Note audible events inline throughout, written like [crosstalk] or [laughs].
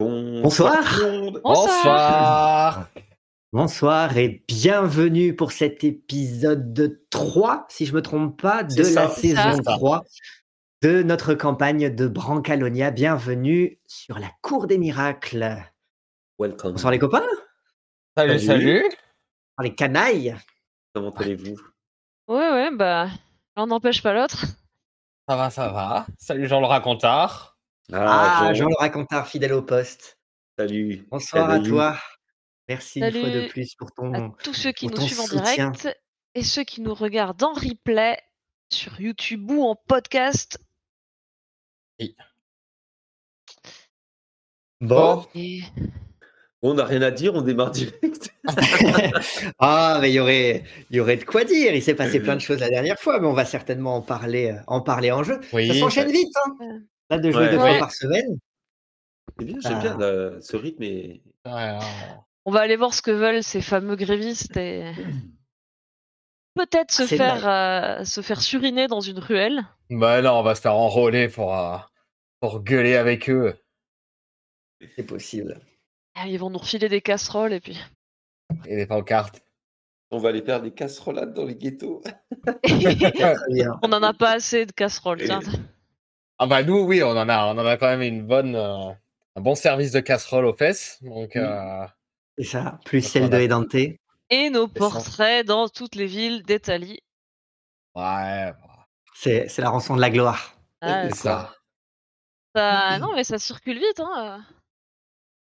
Bonsoir. Bonsoir. Bonsoir. Bonsoir et bienvenue pour cet épisode 3, si je ne me trompe pas, de la ça. saison 3 de notre campagne de Brancalonia. Bienvenue sur la Cour des Miracles. Welcome. Bonsoir les copains, Salut, Salut. les canailles. Comment allez-vous? Ouais, ouais, bah, l'un n'empêche pas l'autre. Ça va, ça va. Salut Jean le Ah, Jean, Jean le racontard fidèle au poste. Salut. Bonsoir à toi. Merci une fois de plus pour À ton... tous ceux qui pour nous ton suivent en soutien. direct et ceux qui nous regardent en replay sur YouTube ou en podcast. Bon. Et On n'a rien à dire, on démarre direct. [laughs] ah, mais il y aurait, y aurait de quoi dire. Il s'est passé plein de choses la dernière fois, mais on va certainement en parler, euh, en parler en jeu. Oui. Ça s'enchaîne vite, hein. Là, de jouer Ouais. deux fois Ouais. par semaine? C'est bien, j'aime Ah. bien là, ce rythme. Et... Ouais, on va aller voir ce que veulent ces fameux grévistes et [clears throat] peut-être se faire, euh, se faire suriner dans une ruelle. Bah non, on va se faire enrôler pour, euh, pour gueuler avec eux. C'est possible. Ah, Ils vont nous refiler des casseroles et puis. Et des pancartes. On va aller faire des casserolades dans les ghettos. [laughs] On n'en a pas assez de casseroles, tiens. Ah bah nous, oui, on en a, on en a quand même une bonne, euh, un bon service de casserole aux fesses. Donc, euh, C'est ça. Plus celle de Edante. Et nos ça. portraits dans toutes les villes d'Italie. ouais, C'est c'est la rançon de la gloire. Ah, c'est ça. Ça- Non, mais ça circule vite. Hein.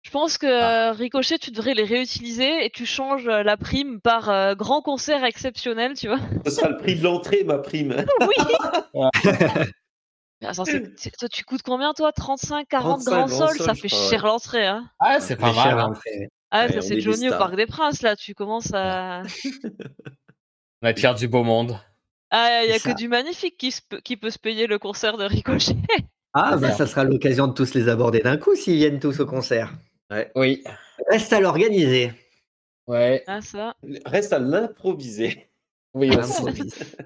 Je pense que Ah. Ricochet, tu devrais les réutiliser et tu changes euh, la prime par euh, grand concert exceptionnel, tu vois. Ce sera le prix de l'entrée, ma prime. Oui [laughs] [laughs] Attends, c'est- toi, tu coûtes combien, toi? 35, 40 35 grands sols Ça fait crois, cher l'entrée. Hein. Ah, c'est pas mal. hein. l'entrée. Ah, Ouais, ça, on c'est Johnny au. Parc des Princes, là. Tu commences à. [laughs] On attire du beau monde. Ah, il y a ça. que du magnifique qui, se peut- qui peut se payer le concert de Ricochet. [laughs] Ah, bah, ça. sera l'occasion de tous les aborder d'un coup s'ils viennent tous au concert. Oui. Reste à l'organiser. Ouais. Ah, ça. Reste à l'improviser. Oui, aussi. l'improviste.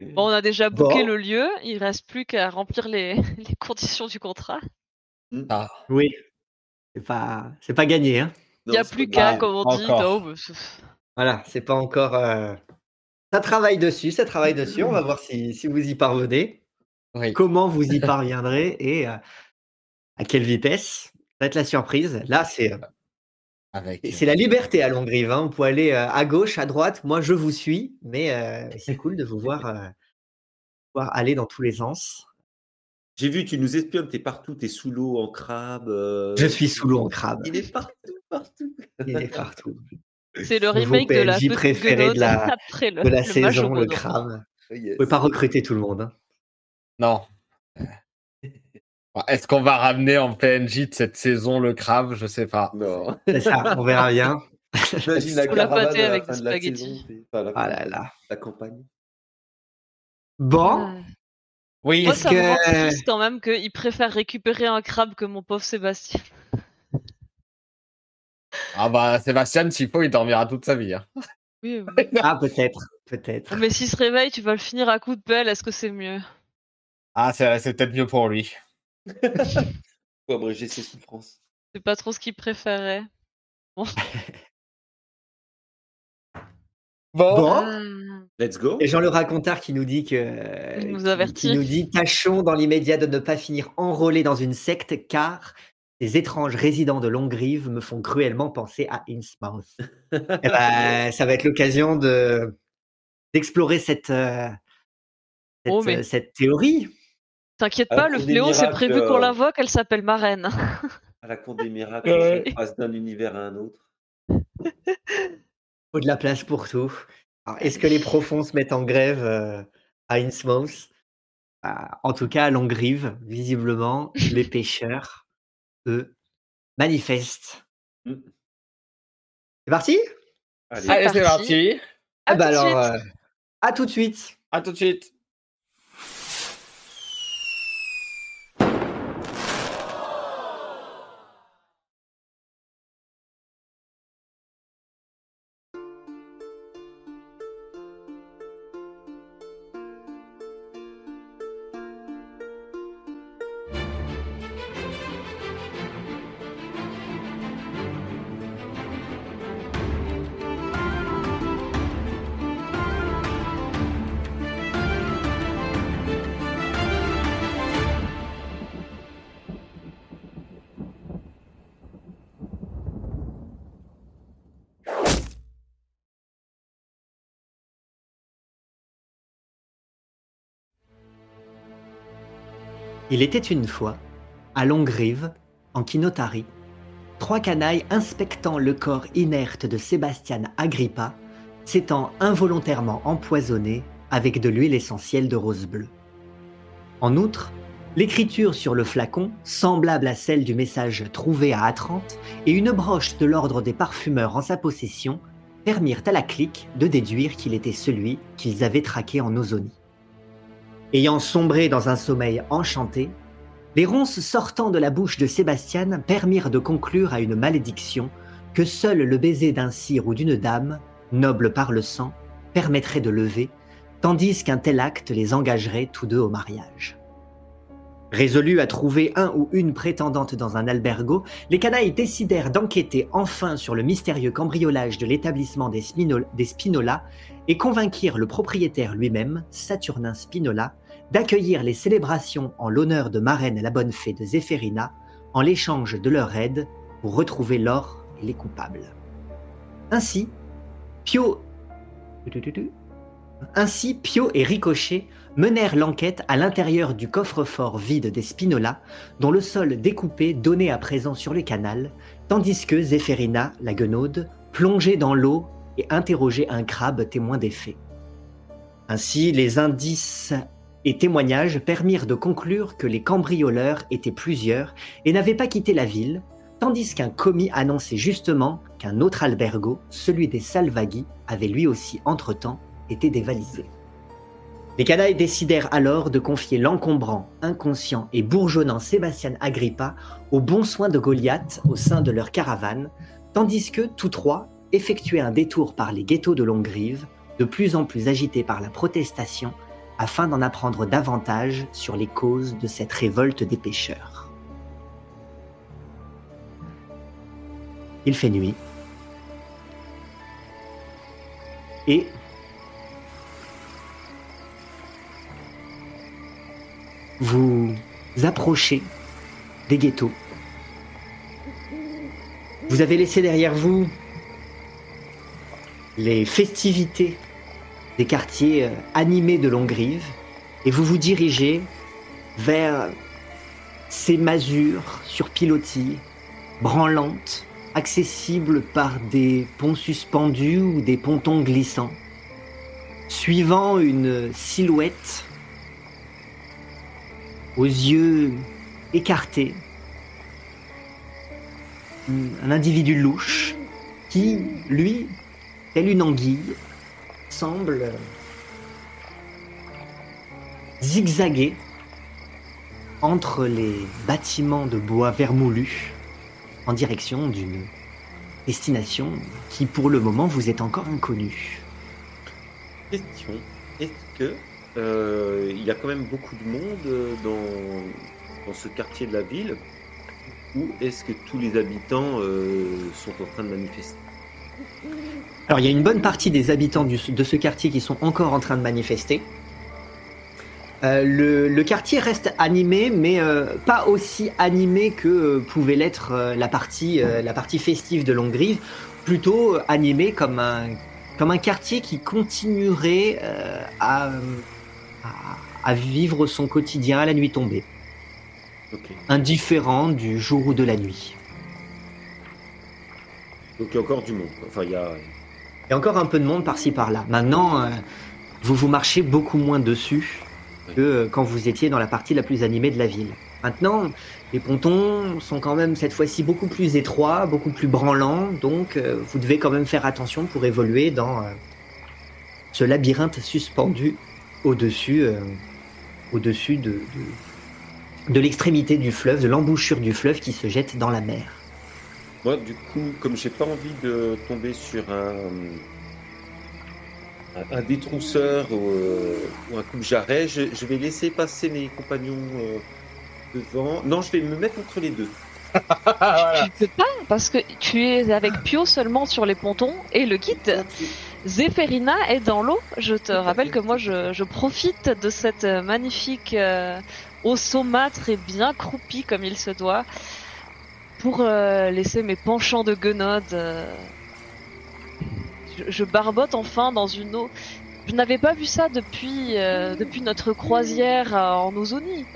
Bon, on a déjà booké Bon. le lieu. Il reste plus qu'à remplir les... [laughs] les conditions du contrat. Ah, Oui. C'est pas, c'est pas gagné. Hein. Il n'y a plus qu'à, comme on dit. Non, mais c'est- Voilà, c'est pas encore. euh, Ça travaille dessus, ça travaille dessus. On va voir si, si vous y parvenez, oui. comment vous y [laughs] parviendrez et euh, à quelle vitesse? Ça va être la surprise. Là, c'est euh. C'est la liberté à Longrive. Hein. Vous pouvez aller euh, à gauche, à droite. Moi, je vous suis, mais euh, c'est cool de vous voir, euh, voir aller dans tous les sens. J'ai vu, tu nous espionnes, t'es partout, t'es sous l'eau, en crabe. euh, Je suis sous l'eau en crabe. Il est partout, partout. Il est partout. c'est le remake de la préféré de la- [laughs] après le, De la le au saison, le crabe. Oh, Vous yes. pouvez pas recruter tout le monde. hein. Non. Est-ce qu'on va ramener en PNJ de cette saison le crabe Je sais pas. Non. C'est ça, on verra bien. Imagine la la caravane la avec fin des de la spaghettis. la Ah là là. la campagne. Bon, Ah. Oui. Moi, ça me rend quand même qu'il préfère récupérer un crabe que mon pauvre Sébastien. Ah bah, Sébastien, s'il faut, il dormira toute sa vie. hein. Oui, oui. [laughs] ah peut-être, peut-être. Mais s'il se réveille, tu vas le finir à coups de pelle, est-ce que c'est mieux? Ah, c'est c'est peut-être mieux pour lui. Faut abréger ses souffrances. C'est pas trop ce qu'il préférait. Bon. Bon, Ah. Let's go. et Jean le racontard qui nous dit que Il nous qui- avertit. qui nous dit tâchons dans l'immédiat de ne pas finir enrôlés dans une secte car ces étranges résidents de Longrive me font cruellement penser à Innsmouth. Eh ben, [laughs] ça va être l'occasion de d'explorer cette euh, cette, Oh, mais- euh, cette théorie. T'inquiète pas, le fléau, c'est prévu qu'on euh, l'invoque, elle s'appelle Marraine. À la cour des [laughs] miracles, Ouais. on passe d'un univers à un autre. faut de la place pour tout. Alors, Est-ce que les profonds se mettent en grève euh, à Innsmouth? Ah, En tout cas, à Longrive, visiblement, les [laughs] pêcheurs, eux, manifestent. Mm. C'est parti? Allez. Allez, c'est parti. parti. À Ah bah alors, euh, à tout de suite. À tout de suite. Il était une fois, à Longrive, en Kinotari, trois canailles inspectant le corps inerte de Sébastien Agrippa s'étant involontairement empoisonnés avec de l'huile essentielle de rose bleue. En outre, l'écriture sur le flacon, semblable à celle du message trouvé à Atrante, et une broche de l'ordre des parfumeurs en sa possession permirent à la clique de déduire qu'il était celui qu'ils avaient traqué en Ozonie. Ayant sombré dans un sommeil enchanté, les ronces sortant de la bouche de Sébastien permirent de conclure à une malédiction que seul le baiser d'un cire ou d'une dame, noble par le sang, permettrait de lever, tandis qu'un tel acte les engagerait tous deux au mariage. Résolus à trouver un ou une prétendante dans un albergo, les canailles décidèrent d'enquêter enfin sur le mystérieux cambriolage de l'établissement des Spinola et convainquirent le propriétaire lui-même, Saturnin Spinola, d'accueillir les célébrations en l'honneur de marraine la bonne fée de Zéphérina en l'échange de leur aide pour retrouver l'or et les coupables. Ainsi, Pio... Ainsi, Pio et Ricochet menèrent l'enquête à l'intérieur du coffre-fort vide des Spinola, dont le sol découpé donnait à présent sur le canal, tandis que Zéphérina, la guenaude, plongeait dans l'eau et interrogeait un crabe témoin des faits. Ainsi, les indices et témoignages permirent de conclure que les cambrioleurs étaient plusieurs et n'avaient pas quitté la ville, tandis qu'un commis annonçait justement qu'un autre albergo, celui des Salvaghi, avait lui aussi entre-temps été dévalisé. Les canailles décidèrent alors de confier l'encombrant, inconscient et bourgeonnant Sébastien Agrippa aux bons soins de Goliath au sein de leur caravane, tandis que tous trois effectuaient un détour par les ghettos de Longrive, de plus en plus agités par la protestation, afin d'en apprendre davantage sur les causes de cette révolte des pêcheurs. Il fait nuit. Et vous approchez des ghettos. Vous avez laissé derrière vous les festivités des quartiers euh, animés de Longrive et vous vous dirigez vers ces masures sur pilotis, branlantes, accessibles par des ponts suspendus ou des pontons glissants, suivant une silhouette aux yeux écartés, un individu louche qui, lui, tel une anguille, semble zigzaguer entre les bâtiments de bois vermoulu en direction d'une destination qui pour le moment vous est encore inconnue. Question. Est-ce que euh, il y a quand même beaucoup de monde euh, dans, dans ce quartier de la ville? Ou est-ce que tous les habitants euh, sont en train de manifester? Alors il y a une bonne partie des habitants du- de ce quartier qui sont encore en train de manifester. Euh, le, le quartier reste animé, mais euh, pas aussi animé que euh, pouvait l'être la, partie, la partie festive de Longrive, plutôt animé comme un, comme un quartier qui continuerait à, à, à vivre son quotidien à la nuit tombée, indifférent du jour ou de la nuit. Donc il y a encore du monde. Enfin, il y a. Il y a encore un peu de monde par-ci par-là. Maintenant, euh, vous vous marchez beaucoup moins dessus que euh, quand vous étiez dans la partie la plus animée de la ville. Maintenant, les pontons sont quand même cette fois-ci beaucoup plus étroits, beaucoup plus branlants, donc euh, vous devez quand même faire attention pour évoluer dans ce labyrinthe suspendu au-dessus, au-dessus de, de, de l'extrémité du fleuve, de l'embouchure du fleuve qui se jette dans la mer. Moi, du coup, comme j'ai pas envie de tomber sur un, un, détrousseur ou, euh, ou un coupe-jarret, je, je vais laisser passer mes compagnons euh, devant. Non, je vais me mettre entre les deux. Tu peux pas, parce que tu es avec Pio seulement sur les pontons et le guide. Zéphérina est dans l'eau. Je te rappelle que moi, je, je profite de cette euh, magnifique euh, eau saumâtre et bien croupie comme il se doit pour euh, laisser mes penchants de guenode. euh, je, je barbote enfin dans une eau. Je n'avais pas vu ça depuis, euh, depuis notre croisière en Ozonie.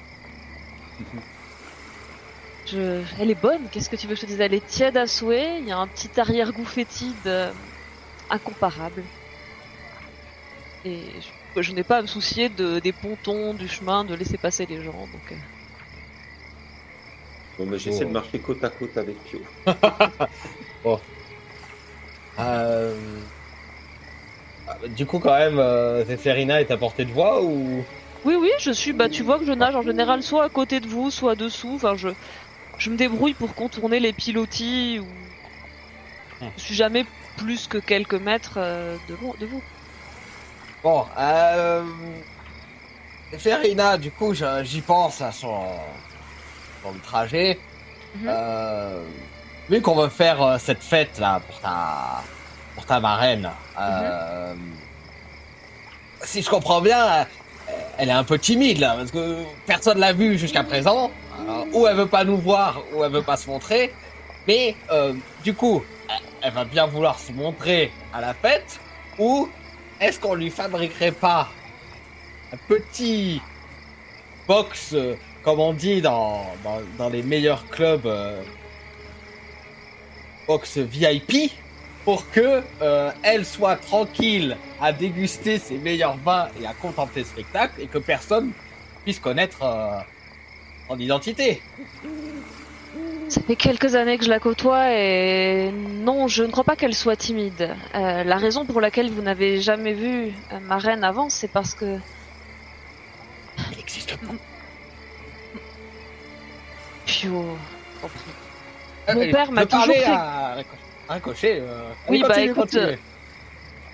[laughs] Je... Elle est bonne, qu'est-ce que tu veux que je te dise? Elle est tiède à souhait, il y a un petit arrière-goût fétide incomparable. Et je, je n'ai pas à me soucier de, des pontons, du chemin, de laisser passer les gens. Donc. Bon, mais j'essaie Oh. de marcher côte à côte avec Pio. [laughs] Euh, ah, Du coup, quand même, euh, Zéphérina est à portée de voix ou? Oui, oui, je suis. Bah, tu vois que je nage en général soit à côté de vous, soit dessous. Enfin, je, je me débrouille pour contourner les pilotis. Ou... Hmm. Je suis jamais plus que quelques mètres euh, de, vous. Bon, euh... Zéphérina, du coup, j'y pense à son... son trajet. Mhm. Euh, Vu qu'on veut faire euh, cette fête là pour ta pour ta marraine, euh, si je comprends bien, elle est un peu timide là parce que personne l'a vue jusqu'à présent. Alors, ou elle veut pas nous voir, ou elle veut pas se montrer. Mais euh, du coup, elle- elle va bien vouloir se montrer à la fête. Ou est-ce qu'on lui fabriquerait pas un petit box, euh, comme on dit dans, dans, dans les meilleurs clubs, euh, box VIP, pour que euh, elle soit tranquille à déguster ses meilleurs vins et à contempler le spectacle, et que personne puisse connaître euh, son identité. Ça fait quelques années que je la côtoie et non, je ne crois pas qu'elle soit timide. Euh, la raison pour laquelle vous n'avez jamais vu euh, ma reine avant, c'est parce que Il n'existe pas. Pio. compris. Euh, Mon euh, père m'a toujours fait- à à Ricochet. euh, Oui, bah, continue, écoute, continue.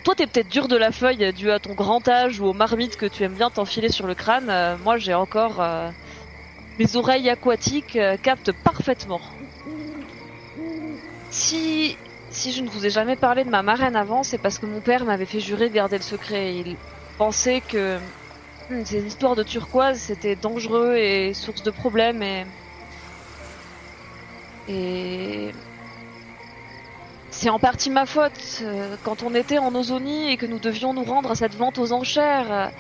Toi, t'es peut-être dur de la feuille dû à ton grand âge ou aux marmites que tu aimes bien t'enfiler sur le crâne. Euh, moi, j'ai encore euh, mes oreilles aquatiques euh, captent parfaitement. Si si je ne vous ai jamais parlé de ma marraine avant, c'est parce que mon père m'avait fait jurer de garder le secret. Il pensait que ces histoires de turquoise c'était dangereux et source de problèmes et et c'est en partie ma faute. Euh, Quand on était en Ozonie et que nous devions nous rendre à cette vente aux enchères,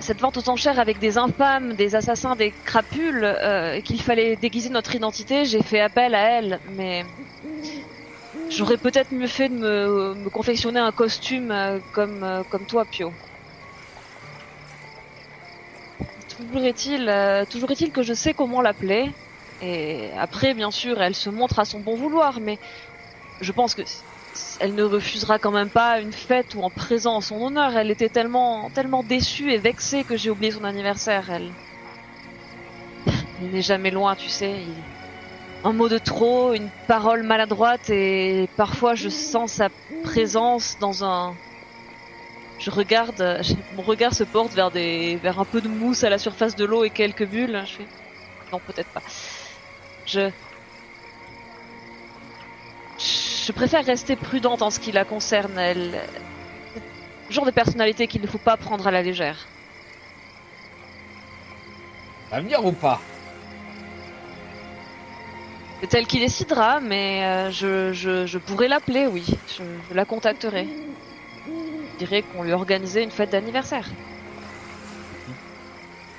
cette vente aux enchères avec des infâmes, des assassins, des crapules, euh, et qu'il fallait déguiser notre identité, j'ai fait appel à elle. Mais j'aurais peut-être mieux fait de me, confectionner un costume euh, comme, comme toi, Pio. Toujours est-il, euh, toujours est-il que je sais comment l'appeler. Et après, bien sûr, elle se montre à son bon vouloir, mais je pense que elle ne refusera quand même pas une fête ou en présent en son honneur. Elle était tellement, tellement déçue et vexée que j'ai oublié son anniversaire. Elle, [laughs] elle n'est jamais loin, tu sais. Il- Un mot de trop, une parole maladroite et parfois je sens sa présence dans un. Je regarde, mon regard se porte vers des, vers un peu de mousse à la surface de l'eau et quelques bulles. Je fais, non peut-être pas. Je, je préfère rester prudente en ce qui la concerne. Elle, le genre de personnalité qu'il ne faut pas prendre à la légère. Va venir ou pas? C'est elle qui décidera, mais euh, je, je, je pourrais l'appeler, oui. Je, je la contacterai. Je dirais qu'on lui organisait une fête d'anniversaire.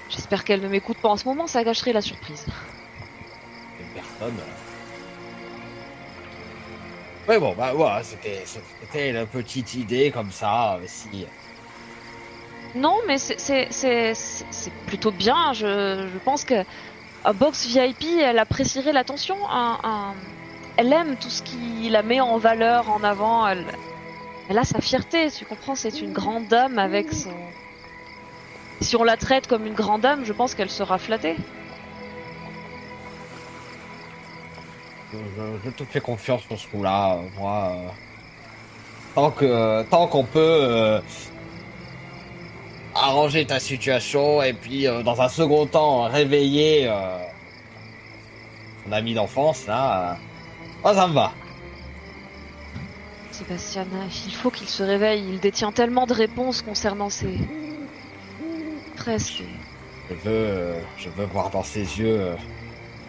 J'espère qu'elle ne m'écoute pas en ce moment, ça gâcherait la surprise. Une personne. Ouais bon bah voilà c'était c'était une petite idée comme ça euh, si Non, mais c'est- plutôt bien. Je, je pense que un box VIP, elle apprécierait l'attention. Un, un- Elle aime tout ce qui la met en valeur, en avant. Elle, elle a sa fierté, tu comprends C'est une grande dame avec son. Si on la traite comme une grande dame, je pense qu'elle sera flattée. je, je- te fais confiance sur ce coup-là moi euh, tant que tant qu'on peut euh, arranger ta situation et puis euh, dans un second temps réveiller euh, ton ami d'enfance là euh, ça me va Sébastien, il faut qu'il se réveille. Il détient tellement de réponses concernant ses. Presque. je veux euh, je veux voir dans ses yeux euh,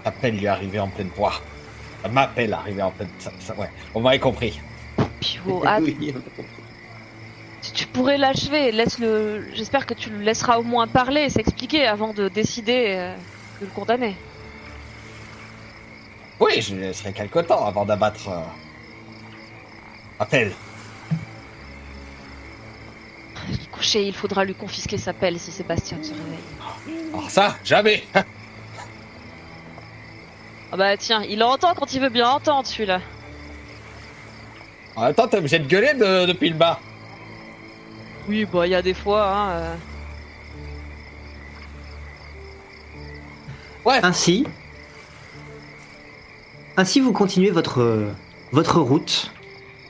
appel lui arriver en pleine voie Ça m'appelle arriver en pleine ça- ça- ouais on m'avait compris Pio, ah, [laughs] Oui. Tu, tu pourrais l'achever, laisse le. J'espère que tu le laisseras au moins parler et s'expliquer avant de décider. euh. de le condamner. Oui, je laisserai quelque temps avant d'abattre Appel. Il est couché, il faudra lui confisquer sa pelle si Sébastien se réveille. Alors Ah, ça, jamais [laughs] Ah bah tiens, il entend quand il veut bien entendre celui-là. En même temps, t'es obligé de gueuler de- depuis le bas. Oui, bah il y a des fois, hein. euh, Ainsi, ainsi vous continuez votre, votre route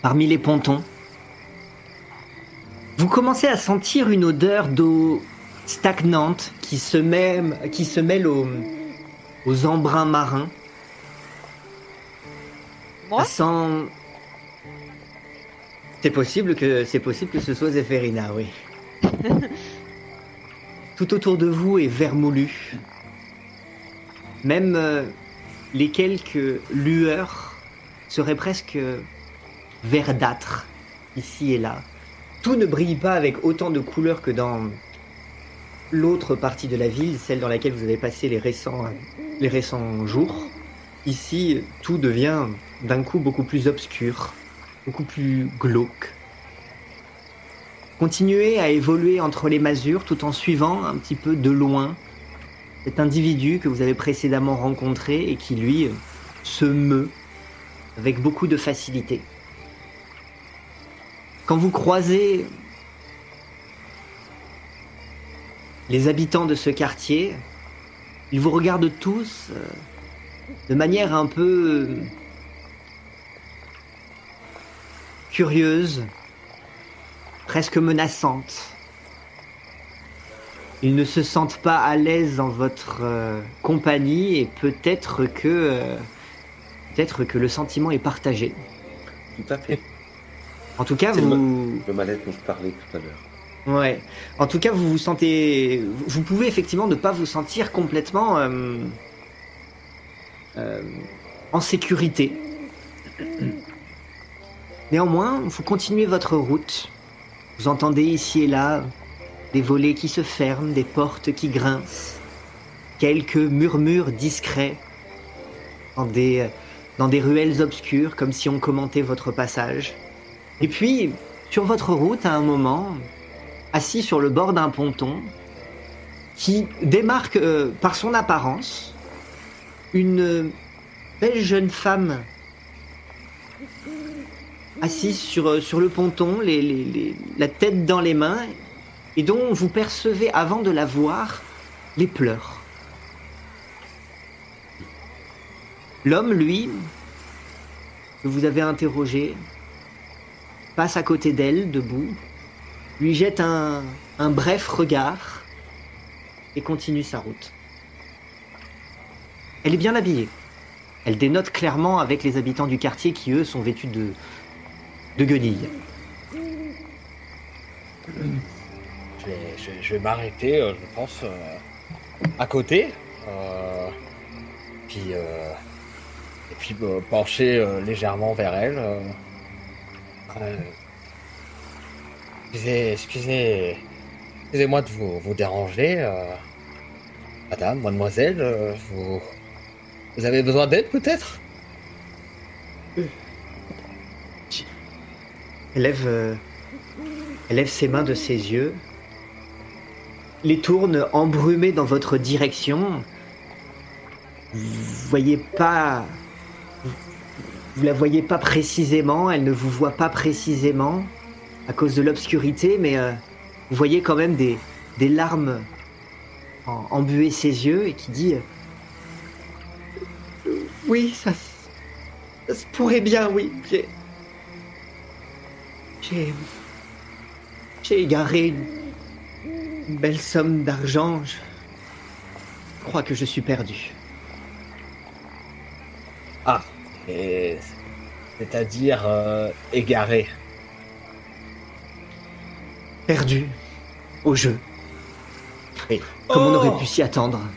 parmi les pontons. Vous commencez à sentir une odeur d'eau stagnante qui se mêle, qui se mêle aux, aux embruns marins. Moi? C'est possible que c'est possible que ce soit Zéphérina, oui. [laughs] Tout autour de vous est vermoulu. Même euh, les quelques lueurs seraient presque verdâtres ici et là. Tout ne brille pas avec autant de couleurs que dans l'autre partie de la ville, celle dans laquelle vous avez passé les récents, les récents jours. Ici, tout devient d'un coup beaucoup plus obscur, beaucoup plus glauque. Continuez à évoluer entre les masures tout en suivant un petit peu de loin cet individu que vous avez précédemment rencontré et qui, lui, se meut avec beaucoup de facilité. Quand vous croisez les habitants de ce quartier, ils vous regardent tous euh, de manière un peu euh, curieuse, presque menaçante. Ils ne se sentent pas à l'aise dans votre euh, compagnie et peut-être que peut-être que le sentiment est partagé. Tout à fait. En tout cas, vous Le mal-être dont je parlais tout à l'heure. Ouais. En tout cas, vous vous sentez. Vous pouvez effectivement ne pas vous sentir complètement euh, euh, en sécurité. Néanmoins, vous continuez votre route. Vous entendez ici et là des volets qui se ferment, des portes qui grincent, quelques murmures discrets dans des, dans des ruelles obscures, comme si on commentait votre passage. Et puis, sur votre route, à un moment, assis sur le bord d'un ponton, qui démarque euh, par son apparence une belle jeune femme assise sur, euh, le ponton, la tête dans les mains, et dont vous percevez, avant de la voir, les pleurs. L'homme, lui, que vous avez interrogé, passe à côté d'elle, debout, lui jette un, un bref regard et continue sa route. Elle est bien habillée. Elle dénote clairement avec les habitants du quartier qui, eux, sont vêtus de, de guenilles. Je vais, je vais- m'arrêter, euh, je pense, euh, à côté. euh, puis, euh, et puis pencher légèrement vers elle. Excusez, excusez, excusez-moi de vous, déranger, euh, madame, mademoiselle. euh, vous, avez besoin d'aide peut-être? Elle lève, euh, elle lève ses mains de ses yeux, les tourne embrumées dans votre direction. Vous voyez pas, vous la voyez pas précisément, elle ne vous voit pas précisément à cause de l'obscurité, mais euh, vous voyez quand même des, des larmes en, embuer ses yeux et qui dit euh, Oui, ça, ça se pourrait bien, oui. J'ai. J'ai. J'ai égaré une, une belle somme d'argent. Je crois que je suis perdu. Ah, et c'est-à-dire euh, égaré. Perdu au jeu. Oui. Comme on Oh aurait pu s'y attendre.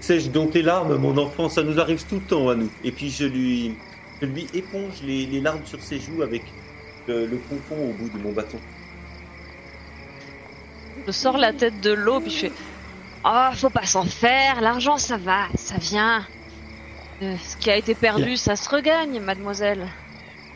Sais-je donc tes larmes, mon enfant, ça nous arrive tout le temps à nous. Et puis je lui, je lui éponge les, les larmes sur ses joues avec le, le pompon au bout de mon bâton. Je sors la tête de l'eau, puis je fais Oh, faut pas s'en faire, l'argent ça va, ça vient. Euh, ce qui a été perdu, ça se regagne, mademoiselle.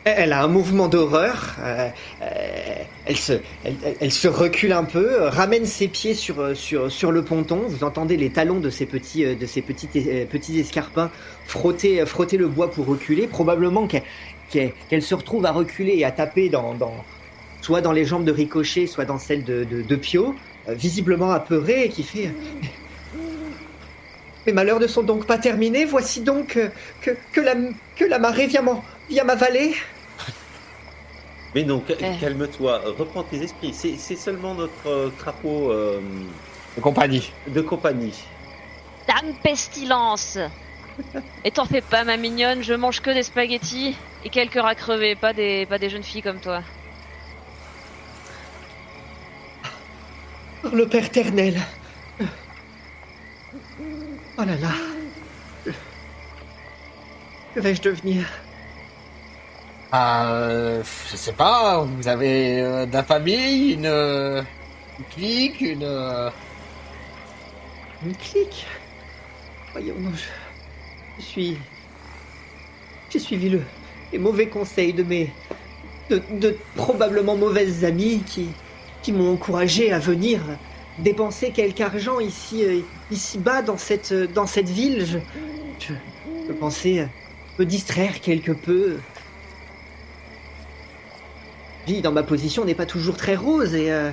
Elle a un mouvement d'horreur. euh, euh, elle, se, elle, elle- se recule un peu, euh, ramène ses pieds sur, sur, sur le ponton. Vous entendez les talons de ses petits, de ses petits, petits escarpins frotter, frotter le bois pour reculer. Probablement qu'elle se retrouve à reculer et à taper dans, dans, soit dans les jambes de Ricochet, soit dans celles de, de, de Pio, visiblement apeurée et qui fait. Mes malheurs ne sont donc pas terminés. Voici donc euh, que, que, la, que la marée vient m'avaler. Mais non, Eh. calme-toi, reprends tes esprits. C'est seulement notre euh, crapaud euh, De compagnie. de compagnie. Dame pestilence [laughs] Et t'en fais pas, ma mignonne, je mange que des spaghettis et quelques rats crevés, pas des, pas des jeunes filles comme toi. Par le Père éternel. Oh là là. Que vais-je devenir? Euh, je sais pas, vous avez euh, de la famille, une, euh, une clique, une... euh, Une clique? Voyons, non, je... je suis... J'ai suivi le... les mauvais conseils de mes... de, de probablement mauvaises amies qui, qui m'ont encouragé à venir dépenser quelque argent ici, euh, ici bas dans cette, dans cette ville. Je, je, je pensais euh, me distraire quelque peu. Vie dans ma position n'est pas toujours très rose et euh,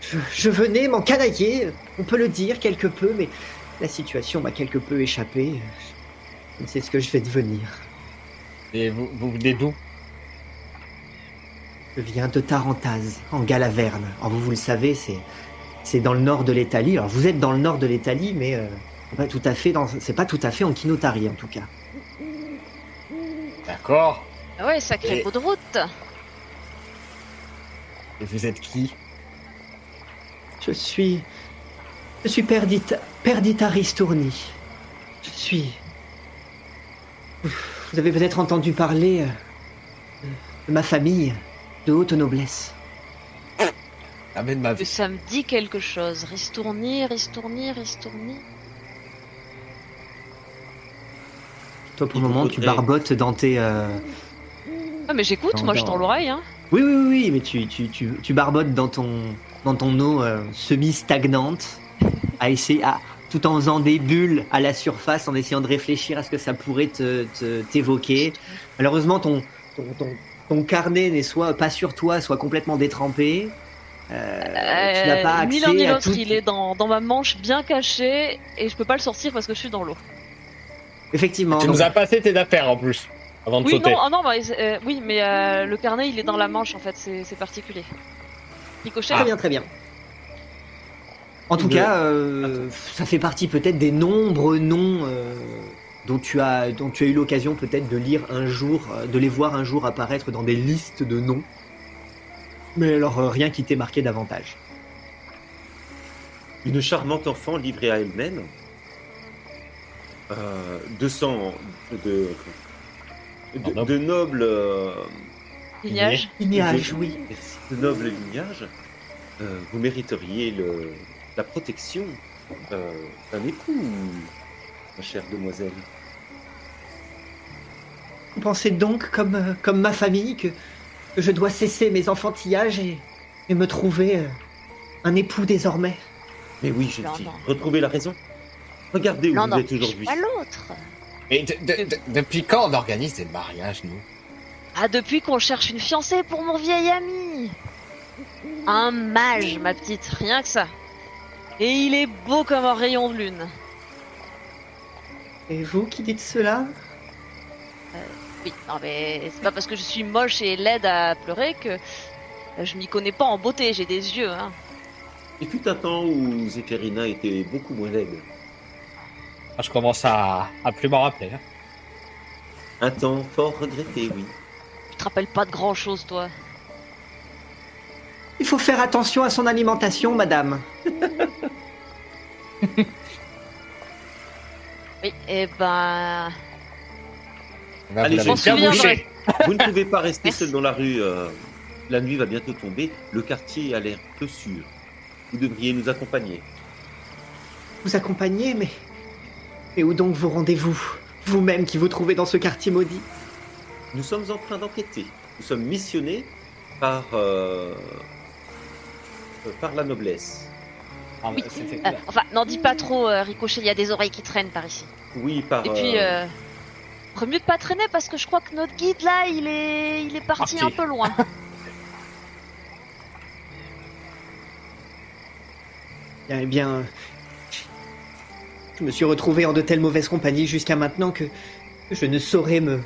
je, je venais m'encanailler, on peut le dire quelque peu, mais la situation m'a quelque peu échappé. Sais ce que je vais devenir. Et vous, vous venez d'où? Je viens de Tarentase, en Galaverne. Alors vous, vous le savez, c'est c'est dans le nord de l'Italie. Alors vous êtes dans le nord de l'Italie, mais euh, c'est pas tout à fait dans c'est pas tout à fait en Kinotari en tout cas. D'accord. Ah ouais, sacré Et- bout de route Et vous êtes qui? Je suis je suis Perdita Perdita Ristourni. Je suis vous avez peut-être entendu parler euh, de ma famille de haute noblesse. Ma vie. ça me dit quelque chose. Ristourni, ristourni, ristourni. Toi pour le moment tu barbotes dans tes euh, Ah mais j'écoute, moi je tends l'oreille, hein. Oui, oui, oui, oui, mais tu, tu, tu, tu barbotes dans ton, dans ton eau euh, semi-stagnante, à essayer, à, tout en faisant des bulles à la surface, en essayant de réfléchir à ce que ça pourrait te, te- t'évoquer. Malheureusement, ton, ton, ton, ton carnet n'est soit pas sur toi, soit complètement détrempé. Euh, tu n'as pas Euh, ni accès l'un ni l'autre, tout. il est dans, dans ma manche bien caché et je peux pas le sortir parce que je suis dans l'eau. Effectivement. Tu donc- nous as passé tes affaires en plus, avant de Oui, sauter. non, ah non, bah, euh, oui, mais euh, le carnet il est dans la manche en fait, c'est c'est particulier. Ricochet, Très bien, très bien. En tout Le- cas, euh, ça fait partie peut-être des nombreux noms euh, dont tu as dont tu as eu l'occasion peut-être de lire un jour, euh, de les voir un jour apparaître dans des listes de noms. Mais alors euh, rien qui t'ait marqué davantage. Une charmante enfant livrée à elle-même. Euh, 200 de, de, de nobles, euh, lignage. Lignage, oui. merci, de nobles lignages. Euh, vous mériteriez le, la protection euh, d'un époux, ma chère demoiselle. Vous pensez donc, comme, comme ma famille, que, que je dois cesser mes enfantillages et, et me trouver euh, un époux désormais Mais oui, jeune Non, fille, non. retrouvez la raison. Regardez où Non, vous êtes aujourd'hui. pas l'autre. Et de- de- de- depuis quand on organise des mariages, nous? Ah, depuis qu'on cherche une fiancée pour mon vieil ami. Un mage, ma petite, rien que ça. Et il est beau comme un rayon de lune. Et vous qui dites cela Oui, non mais c'est pas parce que je suis moche et laide à pleurer que je m'y connais pas en beauté, j'ai des yeux, hein. Il fut un temps où Zéphérina était beaucoup moins laide. Ah, Je commence à, à plus m'en rappeler. hein. Un temps fort regretté, oui. Tu te rappelles pas de grand chose, toi. Il faut faire attention à son alimentation, madame. [laughs] Oui, et ben. Allez, vous je m'en bien. Vous ne pouvez pas rester seul dans la rue. euh, la nuit va bientôt tomber. Le quartier a l'air peu sûr. Vous devriez nous accompagner. vous accompagner, mais. Mais où donc vous rendez-vous? Vous-même qui vous trouvez dans ce quartier maudit Nous sommes en train d'enquêter. Nous sommes missionnés par, euh, euh, par la noblesse. Ah, Oui. Euh, enfin, n'en dis pas trop, euh, Ricochet, il y a des oreilles qui traînent par ici. Oui, par. Et puis, ferait mieux de pas traîner parce que je crois que notre guide là, il est, il est parti Parti. un peu loin. [laughs] Eh bien, je me suis retrouvé en de telles mauvaises compagnies jusqu'à maintenant que je ne saurais me,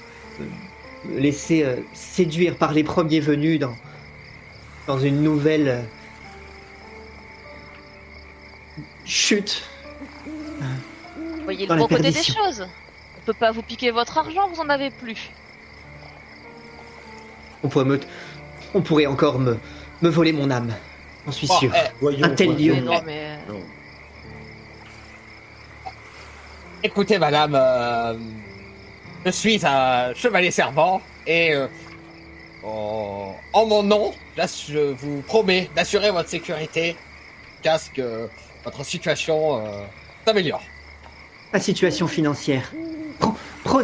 me laisser euh, séduire par les premiers venus dans, dans une nouvelle euh, chute. Voyez Dans le bon côté des choses. Peut pas vous piquer votre argent, vous en avez plus. On pourrait, me- on pourrait encore me, me voler mon âme, j'en suis sûr. eh, voyons, un tel lieu. Mais non, mais euh, Non. écoutez, madame, euh, je suis un chevalier servant et euh, en, en mon nom, là, je vous promets d'assurer votre sécurité jusqu'à ce que votre situation euh, s'améliore. Ma situation financière. Pro- pro-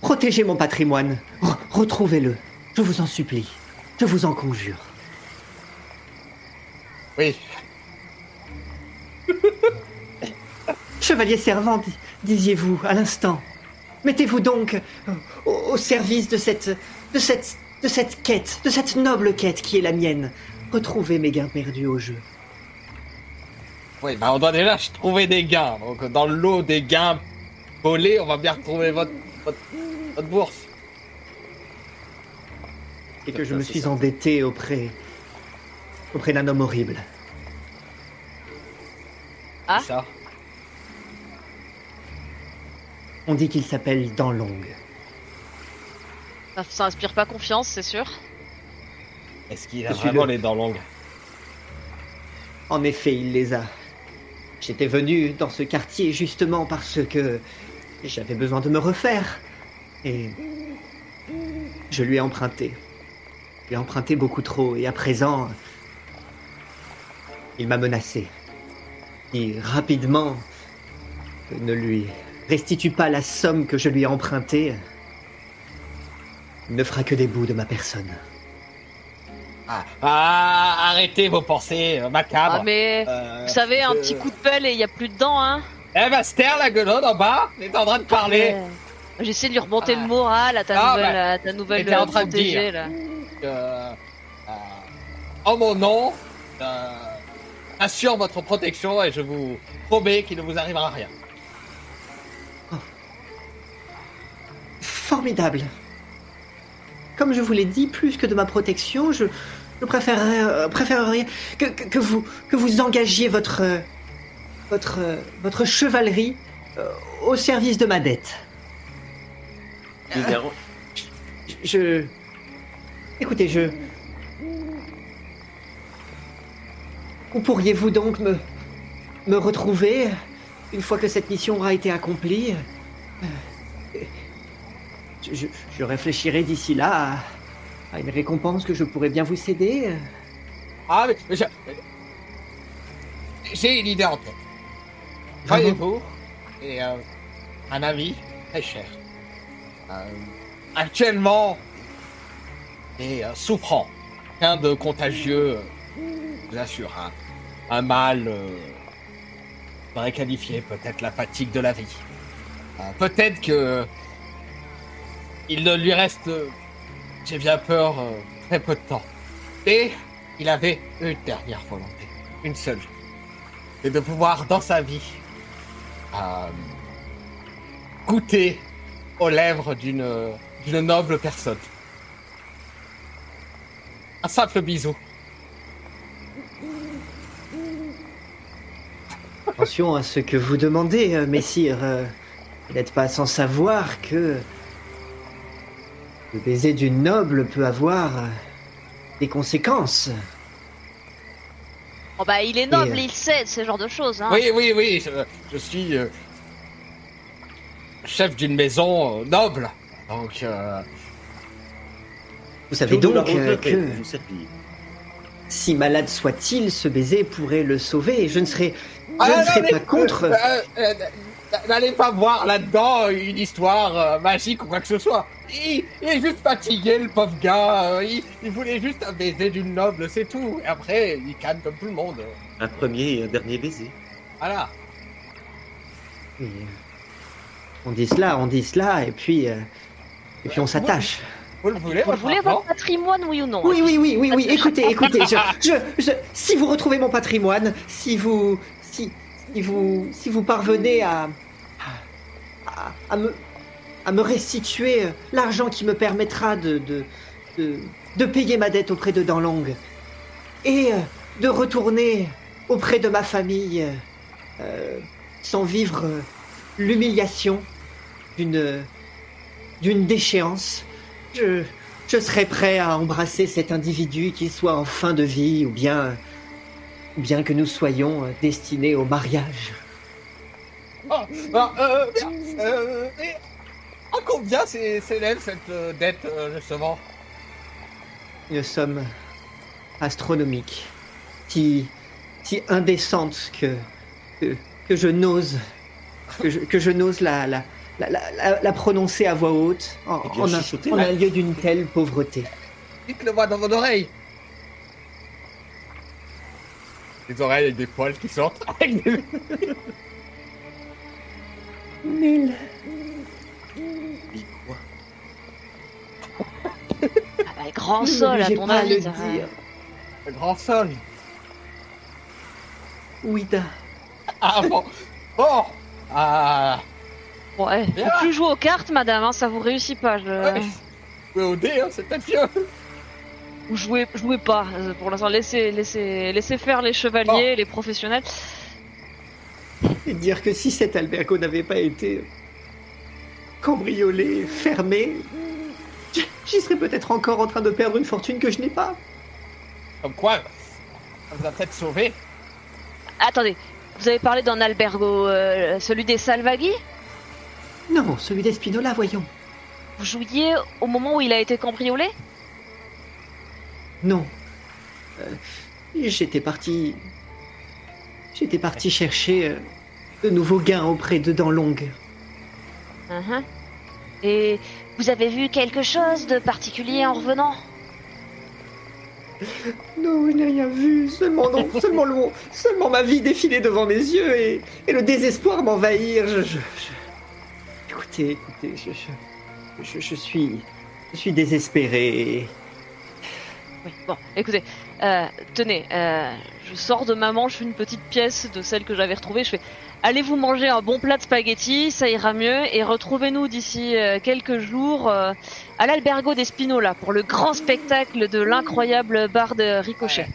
protégez mon patrimoine. Re- Retrouvez-le. Je vous en supplie. Je vous en conjure. Oui, [laughs] Chevalier servant, di- disiez-vous à l'instant. Mettez-vous donc euh, au, au service de cette, de cette, de cette quête, de cette noble quête qui est la mienne. Retrouvez mes gains perdus au jeu. Oui, bah on doit déjà trouver des gains. Donc dans le lot des gains volés, on va bien retrouver votre, votre, votre bourse. Et que je me suis ça. endetté auprès, auprès d'un homme horrible. Ah. Ça. On dit qu'il s'appelle Danlong. ça, ça inspire pas confiance, c'est sûr. Est-ce qu'il a Je vraiment le- les dents longues En effet, il les a. J'étais venu dans ce quartier justement parce que j'avais besoin de me refaire. Et je lui ai emprunté. Je lui ai emprunté beaucoup trop et à présent, il m'a menacé. Et rapidement, ne lui restitue pas la somme que je lui ai empruntée. Il ne fera que des bouts de ma personne. Ah. Ah, arrêtez vos pensées euh, macabres. Ah, mais Euh, vous savez, un petit coup de pelle et il y a plus de dents, hein. Eh ben, Ster, la gueulode en bas, est en train de parler. Ouais. J'essaie de lui remonter Ah. le moral à ta Ah, nouvelle, bah, à ta nouvelle en euh, train de dire. là. Euh, euh, en mon nom, euh, assure votre protection et je vous promets qu'il ne vous arrivera rien. Formidable. Comme je vous l'ai dit, plus que de ma protection, je, je préférerais, euh, préférerais que, que, que vous, que vous engagiez votre, euh, votre, euh, votre chevalerie au service de ma dette. Je. Écoutez, je. Où pourriez-vous donc me. me retrouver une fois que cette mission aura été accomplie je- je réfléchirai d'ici là à, à une récompense que je pourrais bien vous céder. Ah, mais, j'ai une idée en tête. Voyez-vous, et euh, un ami très cher. Euh, actuellement, et euh, souffrant, rien de contagieux, euh, assure, hein. un mal, euh, qualifier peut-être la fatigue de la vie. Euh, peut-être que il ne lui reste, euh, j'ai bien peur, euh, très peu de temps. Et il avait une dernière volonté, une seule, c'est de pouvoir dans sa vie euh, goûter aux lèvres d'une noble personne. Un simple bisou. Attention à ce que vous demandez, euh, messire. euh, Vous n'êtes pas sans savoir que le baiser d'une noble peut avoir euh, des conséquences. Oh bah, il est noble, Et, euh, il sait de ce genre de choses, hein. Oui, oui, oui, je, je suis euh, chef d'une maison euh, noble. Donc, euh, Vous savez donc euh, que, si malade soit-il, ce baiser pourrait le sauver. Et je ne serais Ah, ne non, serai mais- pas contre. N'allez pas voir là-dedans une histoire euh, magique ou quoi que ce soit. Il, il est juste fatigué, le pauvre gars. euh, Il, il voulait juste un baiser d'une noble, c'est tout. Et après, il canne comme tout le monde. Un premier et un dernier baiser. Voilà. Et, euh, On dit cela, on dit cela, et puis, euh, et puis on s'attache. Vous le voulez, Vous votre voulez votre patrimoine, oui ou non? Oui, oui, oui, oui, oui. Écoutez, écoutez. Je, je, je- si vous retrouvez mon patrimoine, si vous, si, si vous, parvenez à, me, restituer euh, l'argent qui me permettra de, payer ma dette auprès de Danlong et euh, de retourner auprès de ma famille euh, sans vivre l'humiliation d'une, déchéance, je, je serais prêt à embrasser cet individu, qu'il soit en fin de vie ou bien, bien que nous soyons euh, destinés au mariage. Oh, ah, euh, bien, euh, et à combien c'est- s'élève cette euh, dette, euh, justement? Une somme astronomique, si, si indécente que, que, que je n'ose que je, que je n'ose la, la, la, la, la- la prononcer à voix haute en, Eh bien, en un, en lieu d'une telle pauvreté. Dites-le moi dans vos oreilles. Les oreilles avec des poils qui sortent. [laughs] Des- Mille. Dis quoi Ah bah, Grand sol, à ton avis. le dire. Grand sol. Ouida. Ah bon. Bon. Ah. Bien. faut plus jouer aux cartes, madame, hein, ça vous réussit pas. Je... Ouais. Jouer au dé, hein, c'est peut-être mieux. Ou jouez, jouez pas. euh, Pour l'instant, laissez, laissez, laissez faire les chevaliers, les professionnels. Et dire que si cet albergo n'avait pas été cambriolé, fermé, j'y serais peut-être encore en train de perdre une fortune que je n'ai pas. Comme quoi, ça vous a peut-être sauvé. Attendez, vous avez parlé d'un albergo, euh, celui des Salvaghi? Non, celui d'Espinola, voyons. Vous jouiez au moment où il a été cambriolé? Non. Euh, J'étais parti. J'étais parti chercher euh, de nouveaux gains auprès de Danlong. Mhm. Et vous avez vu quelque chose de particulier en revenant? [laughs] Non, je n'ai rien vu. Seulement, non, [laughs] seulement, le, seulement ma vie défiler devant mes yeux et, et le désespoir m'envahir. Je, je- je- Écoutez, écoutez, je, je, je- je suis, je suis désespéré. Oui, bon, écoutez, euh, tenez, euh, je sors de ma manche une petite pièce de celle que j'avais retrouvée. Je fais, allez vous manger un bon plat de spaghettis, ça ira mieux, et retrouvez-nous d'ici euh, quelques jours euh, à l'albergo des Spinola pour le grand spectacle de l'incroyable bar de Ricochet.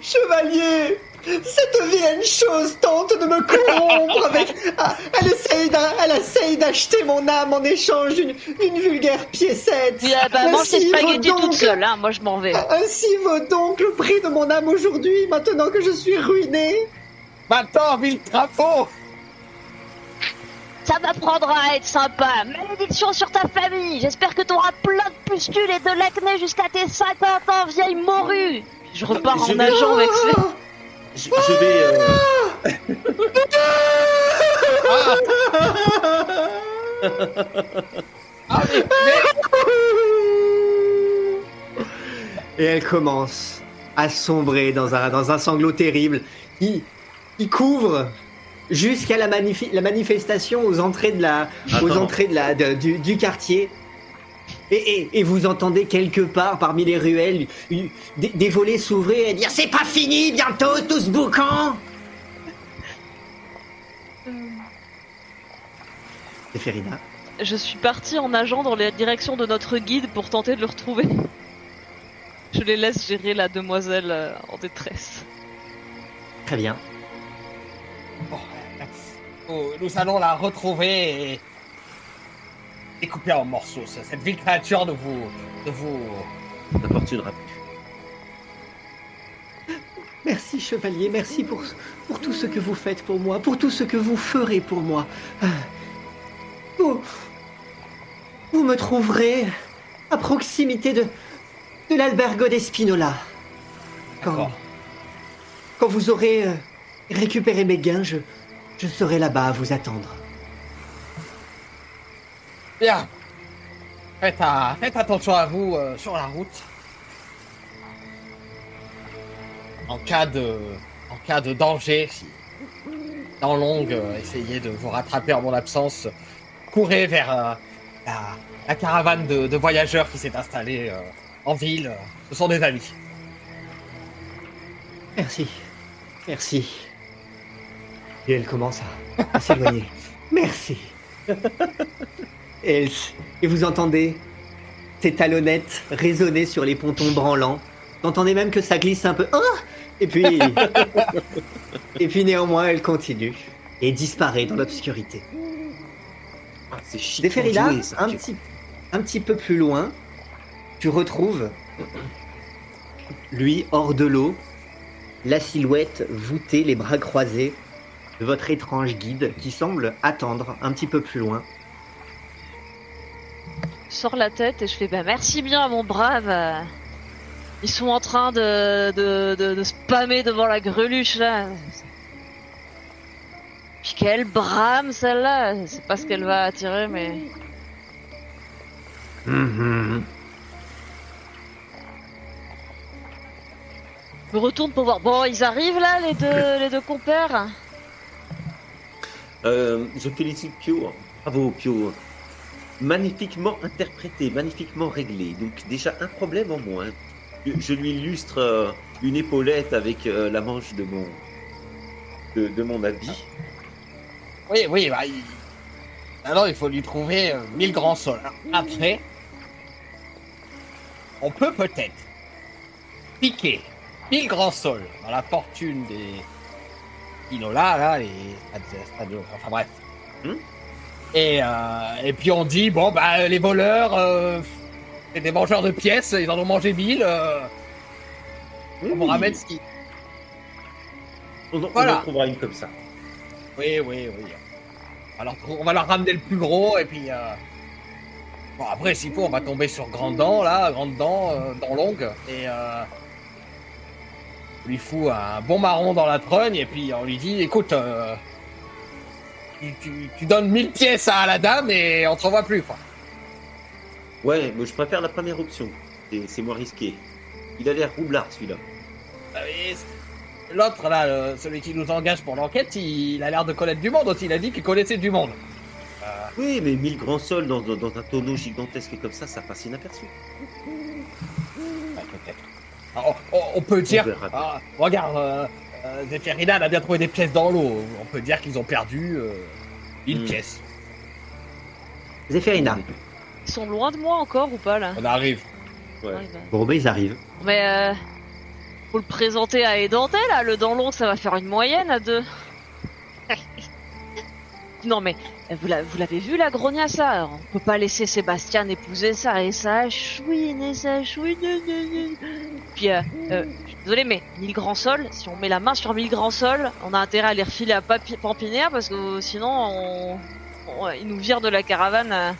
Chevalier, cette vilaine chose tente de me corrompre avec. Ah, elle essaye d'a- elle essaye d'acheter mon âme en échange d'une vulgaire piécette. Euh, bah, mange tes spaghettis donc- toute seule, hein, moi je m'en vais. Ainsi vaut donc le prix de mon âme aujourd'hui, maintenant que je suis ruiné. Maintenant, mille crapaud Ça m'apprendra à être sympa. Malédiction sur ta famille. J'espère que t'auras plein de pustules et de l'acné jusqu'à tes 50 ans, vieille morue. Je repars en nageant avec Ah je, je vais. euh, Ah, mais- Et elle commence à sombrer dans un, dans un sanglot terrible qui, qui couvre jusqu'à la, magnifi- la manifestation aux entrées de la, aux Attends. entrées de la, de- du, du quartier. Et, et- et vous entendez quelque part parmi les ruelles une- des, des volets s'ouvrir et dire c'est pas fini bientôt tout ce boucan. C'est Ferina. Je suis partie en nageant dans la direction de notre guide pour tenter de le retrouver. [laughs] Je les laisse gérer la demoiselle euh, en détresse. Très bien. Bon, euh, nous, nous allons la retrouver et découper en morceaux. ce- Cette vile créature de vous, de vous. n'apportera plus. Merci chevalier, merci pour, pour tout ce que vous faites pour moi, pour tout ce que vous ferez pour moi. Ah. Vous, vous me trouverez à proximité de, de l'albergo d'Espinola. Quand, quand vous aurez euh, récupérer mes gains, je, je serai là-bas à vous attendre. Bien. Faites, à- faites attention à vous euh, sur la route. En cas de, en cas de danger, si dans longue, euh, essayez de vous rattraper en mon absence. Courez vers euh, la, la caravane de, de voyageurs qui s'est installée euh, en ville. Ce sont des amis. Merci. Merci. Et elle commence à, à s'éloigner. [laughs] Merci. Et, vous entendez ses talonnettes résonner sur les pontons branlants. Vous entendez même que ça glisse un peu. Oh et puis. [laughs] et puis néanmoins, elle continue. Et disparaît dans l'obscurité. Ah, c'est chiant. Déferila, un petit, un petit peu plus loin, tu retrouves, lui, hors de l'eau, la silhouette voûtée, les bras croisés, de votre étrange guide qui semble attendre un petit peu plus loin. Sors la tête et je fais bah merci bien mon brave. Ils sont en train de, de, de, de spammer devant la greluche là. Puis quelle brame celle-là C'est pas ce qu'elle va attirer mais... Je me retourne pour voir. Bon, ils arrivent là les deux, les deux compères? Euh, je félicite Pio. Bravo Pio. Magnifiquement interprété, magnifiquement réglé. Donc déjà un problème en moins. Je, lui illustre euh, une épaulette avec euh, la manche de mon de, de mon habit. Oui, oui, bah, il... Alors, il faut lui trouver euh, 1000 grands sols. Après, on peut peut-être piquer 1000 grands sols dans la fortune des Inola, là, les enfin bref. Hmm? Et, euh, et puis on dit, bon, bah, les voleurs, euh, c'est des mangeurs de pièces, ils en ont mangé 1000, euh, on vous Oui, ramène ce qui... on, en- on Voilà. en trouvera une comme ça. Oui, oui, oui. Alors, on va leur ramener le plus gros et puis. euh, Bon, après, s'il faut, on va tomber sur Grand Dent, là, Grande Dent, euh, Dent Longue, et. Euh... on lui fout un bon marron dans la trogne et puis on lui dit écoute, tu, tu- tu donnes 1000 pièces à la dame et on te revoit plus, quoi. Ouais, mais je préfère la première option. C'est- moins risqué. Il a l'air roublard celui-là. Et L'autre, là, celui qui nous engage pour l'enquête, il, il a l'air de connaître du monde. Il a dit qu'il connaissait du monde. Euh, Oui, mais 1000 grands sols dans, dans- dans un tonneau gigantesque comme ça, ça passe inaperçu. Ouais, peut-être. Alors, on, on peut dire. ah, regarde, euh, euh, a bien trouvé des pièces dans l'eau. On peut dire qu'ils ont perdu euh, une Hmm. pièce. Zéphérina. Ils sont loin de moi encore ou pas là On arrive. Ouais. Ouais, bah. Bon, ben ils arrivent. Mais euh, faut le présenter à Édenté là, le dent long ça va faire une moyenne à deux. [laughs] non mais vous la- vous l'avez vu la grogna ça On peut pas laisser Sébastien épouser ça et ça chouine et ça chouine. Puis euh, euh, je suis désolé mais 1000 grands sols, si on met la main sur 1000 grands sols, on a intérêt à les refiler à Pampinière parce que sinon on, on- ils nous virent de la caravane à,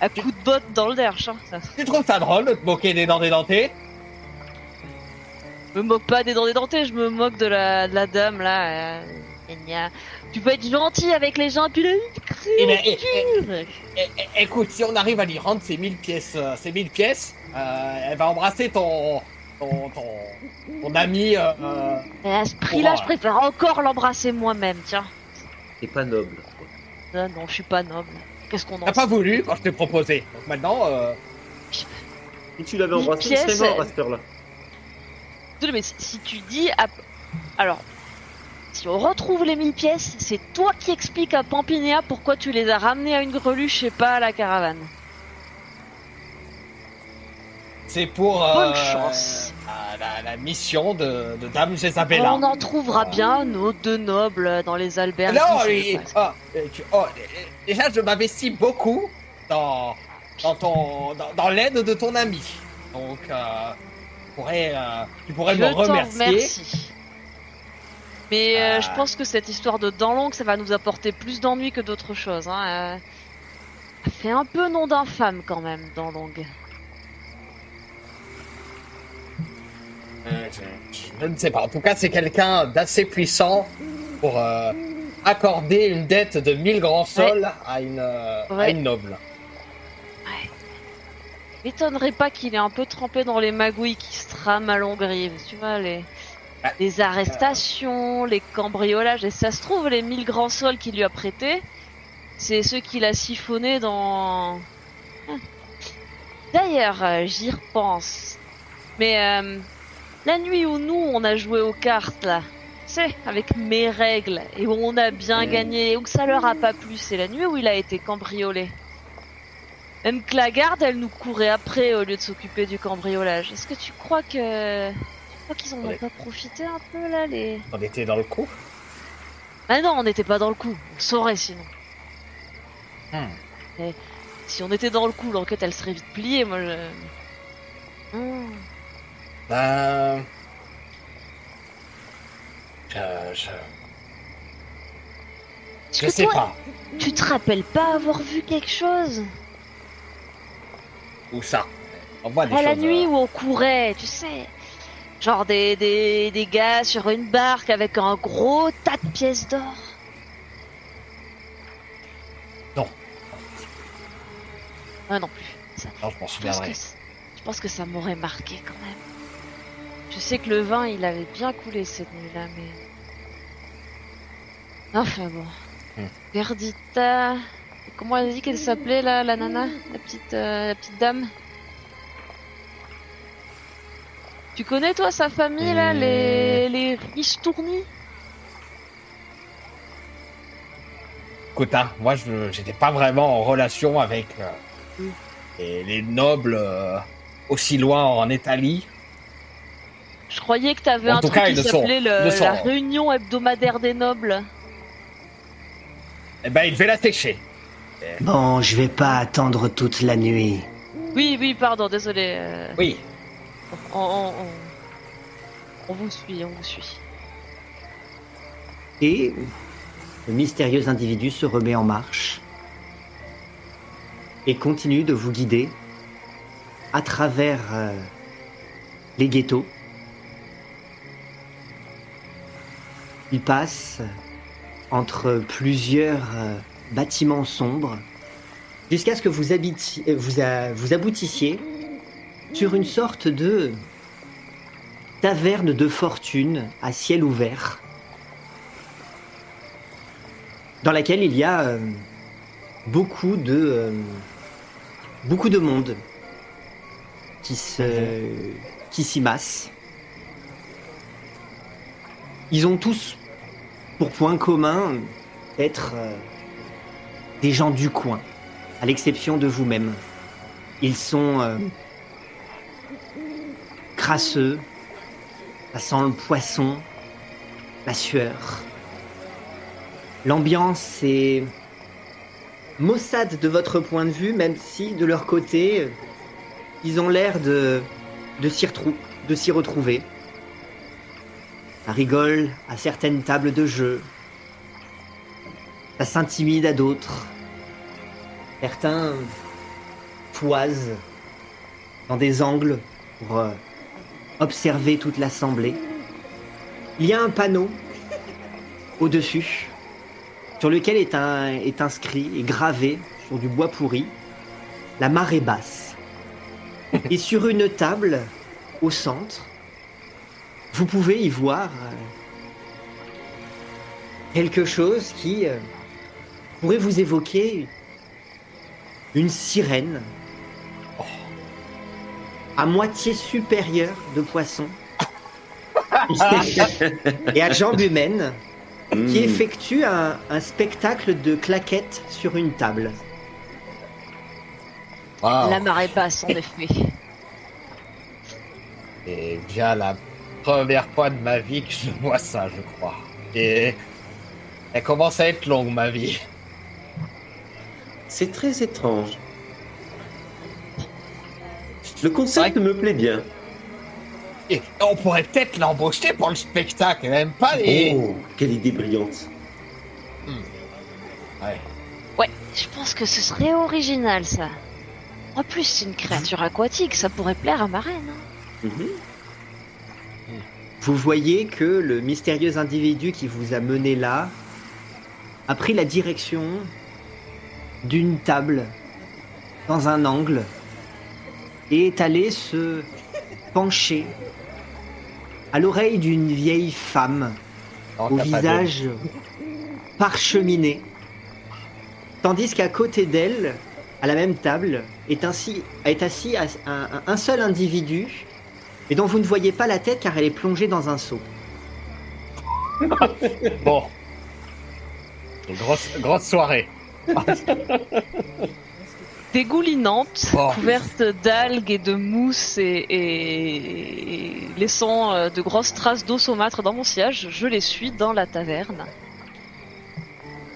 à coups de botte dans le derche. hein. Ça, Tu trouves ça drôle de te moquer des dents dédentées? Je me moque pas des dents dédentées, je me moque de la, de la dame là. euh. Tu peux être gentil avec les gens, puis là, Eh ben, eh, eh, eh, eh, écoute, si on arrive à lui rendre ces 1000 pièces, euh, ces 1000 pièces, euh, elle va embrasser ton, ton, ton, ton ami. euh, euh, à ce prix-là, je préfère encore l'embrasser moi-même, tiens. C'est pas noble. Ah non, je suis pas noble. Qu'est-ce qu'on en T'as pas voulu quand je t'ai proposé. Donc maintenant, euh, Si tu l'avais embrassé, il pièces, serait mort à cette heure-là. Mais si, si tu dis... à- Alors, si on retrouve les 1000 pièces, c'est toi qui expliques à Pampinéa pourquoi tu les as ramenées à une greluche et pas à la caravane. c'est pour Bonne euh, chance. La, la- la mission de, de Dame Jésabella. On en trouvera bien nos deux nobles dans les albergues. Non, ah, tu- oh, euh, déjà, je m'investis beaucoup dans, dans, ton, dans, dans l'aide de ton ami. Donc, euh, tu pourrais, euh, tu pourrais Je me remercier. remercie. Mais euh, Ah. je pense que cette histoire de dents longues, ça va nous apporter plus d'ennuis que d'autres choses. Hein. euh. Ça fait un peu nom d'infâme quand même, dents longues. Euh, je- ne sais pas. En tout cas, c'est quelqu'un d'assez puissant pour euh, accorder une dette de 1000 grands sols à, une, euh, à Ouais. une noble. M'étonnerait pas qu'il est un peu trempé dans les magouilles qui se trament à Longrive. Tu les, Ah. Les arrestations, les cambriolages. Et ça se trouve, les 1000 grands sols qu'il lui a prêtés, c'est ceux qu'il a siphonnés dans. Ah. D'ailleurs, euh, j'y repense. Mais euh, la nuit où nous, on a joué aux cartes, là, sais, avec mes règles, et où on a bien Mm. gagné, ou que ça leur a pas plu, c'est la nuit où il a été cambriolé. Même que la garde, elle nous courait après au lieu de s'occuper du cambriolage. Est-ce que tu crois que... Crois qu'ils en ont pas profité un peu, là, les... On était dans le coup. Ah non, on n'était pas dans le coup. On saurait, sinon. Hmm. Si on était dans le coup, l'enquête, elle serait vite pliée, moi, je... Hmm. Ben... Je... Je, je sais toi, pas. Tu te rappelles pas avoir vu quelque chose Où ça? On voit des À la nuit euh, où on courait, tu sais. Genre des, des, des gars sur une barque avec un gros tas de pièces d'or. Non. Ouais, non plus. Ça, Non, je pense souviendrai. que, je pense que ça m'aurait marqué quand même. Je sais que le vin, il avait bien coulé cette nuit-là, mais... Enfin bon. Hmm. Perdita... Comment elle a dit qu'elle s'appelait, là, la nana? La petite, euh, la petite dame? Tu connais, toi, sa famille, là. Les, les riches tournis? Hein, moi, je j'étais pas vraiment en relation avec euh, Mm. les, les nobles euh, aussi loin en Italie. Je croyais que t'avais En un truc cas, qui s'appelait la réunion hebdomadaire des nobles. Eh ben, il devait la sécher. Bon, je vais pas attendre toute la nuit. Oui, oui, pardon, désolé. euh, Oui. On, vous suit, on vous suit. Et le mystérieux individu se remet en marche et continue de vous guider à travers euh, les ghettos. Il passe entre plusieurs euh, bâtiments sombres jusqu'à ce que vous, euh, aboutissiez sur une sorte de taverne de fortune à ciel ouvert dans laquelle il y a euh, beaucoup de euh, beaucoup de monde qui se qui s'y masse. Ils ont tous pour point commun d'être euh, des gens du coin, à l'exception de vous-même. Ils sont crasseux, ça sent le poisson, la sueur. L'ambiance est maussade de votre point de vue, même si de leur côté, ils ont l'air de, s'y retrouver. Ça rigole à certaines tables de jeu. Ça s'intimide à d'autres. Certains toisent dans des angles pour euh, observer toute l'assemblée. Il y a un panneau [laughs] au-dessus sur lequel est, un, est inscrit et gravé sur du bois pourri la marée basse. [laughs] Et sur une table au centre, vous pouvez y voir euh, quelque chose qui euh, pourrait vous évoquer une sirène à moitié supérieure de poisson [laughs] et à jambes humaines qui Hmm. effectue un, un spectacle de claquettes sur une table. La marée basse, en effet. C'est bien la première fois de ma vie que je vois ça, je crois. Et elle commence à être longue, ma vie. C'est très étrange. Le concept me plaît bien. Et on pourrait peut-être l'embaucher pour le spectacle, même pas les... Oh, quelle idée brillante. Ouais. Ouais, je pense que ce serait original, ça. En plus, c'est une créature aquatique, ça pourrait plaire à ma reine. hein. Mhm. vous voyez que le mystérieux individu qui vous a mené là a pris la direction d'une table dans un angle et est allé se pencher à l'oreille d'une vieille femme Oh, au visage parcheminé, tandis qu'à côté d'elle, à la même table, est, ainsi, est assis un, un- un seul individu, et dont vous ne voyez pas la tête car elle est plongée dans un seau. Bon. Grosse, grosse soirée. [laughs] Dégoulinante, Oh. couverte d'algues et de mousse et, et laissant euh, de grosses traces d'eau saumâtre dans mon siège, je les suis dans la taverne.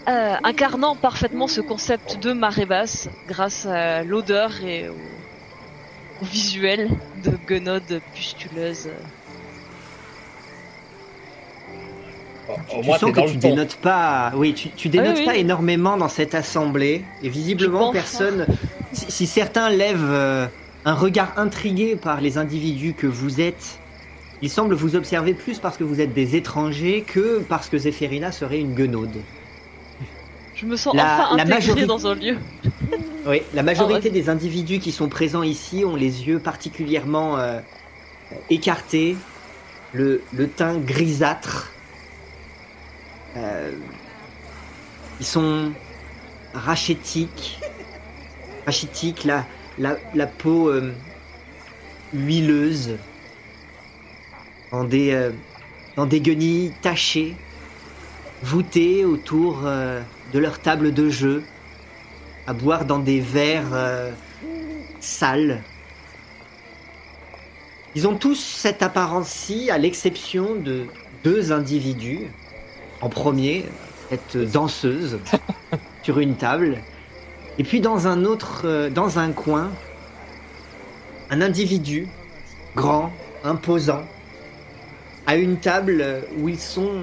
Euh, incarnant parfaitement ce concept de marée basse grâce à l'odeur et au, au visuel de guenaudes pustuleuses. Au tu moins, sens dans que tu le dénotes pas, oui, tu, tu dénotes Ah oui. pas énormément dans cette assemblée, et visiblement personne. Si, si certains lèvent euh, un regard intrigué par les individus que vous êtes, ils semblent vous observer plus parce que vous êtes des étrangers que parce que Zéphérina serait une guenaude. Je me sens La- enfin la majorité- dans un lieu. [laughs] Oui, la majorité Ah des individus qui sont présents ici ont les yeux particulièrement euh, écartés, le, le teint grisâtre. Euh, ils sont rachétiques, [laughs] rachitiques, la, la, la peau euh, huileuse, dans des, euh, dans des guenilles tachées, voûtées autour de leur table de jeu à boire dans des verres sales. Ils ont tous cette apparence-ci, à l'exception de deux individus. En premier, cette danseuse [laughs] sur une table, et puis dans un autre, euh, dans un coin, un individu grand, imposant, à une table où ils sont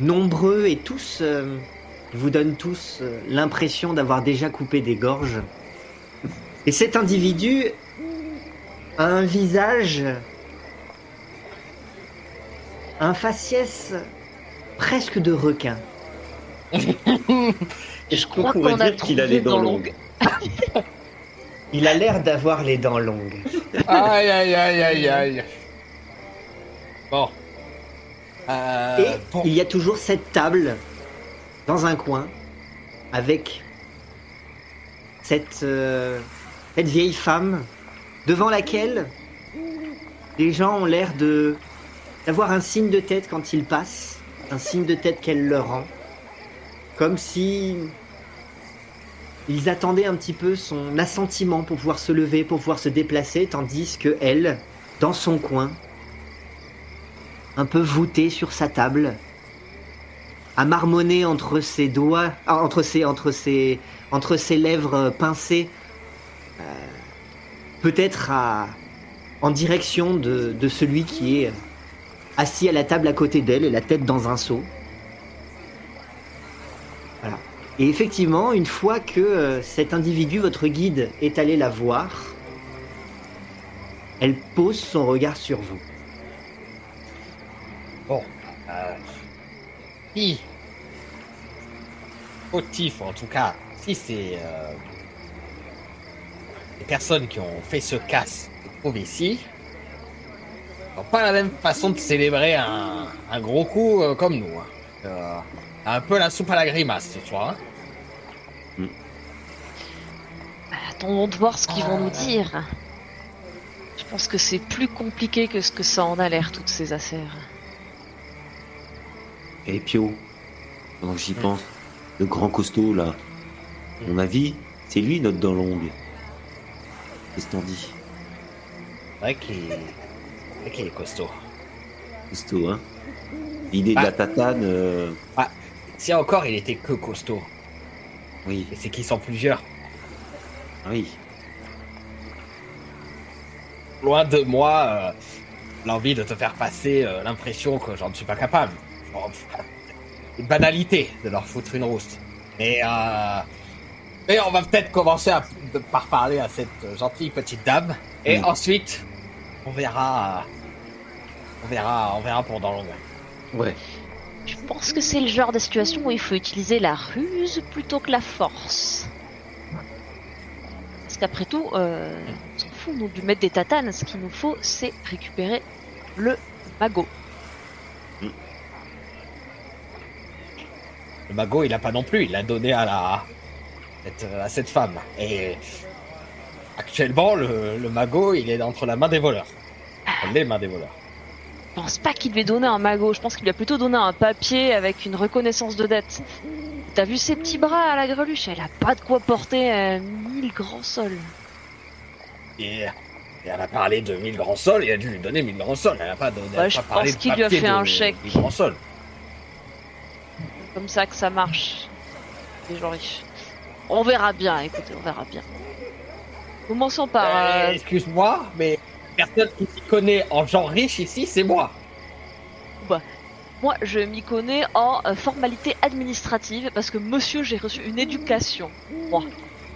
nombreux et tous euh, vous donnent tous euh, l'impression d'avoir déjà coupé des gorges. Et cet individu a un visage, un faciès presque de requin. [laughs] Est-ce qu'on crois pourrait qu'on a dire qu'il a les dents longues [laughs] Il a l'air d'avoir les dents longues. Aïe, aïe, aïe, aïe, aïe. Bon. Euh, Et bon. il y a toujours cette table dans un coin avec cette, euh, cette vieille femme devant laquelle les gens ont l'air de d'avoir un signe de tête quand ils passent, un signe de tête qu'elle leur rend, comme si ils attendaient un petit peu son assentiment pour pouvoir se lever, pour pouvoir se déplacer, tandis que elle, dans son coin, un peu voûtée sur sa table, à marmonner entre ses doigts, ah, entre ses, entre ses, lèvres pincées, euh, peut-être en direction de celui qui est assis à la table à côté d'elle et la tête dans un seau. Voilà. Et effectivement, une fois que euh, cet individu, votre guide, est allé la voir, elle pose son regard sur vous. Bon. Euh, si. Fautif, en tout cas, si c'est. Euh, les personnes qui ont fait ce casse se trouvent ici. N'ont pas la même façon de célébrer un, un gros coup euh, comme nous. hein. Euh, un peu la soupe à la grimace ce soir. hein. Attendons de voir ce qu'ils vont Ah. nous dire. Je pense que c'est plus compliqué que ce que ça en a l'air, toutes ces affaires. Et Pio, pendant que j'y pense, le grand costaud là, à mon avis, c'est lui notre dent longue. Qu'est-ce que t'en dis? C'est vrai qu'il vrai qu'il est costaud. Costaud, hein L'idée de Ah. la tatane, euh, Si encore il était que costaud, oui, et c'est qu'ils sont plusieurs. oui. Loin de moi euh, l'envie de te faire passer euh, l'impression que j'en suis pas capable. [laughs] Une banalité de leur foutre une rousse. Mais, euh, mais on va peut-être commencer à, par parler à cette gentille petite dame. Et Mm. ensuite, on verra, On verra, on verra pour dans longtemps. Ouais. Je pense que c'est le genre de situation où il faut utiliser la ruse plutôt que la force. Parce qu'après tout, euh, on s'en fout nous, du mettre des tatanes. Ce qu'il nous faut, c'est récupérer le magot. Le magot, il a pas non plus. Il l'a donné à la à cette femme. Et actuellement, le, le magot, il est entre la main des voleurs. Entre les mains des voleurs. Je pense pas qu'il lui ait donné un magot. Je pense qu'il lui a plutôt donné un papier avec une reconnaissance de dette. T'as vu ses petits bras à la greluche? Elle a pas de quoi porter euh, mille grands sols. Et, et elle a parlé de 1000 grands sols. Il a dû lui donner 1000 grands sols. Elle a pas donné. Ouais, je pas pense qu'il lui a fait un chèque. 1000 grands sols. Comme ça que ça marche. Les gens riches. On verra bien, écoutez, on verra bien. Commençons par... Euh, euh, Excuse-moi, mais personne qui s'y connaît en gens riches ici, c'est moi. Moi, je m'y connais en euh, formalité administrative parce que monsieur, j'ai reçu une éducation. Moi,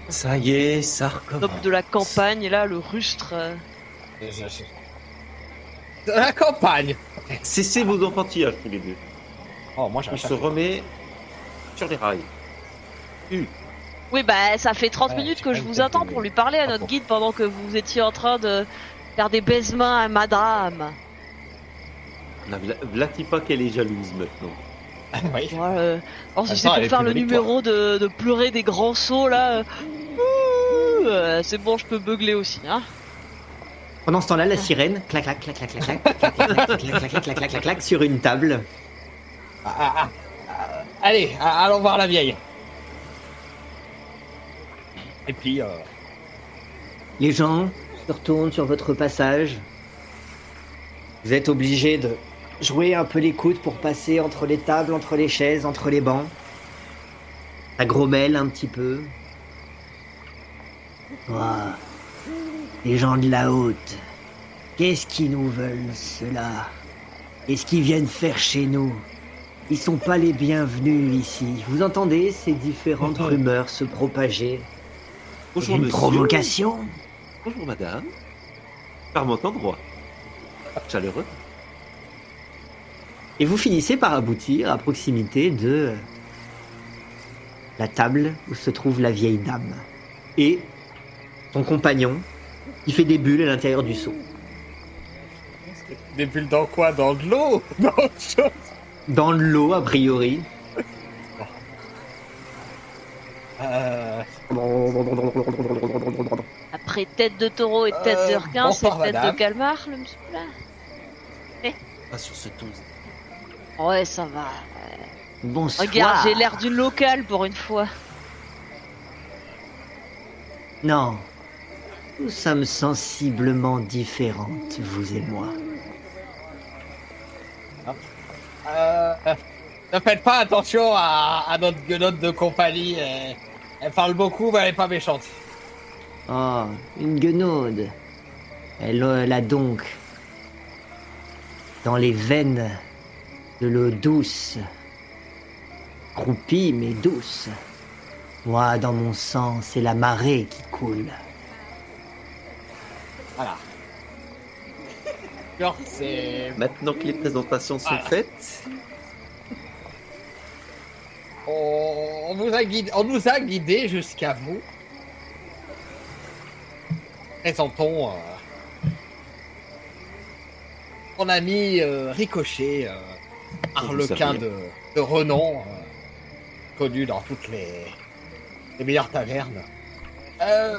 Ça y est, ça recommence. top de la campagne, et là, le rustre. euh, De la campagne. Cessez vos enfantillages tous les deux. Oh, moi On se remet sur les rails. Oui, bah, ça fait 30 Ouais, minutes que je vous attends pour lui parler à Ah notre guide pendant que vous étiez en train de faire des baisements à madame. Vlati pas qu'elle est jalouse maintenant. oui. Voilà. euh, alors, si c'est pour faire le numéro de, de pleurer des grands sauts, là. euh, ouh, euh, c'est bon, je peux beugler aussi, hein. Pendant ce temps-là, la sirène, clac, clac, clac, clac, clac, clac, clac, clac, clac, clac, clac, clac, clac, clac, clac, sur une table. Ah, ah, ah. Ah, Allez, ah, allons voir la vieille. Et puis, euh, Les gens se retournent sur votre passage. Vous êtes obligé de jouer un peu les coudes pour passer entre les tables, entre les chaises, entre les bancs. Ça grommelle un petit peu. Les gens de la haute, qu'est-ce qu'ils nous veulent, ceux-là? Qu'est-ce qu'ils viennent faire chez nous? Ils sont pas les bienvenus ici. Vous entendez ces différentes rumeurs se propager? Bonjour Une monsieur. provocation Bonjour madame. Charmant endroit. Chaleureux. Et vous finissez par aboutir à proximité de la table où se trouve la vieille dame et son compagnon qui fait des bulles à l'intérieur du seau. des bulles dans quoi? Dans de l'eau? [laughs] Dans autre chose? Dans l'eau, a priori. [laughs] euh, Après tête de taureau et tête Euh, de requin, c'est tête madame. de calmar, le monsieur là Pas sur ce ton. Ouais, ça va. Bonsoir. Regarde, j'ai l'air d'une locale pour une fois. Non. Nous sommes sensiblement différentes, vous et moi. euh, ne faites pas attention à, à notre guenotte de compagnie. Elle parle beaucoup, mais elle est pas méchante. Oh, une guenaude. Elle euh, a donc dans les veines de l'eau douce. Croupie mais douce. Moi, dans mon sang, c'est la marée qui coule. Voilà. Genre, c'est. Maintenant que les présentations sont Voilà. faites, On, nous a guidé, on nous a guidés jusqu'à vous. Présentons euh, mon ami euh, Ricochet, euh, arlequin de, de renom, euh, connu dans toutes les, les meilleures tavernes. Euh,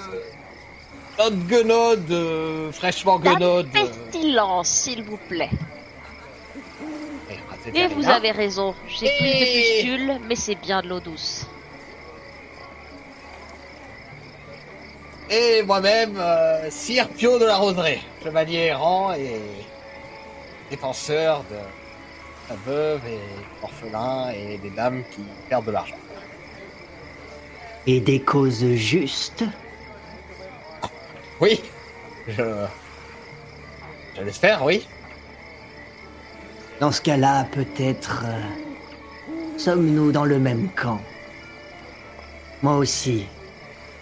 notre euh, fraîchement guenaude. euh, Pestilence, s'il vous plaît. Et Et vous avez raison, j'ai plus de Et- pustules, mais c'est bien de l'eau douce. Et moi-même, euh, Sire Pio de la Roseraie, chevalier errant et défenseur de la veuve et orphelins et des dames qui perdent de l'argent. Et des causes justes? Oui, je... Je l'espère, oui. Dans ce cas-là, peut-être euh, sommes-nous dans le même camp. Moi aussi,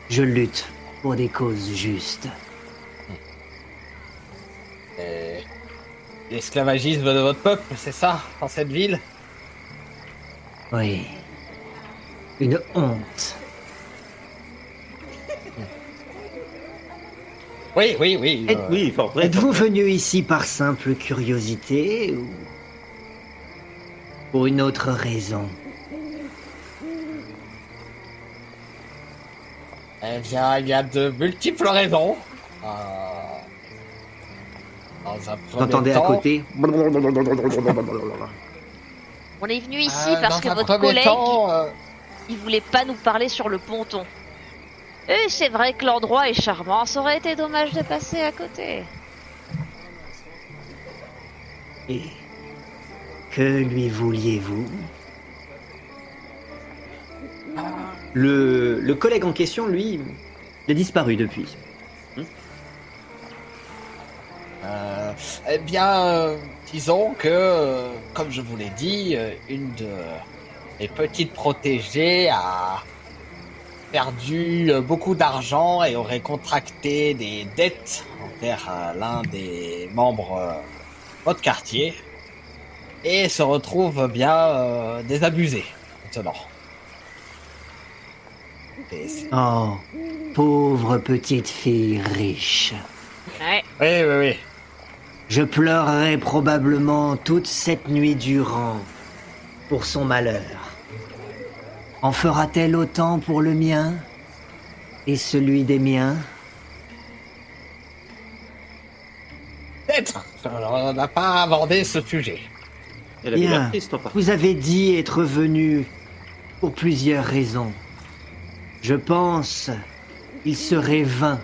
je lutte pour des causes justes. Et l'esclavagisme de votre peuple, c'est ça, dans cette ville? Oui. Une honte. Oui, oui, oui. Et- euh, Oui. Êtes-vous venu ici par simple curiosité ou pour une autre raison Eh bien, il y a de multiples raisons. Euh, premier entendez à temps- côté [laughs] On est venu ici Euh, parce dans que votre collègue, temps, euh, il voulait pas nous parler sur le ponton. Et c'est vrai que l'endroit est charmant, ça aurait été dommage de passer à côté. Et que lui vouliez-vous le, le collègue en question, lui, il a disparu depuis. Euh, eh bien, disons que, comme je vous l'ai dit, une de mes petites protégées a perdu beaucoup d'argent et aurait contracté des dettes envers euh, l'un des membres euh, de votre quartier et se retrouve bien euh, désabusée maintenant. Oh, pauvre petite fille riche. Ouais. Oui, oui, oui. Je pleurerai probablement toute cette nuit durant pour son malheur. En fera-t-elle autant pour le mien et celui des miens? Peut-être. On n'a pas abordé ce sujet. Elle avait l'air Bien. triste en partie. Vous avez dit être venu pour plusieurs raisons. Je pense qu'il serait vain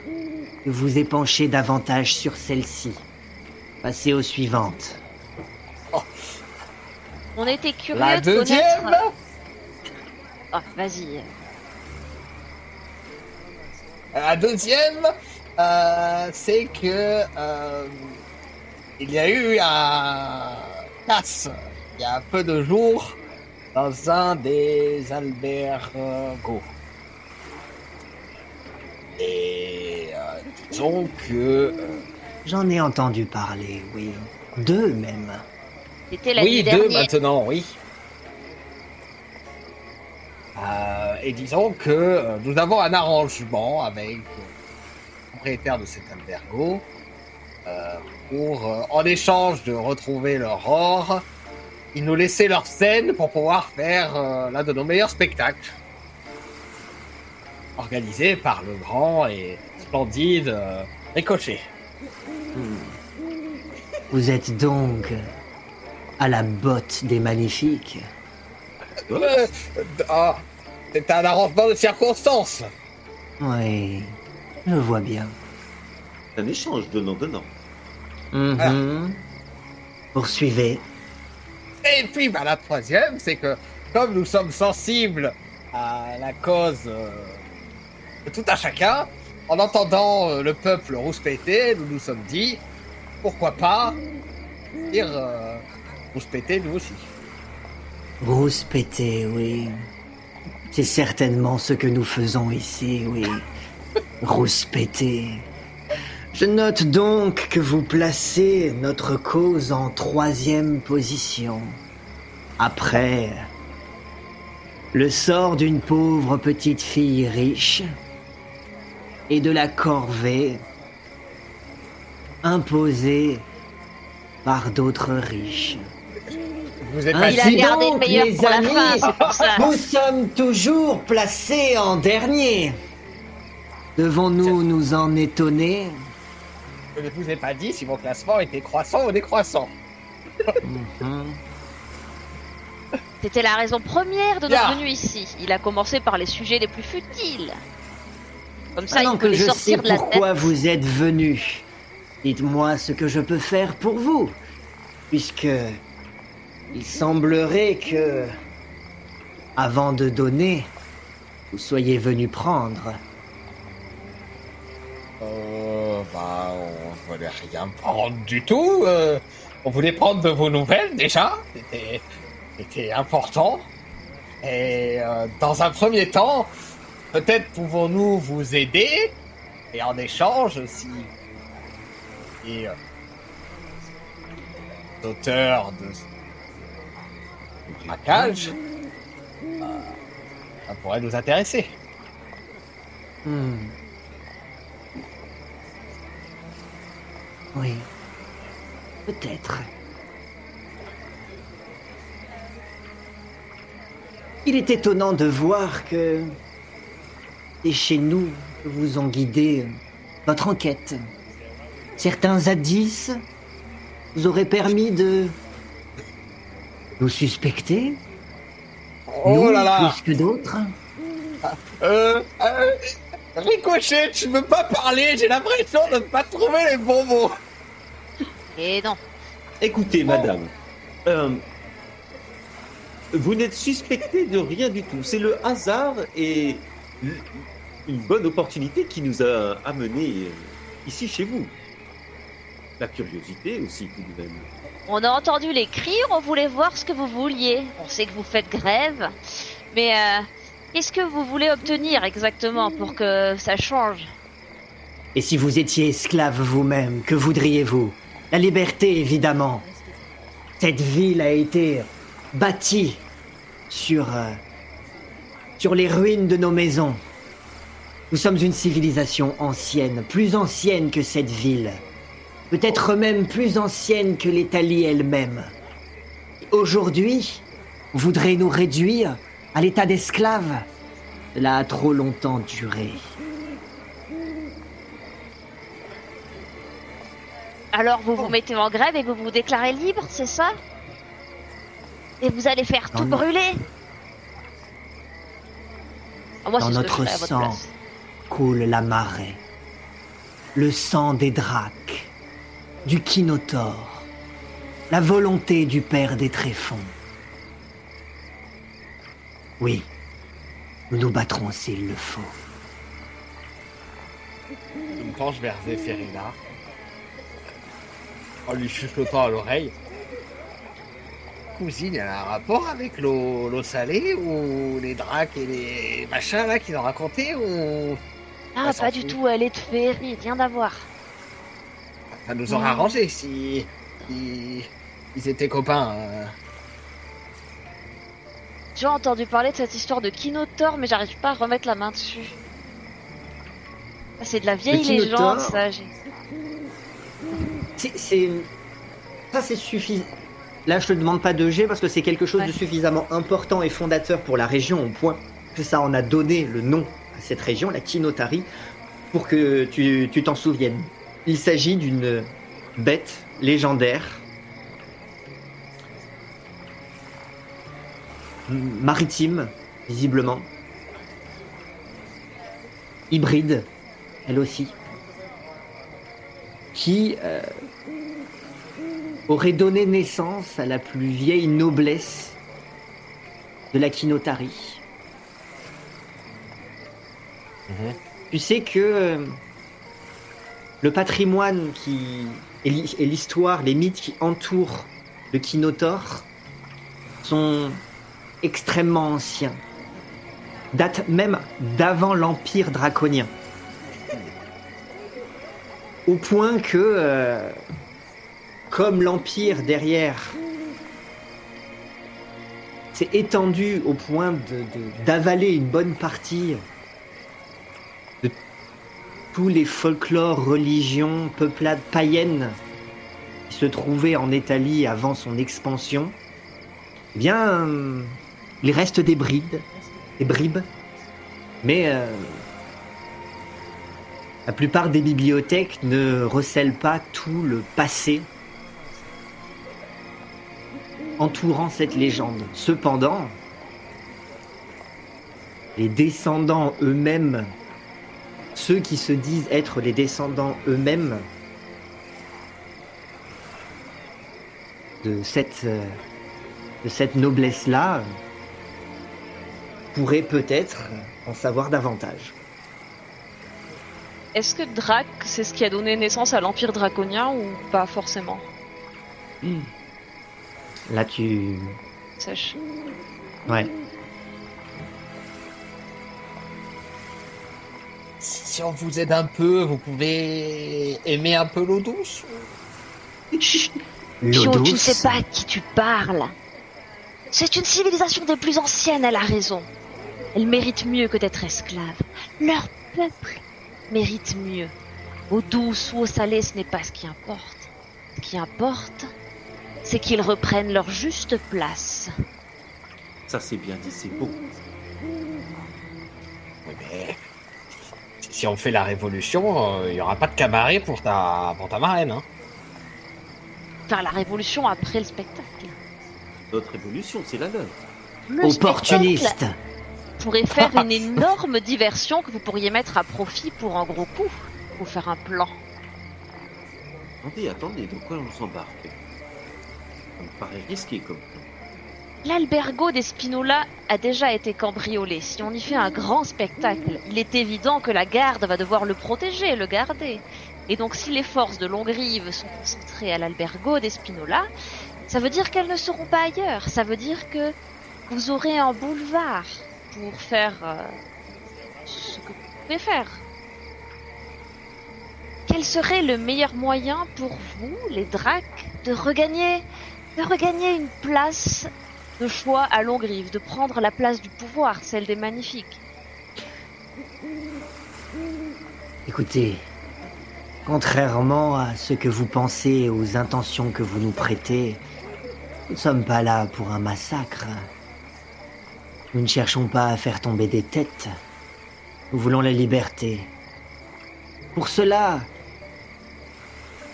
de vous épancher davantage sur celle-ci. Passez aux suivantes. On était curieux La de deuxième? Connaître... Ah, vas-y. La deuxième, euh, c'est que euh, il y a eu un il y a peu de jours dans un des albergos. Et euh, disons que euh, J'en ai entendu parler, oui. Deux même. C'était la oui, nuit deux dernière. maintenant, oui. Euh, et disons que euh, nous avons un arrangement avec euh, le propriétaire de cet albergo pour, euh, en échange de retrouver leur or, ils nous laissaient leur scène pour pouvoir faire euh, l'un de nos meilleurs spectacles. Organisé par le grand et splendide euh, Ricochet. Vous êtes donc à la botte des magnifiques. Euh, ah, c'est un arrangement de circonstances. Oui, je vois bien. C'est un échange donnant-donnant. Mhm. Poursuivez. Et puis, bah, la troisième, c'est que comme nous sommes sensibles à la cause euh, de tout un chacun, en entendant euh, le peuple rouspéter, nous nous sommes dit, pourquoi pas dire euh, rouspéter nous aussi. Rousse pété, oui. C'est certainement ce que nous faisons ici, oui. [laughs] Rousse pété. Je note donc que vous placez notre cause en troisième position. Après le sort d'une pauvre petite fille riche et de la corvée imposée par d'autres riches. Vous êtes Hein, pas Il a Ainsi gardé le donc, meilleur les pour la amis, fin, c'est pour ça. Nous sommes toujours placés en dernier. Devons-nous nous en étonner? Je ne vous ai pas dit si mon classement était croissant ou décroissant. Mhm. C'était la raison première de notre venue ici. Il a commencé par les sujets les plus futiles. Comme ça, Maintenant il peut que les je sais sortir de la pourquoi tête. vous êtes venu, dites-moi ce que je peux faire pour vous. Puisque il semblerait que, avant de donner, vous soyez venu prendre. Euh, bah, on voulait rien prendre du tout. euh, on voulait prendre de vos nouvelles déjà. C'était, important. Et euh, dans un premier temps, peut-être pouvons-nous vous aider. Et en échange, si. Et, euh, d'auteur de braquage, euh, ça pourrait nous intéresser. Hmm. Oui. Peut-être. Il est étonnant de voir que c'est chez nous que vous ont guidé votre enquête. Certains indices vous auraient permis de nous suspecter. Oh nous, là là plus que d'autres. Euh, euh, Ricochet, tu veux pas parler J'ai l'impression de ne pas trouver les bons mots. Et non. Écoutez, madame, euh, vous n'êtes suspecté de rien du tout. C'est le hasard et une bonne opportunité qui nous a amenés euh, ici chez vous. La curiosité aussi, tout de même. On a entendu les cris, on voulait voir ce que vous vouliez. On sait que vous faites grève. Mais euh, qu'est-ce que vous voulez obtenir exactement pour que ça change? Et si vous étiez esclave vous-même, que voudriez-vous? La liberté, évidemment. Cette ville a été bâtie sur, euh, sur les ruines de nos maisons. Nous sommes une civilisation ancienne, plus ancienne que cette ville. Peut-être même plus ancienne que l'Italie elle-même. Aujourd'hui, vous voudrez nous réduire à l'état d'esclaves Cela a trop longtemps duré. Alors vous vous mettez en grève et vous vous déclarez libre, c'est ça? Et vous allez faire tout no- brûler? Ah, Moi, Dans c'est ce que notre sang. place. coule la marée. Le sang des dracs, du Kinotor, la volonté du père des tréfonds. Oui, nous nous battrons s'il le faut. Je me penche vers. En lui chuchotant à l'oreille. Cousine, elle a un rapport avec l'eau l'eau salée ou les dracs et les machins là qu'ils ont raconté ou Ah, pas du tout, elle est de féerie, rien à voir. ça nous aurait arrangé si, si ils étaient copains. euh. J'ai entendu parler de cette histoire de Kinotor, mais j'arrive pas à remettre la main dessus. Ah, c'est de la vieille légende, ça. C'est-. Ça, c'est suffisant. Là, je te demande pas de G parce que c'est quelque chose Ouais. de suffisamment important et fondateur pour la région, au point que ça en a donné le nom à cette région, la Kinotari, pour que tu t'en souviennes. Il s'agit d'une bête légendaire maritime, visiblement, hybride, elle aussi, qui euh, aurait donné naissance à la plus vieille noblesse de la Kinotari. Tu sais que euh, le patrimoine qui et l'histoire, les mythes qui entourent le Kinotor sont extrêmement anciens. Datent même d'avant l'Empire draconien. Au point que, euh, comme l'Empire derrière s'est étendu au point de- de- d'avaler une bonne partie de tous les folklores, religions, peuplades païennes qui se trouvaient en Italie avant son expansion, eh bien, euh, il reste des brides, des bribes, mais euh, la plupart des bibliothèques ne recèlent pas tout le passé entourant cette légende. Cependant, les descendants eux-mêmes, ceux qui se disent être les descendants eux-mêmes de cette, noblesse-là, pourraient peut-être en savoir davantage. Est-ce que Drac, c'est ce qui a donné naissance à l'Empire draconien ou pas forcément Là, tu... Sèche. Ouais. Si on vous aide un peu, vous pouvez aimer un peu l'eau douce Chut L'eau Pio, tu ne sais pas à qui tu parles. C'est une civilisation des plus anciennes, elle a raison. Elle mérite mieux que d'être esclave. Leur peuple mérite mieux. Eau douce ou eau salée, ce n'est pas ce qui importe. Ce qui importe, c'est qu'ils reprennent leur juste place. Ça, c'est bien dit, c'est beau. Oui, mais si on fait la révolution, euh, il y aura pas de cabaret pour ta, pour ta marraine. Hein. Faire la révolution après le spectacle. Notre révolution, c'est la leur. Le Opportuniste spectacle pourrait faire une [laughs] énorme diversion que vous pourriez mettre à profit pour un gros coup. Ou faire un plan. Attendez, attendez, dans quoi on s'embarque Ça me paraît risqué comme plan. L'albergo d'Espinola a déjà été cambriolé. Si on y fait un grand spectacle, il est évident que la garde va devoir le protéger, le garder. Et donc si les forces de Longrive sont concentrées à l'albergo d'Espinola, ça veut dire qu'elles ne seront pas ailleurs. Ça veut dire que vous aurez un boulevard pour faire euh, ce que vous pouvez faire. Quel serait le meilleur moyen pour vous, les Dracs, de regagner, de regagner une place de choix à Longrive, de prendre la place du pouvoir, celle des magnifiques? Écoutez, contrairement à ce que vous pensez et aux intentions que vous nous prêtez, nous ne sommes pas là pour un massacre. Nous ne cherchons pas à faire tomber des têtes. Nous voulons la liberté. Pour cela,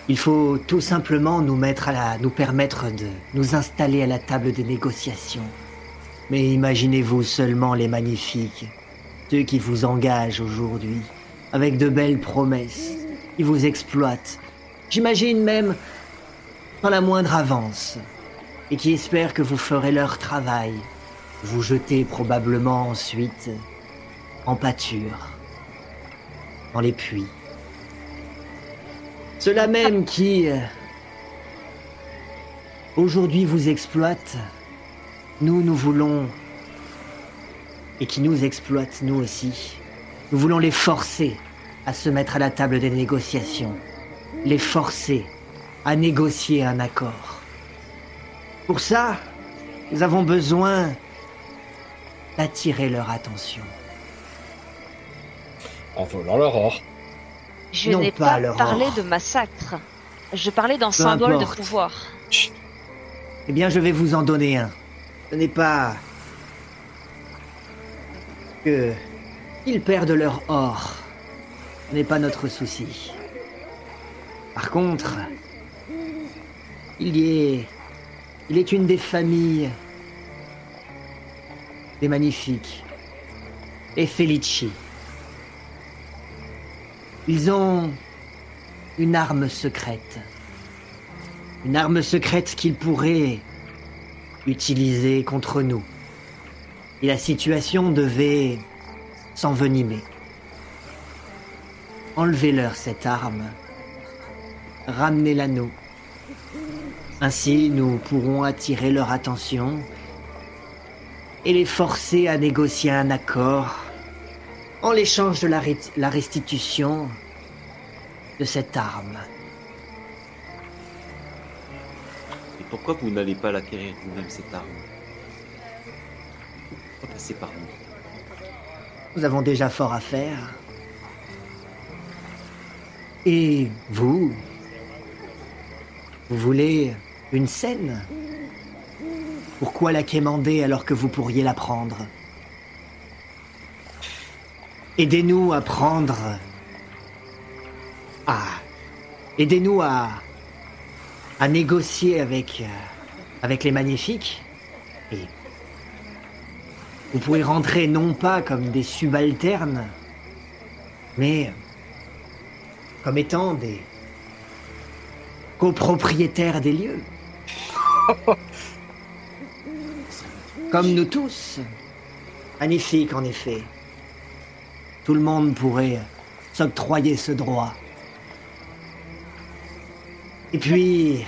il faut tout simplement nous mettre à la, nous permettre de nous installer à la table des négociations. Mais imaginez-vous seulement les magnifiques, ceux qui vous engagent aujourd'hui, avec de belles promesses, qui vous exploitent. J'imagine même sans la moindre avance, et qui espèrent que vous ferez leur travail. Vous jetez probablement ensuite en pâture, dans les puits. Ceux-là même qui, euh, aujourd'hui, vous exploitent, nous, nous voulons, et qui nous exploitent, nous aussi, nous voulons les forcer à se mettre à la table des négociations, les forcer à négocier un accord. Pour ça, nous avons besoin d'attirer leur attention. En volant l'aurore. Je Non n'ai pas parlé de massacre. Je parlais d'un symbole de pouvoir. Eh bien, je vais vous en donner un. Ce n'est pas que ils perdent leur or. Ce n'est pas notre souci. Par contre, il y est, il est une des familles des magnifiques, les Felici. Ils ont une arme secrète. Une arme secrète qu'ils pourraient utiliser contre nous. Et la situation devait s'envenimer. Enlevez-leur cette arme. Ramenez-la nous. Ainsi, nous pourrons attirer leur attention et les forcer à négocier un accord en l'échange de la, restitution de cette arme. Et pourquoi vous n'allez pas l'acquérir vous-même, cette arme? Pourquoi passer par nous Nous avons déjà fort à faire. Et vous? Vous voulez une scène? Pourquoi la quémander alors que vous pourriez la prendre Aidez-nous à prendre... Ah Aidez-nous à... à négocier avec... euh, avec les magnifiques. Et vous pouvez rentrer non pas comme des subalternes, mais comme étant des copropriétaires des lieux. [laughs] comme nous tous. Magnifique en effet. Tout le monde pourrait s'octroyer ce droit. Et puis,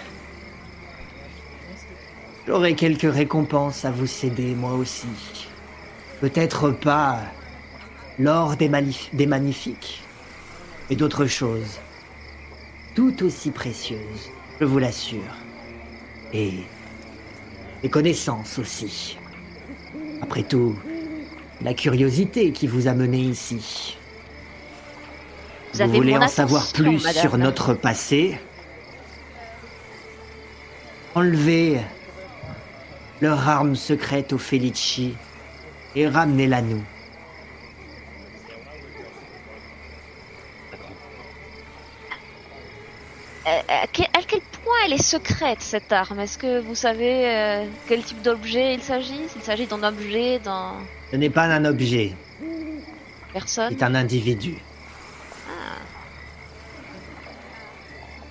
j'aurai quelques récompenses à vous céder moi aussi. Peut-être pas l'or des, magnifiques, mais d'autres choses, tout aussi précieuses, je vous l'assure. Et des connaissances aussi. Après tout, la curiosité qui vous a mené ici. Vous, voulez en savoir plus madame. sur notre passé Enlevez leur arme secrète au Felici et ramenez-la nous. Euh, à quel, à quel point elle est secrète cette arme Est-ce que vous savez euh, quel type d'objet il s'agit? S'il s'agit d'un objet, d'un Ce n'est pas un objet, personne? C'est un individu. Ah.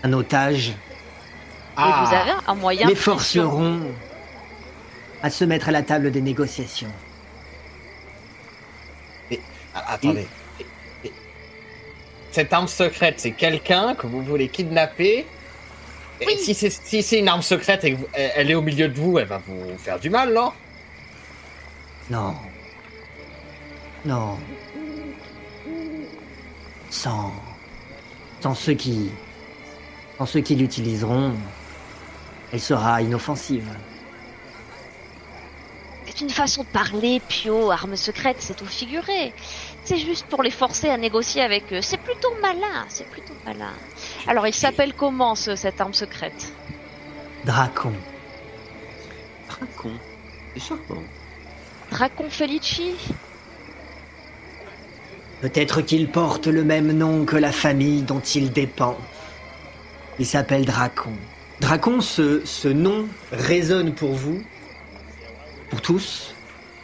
Un otage. Et Ah. vous avez un moyen Les forceront à se mettre à la table des négociations. Ah, Attendez. Et- et- Cette arme secrète, c'est quelqu'un que vous voulez kidnapper? Oui. Si c'est si une arme secrète et elle est au milieu de vous, elle va vous faire du mal, non? Non. Non. Sans. Sans ceux qui. Sans ceux qui l'utiliseront, elle sera inoffensive. C'est une façon de parler, Pio, arme secrète, c'est tout figuré. C'est juste pour les forcer à négocier avec eux. C'est plutôt malin, c'est plutôt malin. Alors, il s'appelle comment, ce, cette arme secrète? Dracon. Dracon. C'est charmant. Dracon Felici? Peut-être qu'il porte le même nom que la famille dont il dépend. Il s'appelle Dracon. Dracon, ce, ce nom résonne pour vous, pour tous?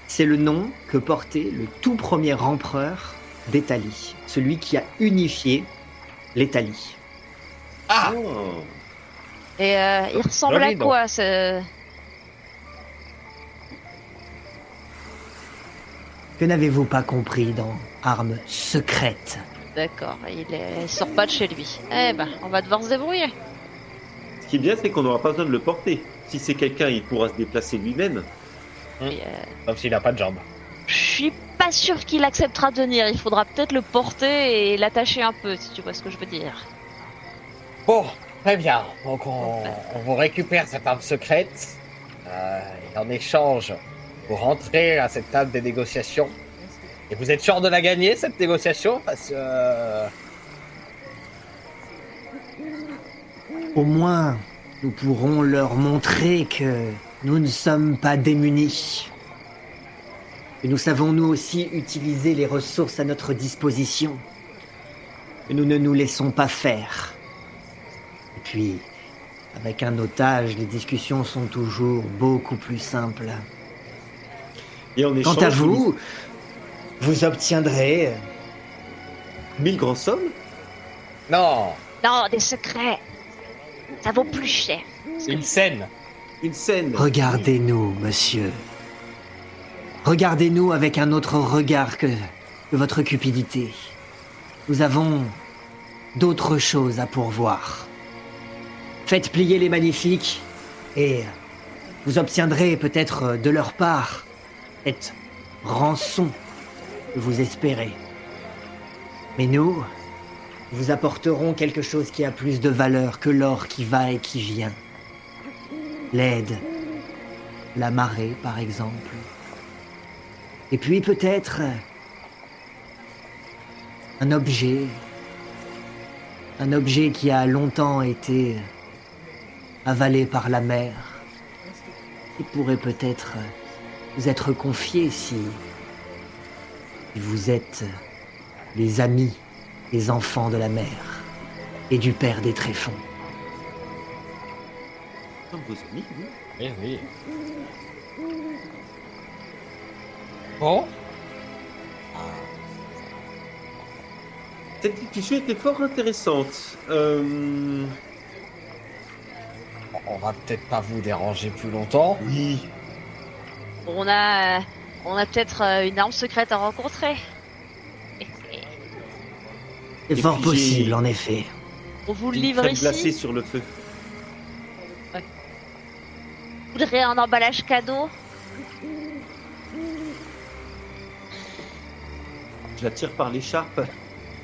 C'est le nom que portait le tout premier empereur d'Italie, celui qui a unifié l'Italie. Ah Oh. Et euh, il ressemble Joli à nom. quoi ce... Que n'avez-vous pas compris dans Armes secrètes D'accord, il, est... il sort pas de chez lui. Eh ben, on va devoir se débrouiller. Ce qui est bien, c'est qu'on n'aura pas besoin de le porter. Si c'est quelqu'un, il pourra se déplacer lui-même. Et, euh, Sauf s'il a pas de jambes. je suis pas sûr qu'il acceptera de venir. Il faudra peut-être le porter et l'attacher un peu, si tu vois ce que je veux dire. Bon, très bien. Donc on, on vous récupère cette arme secrète. Euh, et en échange, vous rentrez à cette table des négociations. Et vous êtes sûr de la gagner, cette négociation? Parce que... euh, Au moins, nous pourrons leur montrer que nous ne sommes pas démunis. Que nous savons nous aussi utiliser les ressources à notre disposition. Que nous ne nous laissons pas faire. Et puis, avec un otage, les discussions sont toujours beaucoup plus simples. Et en Quant à vous, vous obtiendrez mille grands sommes? Non, Non, des secrets. Ça vaut plus cher. une scène. Une scène. Regardez-nous, monsieur. Regardez-nous avec un autre regard que, votre cupidité. Nous avons d'autres choses à pourvoir. Faites plier les magnifiques et vous obtiendrez peut-être de leur part cette rançon que vous espérez. Mais nous, vous apporterons quelque chose qui a plus de valeur que l'or qui va et qui vient. L'aide, la marée par exemple. Et puis peut-être un objet, un objet qui a longtemps été avalé par la mer, qui pourrait peut-être vous être confié si vous êtes les amis des enfants de la mer et du père des tréfonds. Comme vos amis, oui. Oui, oui. Bon, Cette discussion était fort intéressante. Euh... on va peut-être pas vous déranger plus longtemps. Oui. On a, on a peut-être euh, une arme secrète à rencontrer. C'est fort possible en effet. On vous le livre ici. sur le feu. Voudrez un emballage cadeau Je la tire par l'écharpe.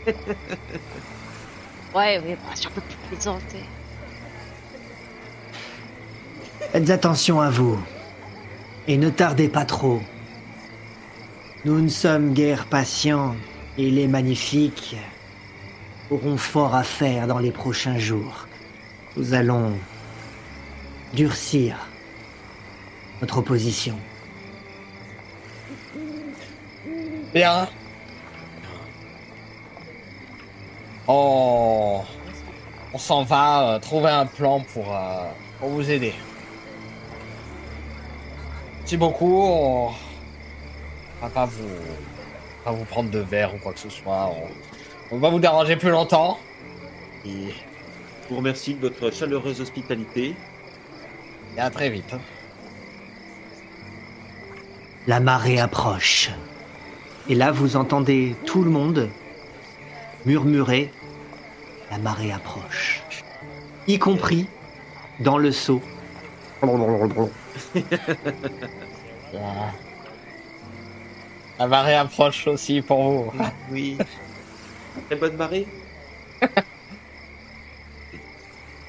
[laughs] Ouais, oui, bah, on peut plus plaisanter. Faites attention à vous. Et ne tardez pas trop. Nous ne sommes guère patients et les magnifiques auront fort à faire dans les prochains jours. Nous allons durcir notre opposition. Bien. On, on s'en va euh, trouver un plan pour, euh, pour vous aider. Merci beaucoup. On va pas vous, pas vous prendre de verre ou quoi que ce soit. On, on va vous déranger plus longtemps. Et, Je vous remercie de votre chaleureuse hospitalité. et à très vite. La marée approche. Et là, vous entendez tout le monde murmurer La marée approche. Y compris dans le seau. La- [laughs] La marée approche aussi pour vous. Oui. Très bonne marée.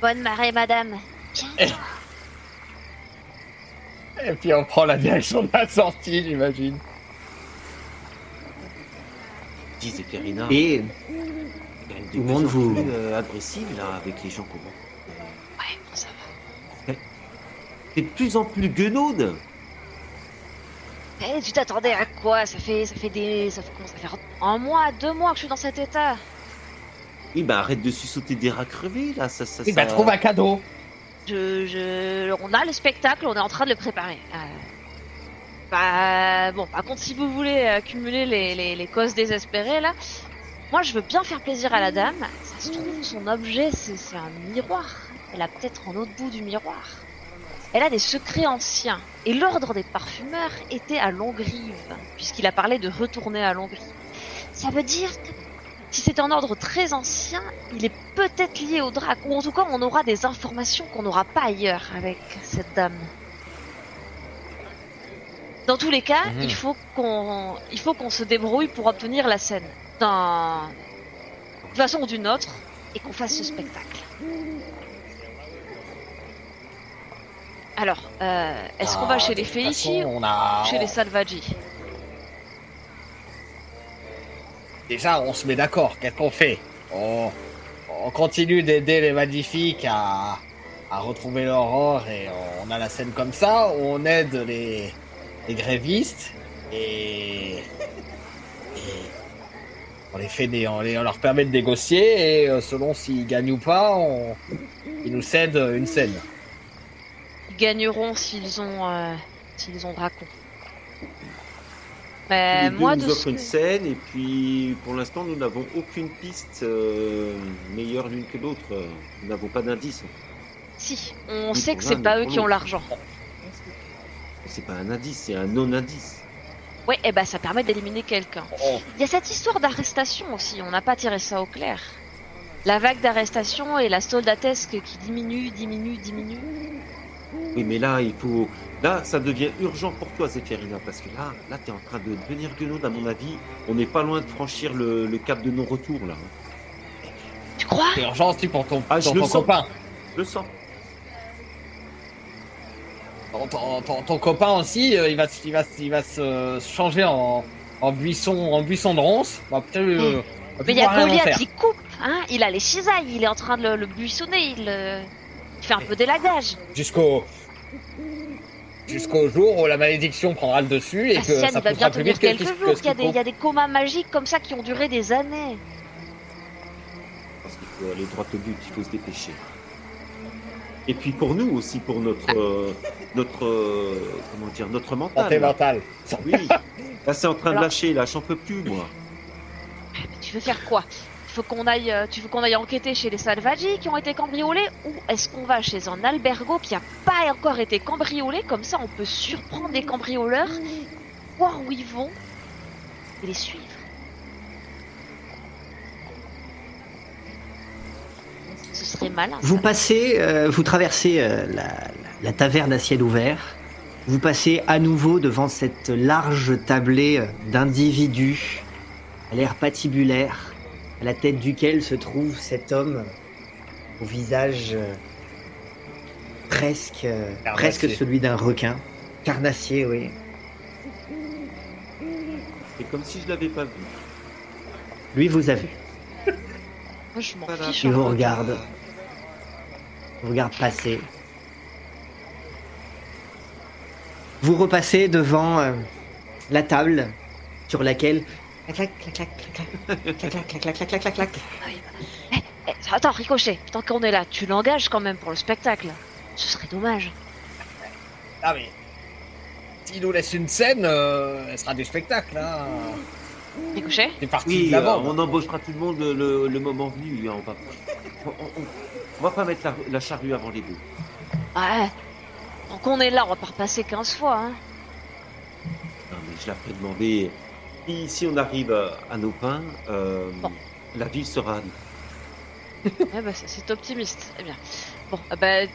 Bonne marée, madame. [laughs] Et puis on prend la direction de la sortie, j'imagine. Dis Zéphérina. Et elle est de tout le plus monde en vous- plus, euh, agressive là avec les gens qu'on voit. Ouais, bon, ça va. T'es de plus en plus guenaude. Eh, tu t'attendais à quoi? Ça fait, ça fait des, ça fait comment? Ça fait un mois, deux mois que je suis dans cet état. Oui, bah arrête de sursauter des rats crevés là. Ça, ça, Oui, bah trouve un cadeau. Je, je, on a le spectacle, on est en train de le préparer. Euh, bah, bon, par contre, si vous voulez accumuler les, les, causes désespérées là, moi je veux bien faire plaisir à la dame. Ça se trouve, son objet c'est un miroir. Elle a peut-être en autre bout du miroir. Elle a des secrets anciens. Et l'ordre des parfumeurs était à Longrive, puisqu'il a parlé de retourner à Longrive. Ça veut dire que si c'est un ordre très ancien, il est peut-être lié au drac, ou en tout cas on aura des informations qu'on n'aura pas ailleurs avec cette dame. Dans tous les cas, Mhm. il faut qu'on, il faut qu'on se débrouille pour obtenir la scène, d'un, d'une façon ou d'une autre, et qu'on fasse ce spectacle. Alors, euh, est-ce qu'on va Ah, chez les a... ou chez les Salvaggi Déjà, on se met d'accord. Qu'est-ce qu'on fait? On... on continue d'aider les magnifiques à... retrouver l'aurore et on a la scène comme ça. On aide les, grévistes et... on leur permet de négocier et euh, selon s'ils gagnent ou pas, ils nous cèdent une scène. Ils gagneront s'ils ont, euh, s'ils ont. Mais les deux moi, nous offrent une scène et puis pour l'instant nous n'avons aucune piste euh, meilleure l'une que l'autre. Nous n'avons pas d'indice. Si, on sait que c'est pas eux qui ont l'argent. C'est pas un indice, c'est un non-indice. Ouais, et bah ça permet d'éliminer quelqu'un. Oh, Il y a cette histoire d'arrestation aussi, on n'a pas tiré ça au clair. La vague d'arrestation et la soldatesque qui diminue, diminue, diminue. Oui, mais là, il faut. Là, ça devient urgent pour toi, Zéphérina, parce que là, là, t'es en train de devenir guenaude, à mon avis. On n'est pas loin de franchir le, le cap de non-retour, là. Tu crois? C'est urgent aussi pour ton, Ah, je le ton sens. copain. Je le sens. Ton, ton- ton- ton copain aussi, euh, il va, il va, il va se changer en, en buisson, en buisson de ronce. On va peut-être, euh, on va Mais il y a Goliath qui coupe, hein Il a les cisailles, il est en train de le, le buissonner, il, fait un peu d'élagage. Jusqu'au jusqu'au jour où la malédiction prendra le dessus et que ça il va poussera bien plus tenir vite que quelques jours. Il y, a des, il y faut. a des comas magiques comme ça qui ont duré des années. Parce qu'il faut aller droit au but, il faut se dépêcher. Et puis pour nous aussi, pour notre. euh, notre. euh, comment dire Notre mental. Santé mentale. Oui. Là, c'est en train de lâcher, là, j'en peux plus, moi. Tu veux faire quoi? Faut qu'on aille, euh, tu veux qu'on aille enquêter chez les Salvaggi qui ont été cambriolés ou est-ce qu'on va chez un albergo qui a pas encore été cambriolé? Comme ça, on peut surprendre les cambrioleurs, voir où ils vont et les suivre. Ce serait malin. Vous ça. passez, euh, vous traversez euh, la, la- taverne à ciel ouvert. Vous passez à nouveau devant cette large tablée d'individus à l'air patibulaire, à la tête duquel se trouve cet homme au visage euh, presque, euh, Carnassier. presque celui d'un requin. Carnassier, oui. C'est comme si je l'avais pas vu. Lui vous a vu. Moi, je m'en Voilà. fiche. Il un vous regarde. Vous regarde passer. Vous repassez devant euh, la table sur laquelle. [laughs] Clac, clac, clac, clac, clac, clac, clac, clac, clac, clac, clac, clac, clac. Attends, Ricochet, tant qu'on est là, tu l'engages quand même pour le spectacle. Ce serait dommage. Ah mais. S'il nous laisse une scène, euh, elle sera du spectacle, hein. Ricochet C'est parti Oui, de l'avant. euh, on embauchera tout le monde le, le- le moment venu. hein, on, va, on, on- on va pas mettre la, la charrue avant les deux. Ouais. Tant qu'on est là, on va pas repasser 15 fois, hein. Non, mais je l'avais demandé. Si, si on arrive à, à nos pains, euh, Bon. la ville sera. Ouais, bah, c'est- c'est optimiste. Eh bien. Bon, ah bah.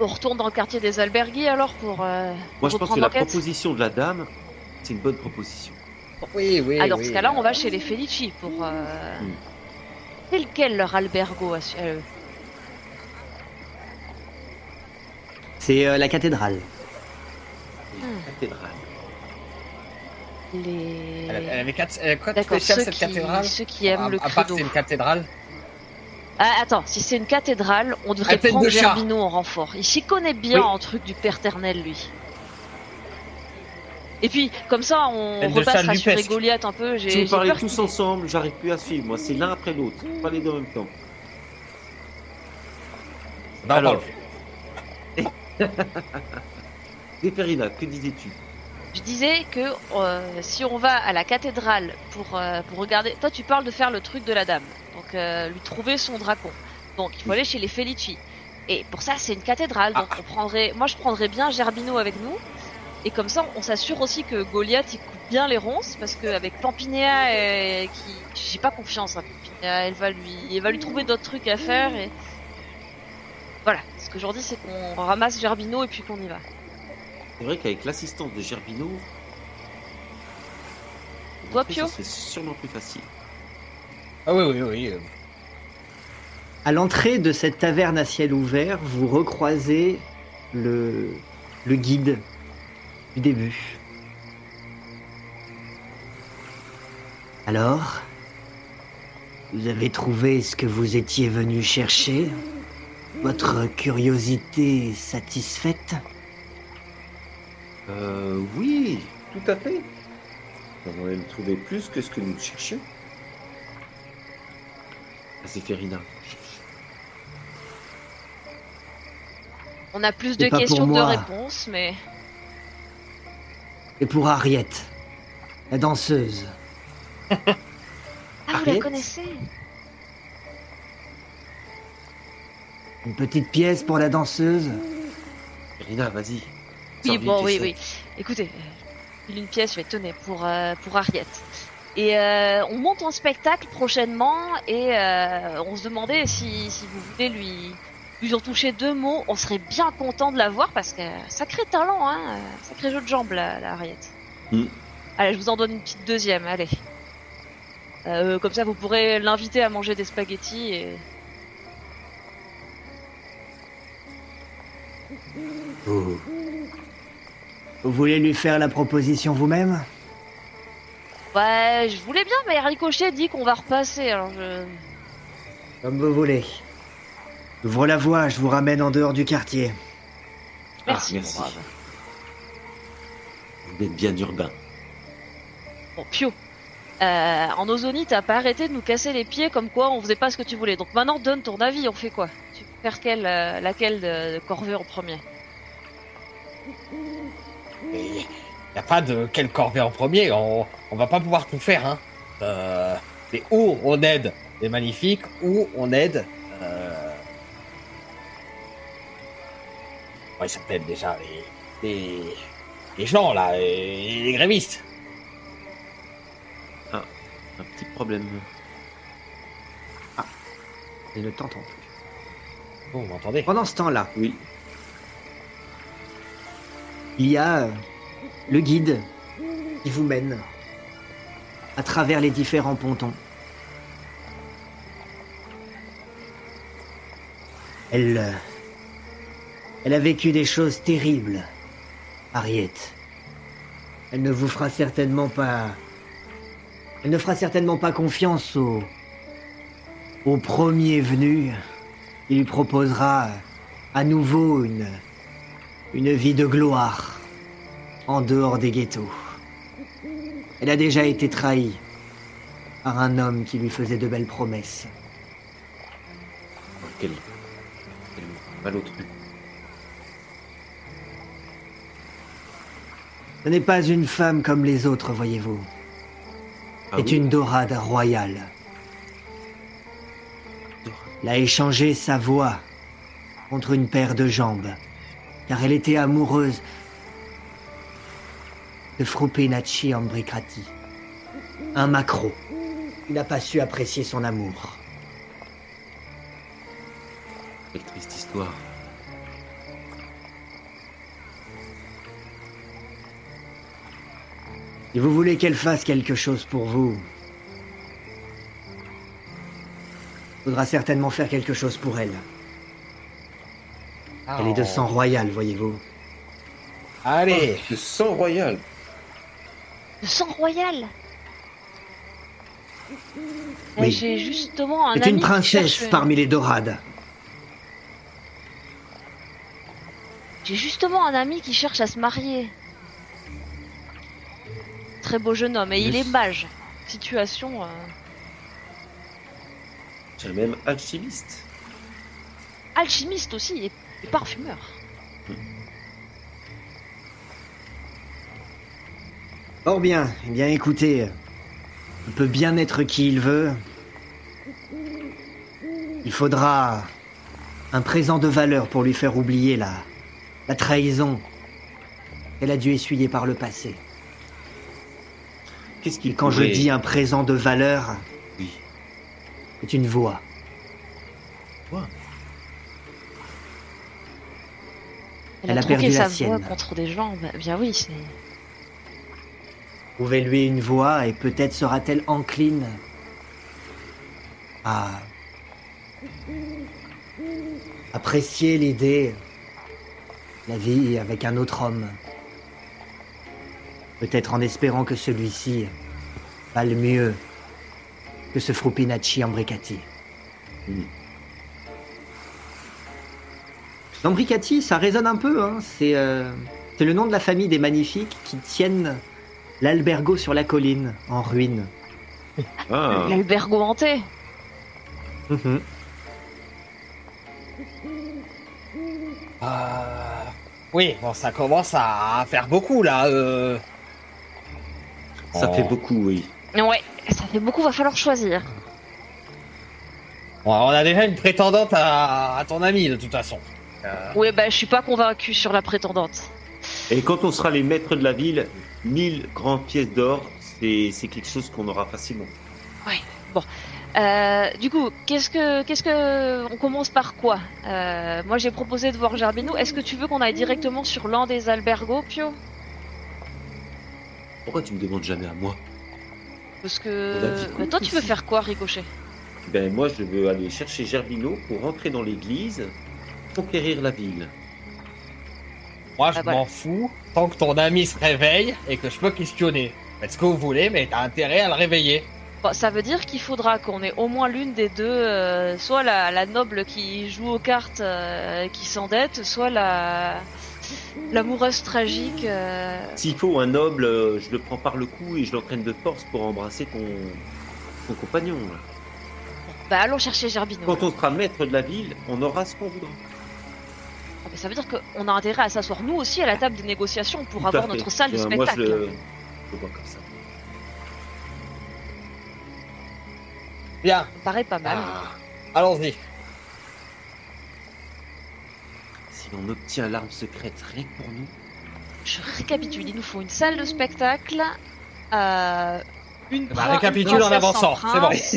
On retourne dans le quartier des albergues alors pour. euh, Moi, je pense que la proposition de la dame, c'est une bonne proposition. Oui, oui. Ah, dans oui. ce cas-là, on va chez les Felici pour. Euh... Hmm. C'est lequel leur albergo à euh, C'est euh, la cathédrale. Hmm. cathédrale. Les. Elle, elle avait quatre, elle quoi D'accord, ceux cette qui, cathédrale ceux qui aiment à, le à part que c'est une cathédrale. Ah, attends, si c'est une cathédrale, on devrait prendre de en renfort. Il s'y connaît bien Oui. en truc du paternel, lui. Et puis, comme ça, on repassera sur les. Goliath un peu. J'ai Si vous parlez tous qu'il- ensemble, j'arrive plus à suivre. Moi, c'est l'un après l'autre. Pas les deux en même temps. Non, Alors. [laughs] Déperina, que disais-tu? Je disais que euh, si on va à la cathédrale pour, euh, pour regarder... Toi, tu parles de faire le truc de la dame. Donc, euh, lui trouver son dracon. Donc, il faut aller chez les Felici. Et pour ça, c'est une cathédrale. Donc, on prendrait... Moi, je prendrais bien Gerbino avec nous. Et comme ça, on s'assure aussi que Goliath, il coupe bien les ronces. Parce qu'avec Pampinéa, euh, qui... j'ai pas confiance à Pampinéa. Elle va lui, elle va lui trouver d'autres trucs à faire. Et... Voilà. Ce que je leur dis, c'est qu'on ramasse Gerbino et puis qu'on y va. C'est vrai qu'avec l'assistance de Gerbino, serait sûrement plus facile. Ah oui, oui, oui. euh, À l'entrée de cette taverne à ciel ouvert, vous recroisez le, le guide du début. Alors, vous avez trouvé ce que vous étiez venu chercher? Votre curiosité satisfaite? Euh, oui, tout à fait. On va même trouver plus que ce que nous cherchions. Ah, c'est Ferina. On a plus de questions que de réponses, mais... Et pour Harriet, la danseuse. Ah, vous la connaissez? Une petite pièce pour la danseuse Ferina, vas-y. Oui, bon, oui, oui. Écoutez, euh, une pièce, je vais tenir pour, euh, pour Harriet. Et euh, on monte en spectacle prochainement et euh, on se demandait si, si vous voulez lui, lui en toucher deux mots, on serait bien content de la voir parce que sacré talent, hein, sacré jeu de jambes la, la Harriet. Mm. Allez, je vous en donne une petite deuxième, allez. Euh, comme ça, vous pourrez l'inviter à manger des spaghettis et Vous... Vous voulez lui faire la proposition vous-même? Ouais, je voulais bien, mais Ricochet dit qu'on va repasser, alors je... Comme vous voulez. Ouvre la voie, je vous ramène en dehors du quartier. Merci, Ah, merci. mon brave. Vous êtes bien urbain. Bon, Pio, euh, en Ozonie, t'as pas arrêté de nous casser les pieds comme quoi on faisait pas ce que tu voulais. Donc maintenant, donne ton avis, on fait quoi? Tu faire quelle, euh, laquelle de, de Corvée en premier? Il n'y a pas de quel corvée en premier, on, on va pas pouvoir tout faire. Hein. Euh, c'est ou on aide les magnifiques, ou on aide. Euh... Ouais, ils s'appellent déjà les, les, les gens là, les, les grévistes. Un petit problème. Elle ne t'entend plus. Bon, vous m'entendez? Pendant ce temps-là, Oui. Il y a euh, le guide qui vous mène à travers les différents pontons. Elle, euh, Elle a vécu des choses terribles, Harriet. Elle ne vous fera certainement pas. Elle ne fera certainement pas confiance au. au premier venu. Il lui proposera à nouveau une. Une vie de gloire en dehors des ghettos. Elle a déjà été trahie par un homme qui lui faisait de belles promesses. Quel, quel malotru. Ce n'est pas une femme comme les autres, voyez-vous. Ah C'est oui une dorade royale. Elle a échangé sa voix contre une paire de jambes, car elle était amoureuse de Frupenachi Ambricrati, un macro. Il n'a pas su apprécier son amour. Quelle triste histoire. Si vous voulez qu'elle fasse quelque chose pour vous, faudra certainement faire quelque chose pour elle. Elle est de sang royal, voyez-vous. Allez, Le sang royal. Le sang royal Oui. J'ai justement un C'est une princesse cherche- parmi les dorades. J'ai justement un ami qui cherche à se marier. Très beau jeune homme, et il est mage. Situation. euh, J'ai même alchimiste. alchimiste aussi, et, et parfumeur. Or bien, eh bien écoutez, il peut bien être qui il veut. Il faudra un présent de valeur pour lui faire oublier la, la trahison qu'elle a dû essuyer par le passé. Qu'est-ce Et qu'il quand je dis un présent de valeur, Oui. c'est une voix. Elle, Elle a, a perdu la sa voix sienne. contre des gens. Bah, bien oui, c'est. Trouvez-lui une voix et peut-être sera-t-elle encline à apprécier l'idée, la vie avec un autre homme. Peut-être en espérant que celui-ci le mieux que ce Frupinacci Ambricati. Mm. Ambricati, ça résonne un peu, hein. c'est euh, c'est le nom de la famille des magnifiques qui tiennent l'albergo sur la colline, en ruine. Ah, L'albergo hanté. Mhm. Euh, Oui, bon, ça commence à faire beaucoup là. euh. ça Oh. fait beaucoup, oui. Ouais, ça fait beaucoup, va falloir choisir. Bon, on a déjà une prétendante à, à ton ami de toute façon. Euh, Ouais, bah je suis pas convaincu sur la prétendante. Et quand on sera les maîtres de la ville, 1000 grandes pièces d'or, c'est c'est quelque chose qu'on aura facilement. Euh, du coup, qu'est-ce que, qu'est-ce que, on commence par quoi? Euh, Moi, j'ai proposé de voir Gerbino. Est-ce que tu veux qu'on aille directement sur l'un des albergos, Pio? Pourquoi tu me demandes jamais à moi? Parce que, bah, toi, tu veux faire quoi, Ricochet? Ben moi, je veux aller chercher Gerbino pour rentrer dans l'église, conquérir la ville. moi, je Ah, voilà. m'en fous tant que ton ami se réveille et que je peux questionner. Faites ce que vous voulez, mais t'as intérêt à le réveiller. Bon, ça veut dire qu'il faudra qu'on ait au moins l'une des deux, euh, soit la, la noble qui joue aux cartes, euh, qui s'endette, soit la l'amoureuse tragique. euh, S'il faut un noble, euh, je le prends par le cou et je l'entraîne de force pour embrasser ton, ton compagnon. là. Bah, allons chercher Gerbino. Quand on sera maître de la ville, on aura ce qu'on voudra. Mais ça veut dire qu'on a intérêt à s'asseoir nous aussi à la table des négociations pour Tout avoir fait. notre salle de Moi, je spectacle. le, je le vois comme ça. Bien, Ça me paraît pas mal. Ah, allons-y. si on obtient l'arme secrète rien que pour nous, Je récapitule, il nous faut une salle de spectacle, euh, une Bah, récapitule une en princesse avançant, sans c'est bon. prince.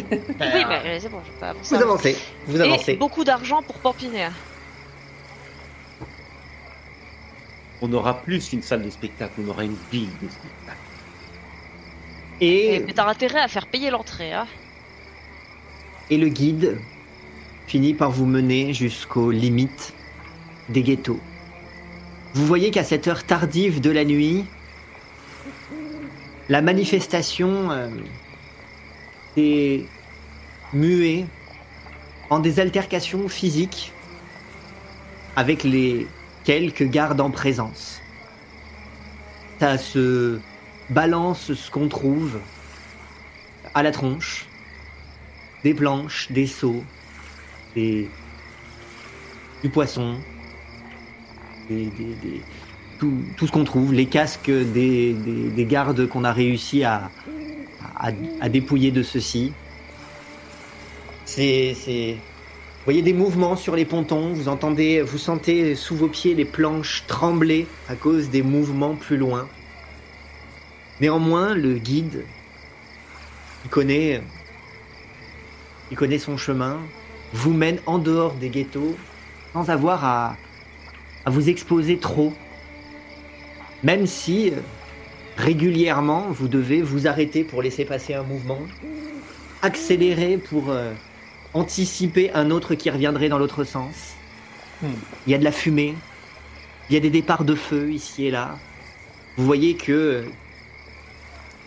Oui, mais c'est bon, je vais pas avancer. Vous avancez, vous Et avancez. beaucoup d'argent pour Pampinéa. On aura plus qu'une salle de spectacle, on aura une ville de spectacle. Et, Et, mais t'as intérêt à faire payer l'entrée, hein. et le guide finit par vous mener jusqu'aux limites des ghettos. Vous voyez qu'à cette heure tardive de la nuit, la manifestation euh, est muée en des altercations physiques avec les quelques gardes en présence. Ça se balance ce qu'on trouve à la tronche, des planches, des seaux, des, du poisson, des, des- des- tout, tout ce qu'on trouve, les casques des, des- des gardes qu'on a réussi à dépouiller de ceci. C'est, c'est, vous voyez des mouvements sur les pontons, vous entendez, vous sentez sous vos pieds les planches trembler à cause des mouvements plus loin. Néanmoins, le guide, il connaît, il connaît son chemin, vous mène en dehors des ghettos sans avoir à, vous exposer trop. Même si euh, régulièrement vous devez vous arrêter pour laisser passer un mouvement, accélérer pour euh, anticiper un autre qui reviendrait dans l'autre sens. Hmm. Il y a de la fumée, il y a des départs de feu ici et là. Vous voyez que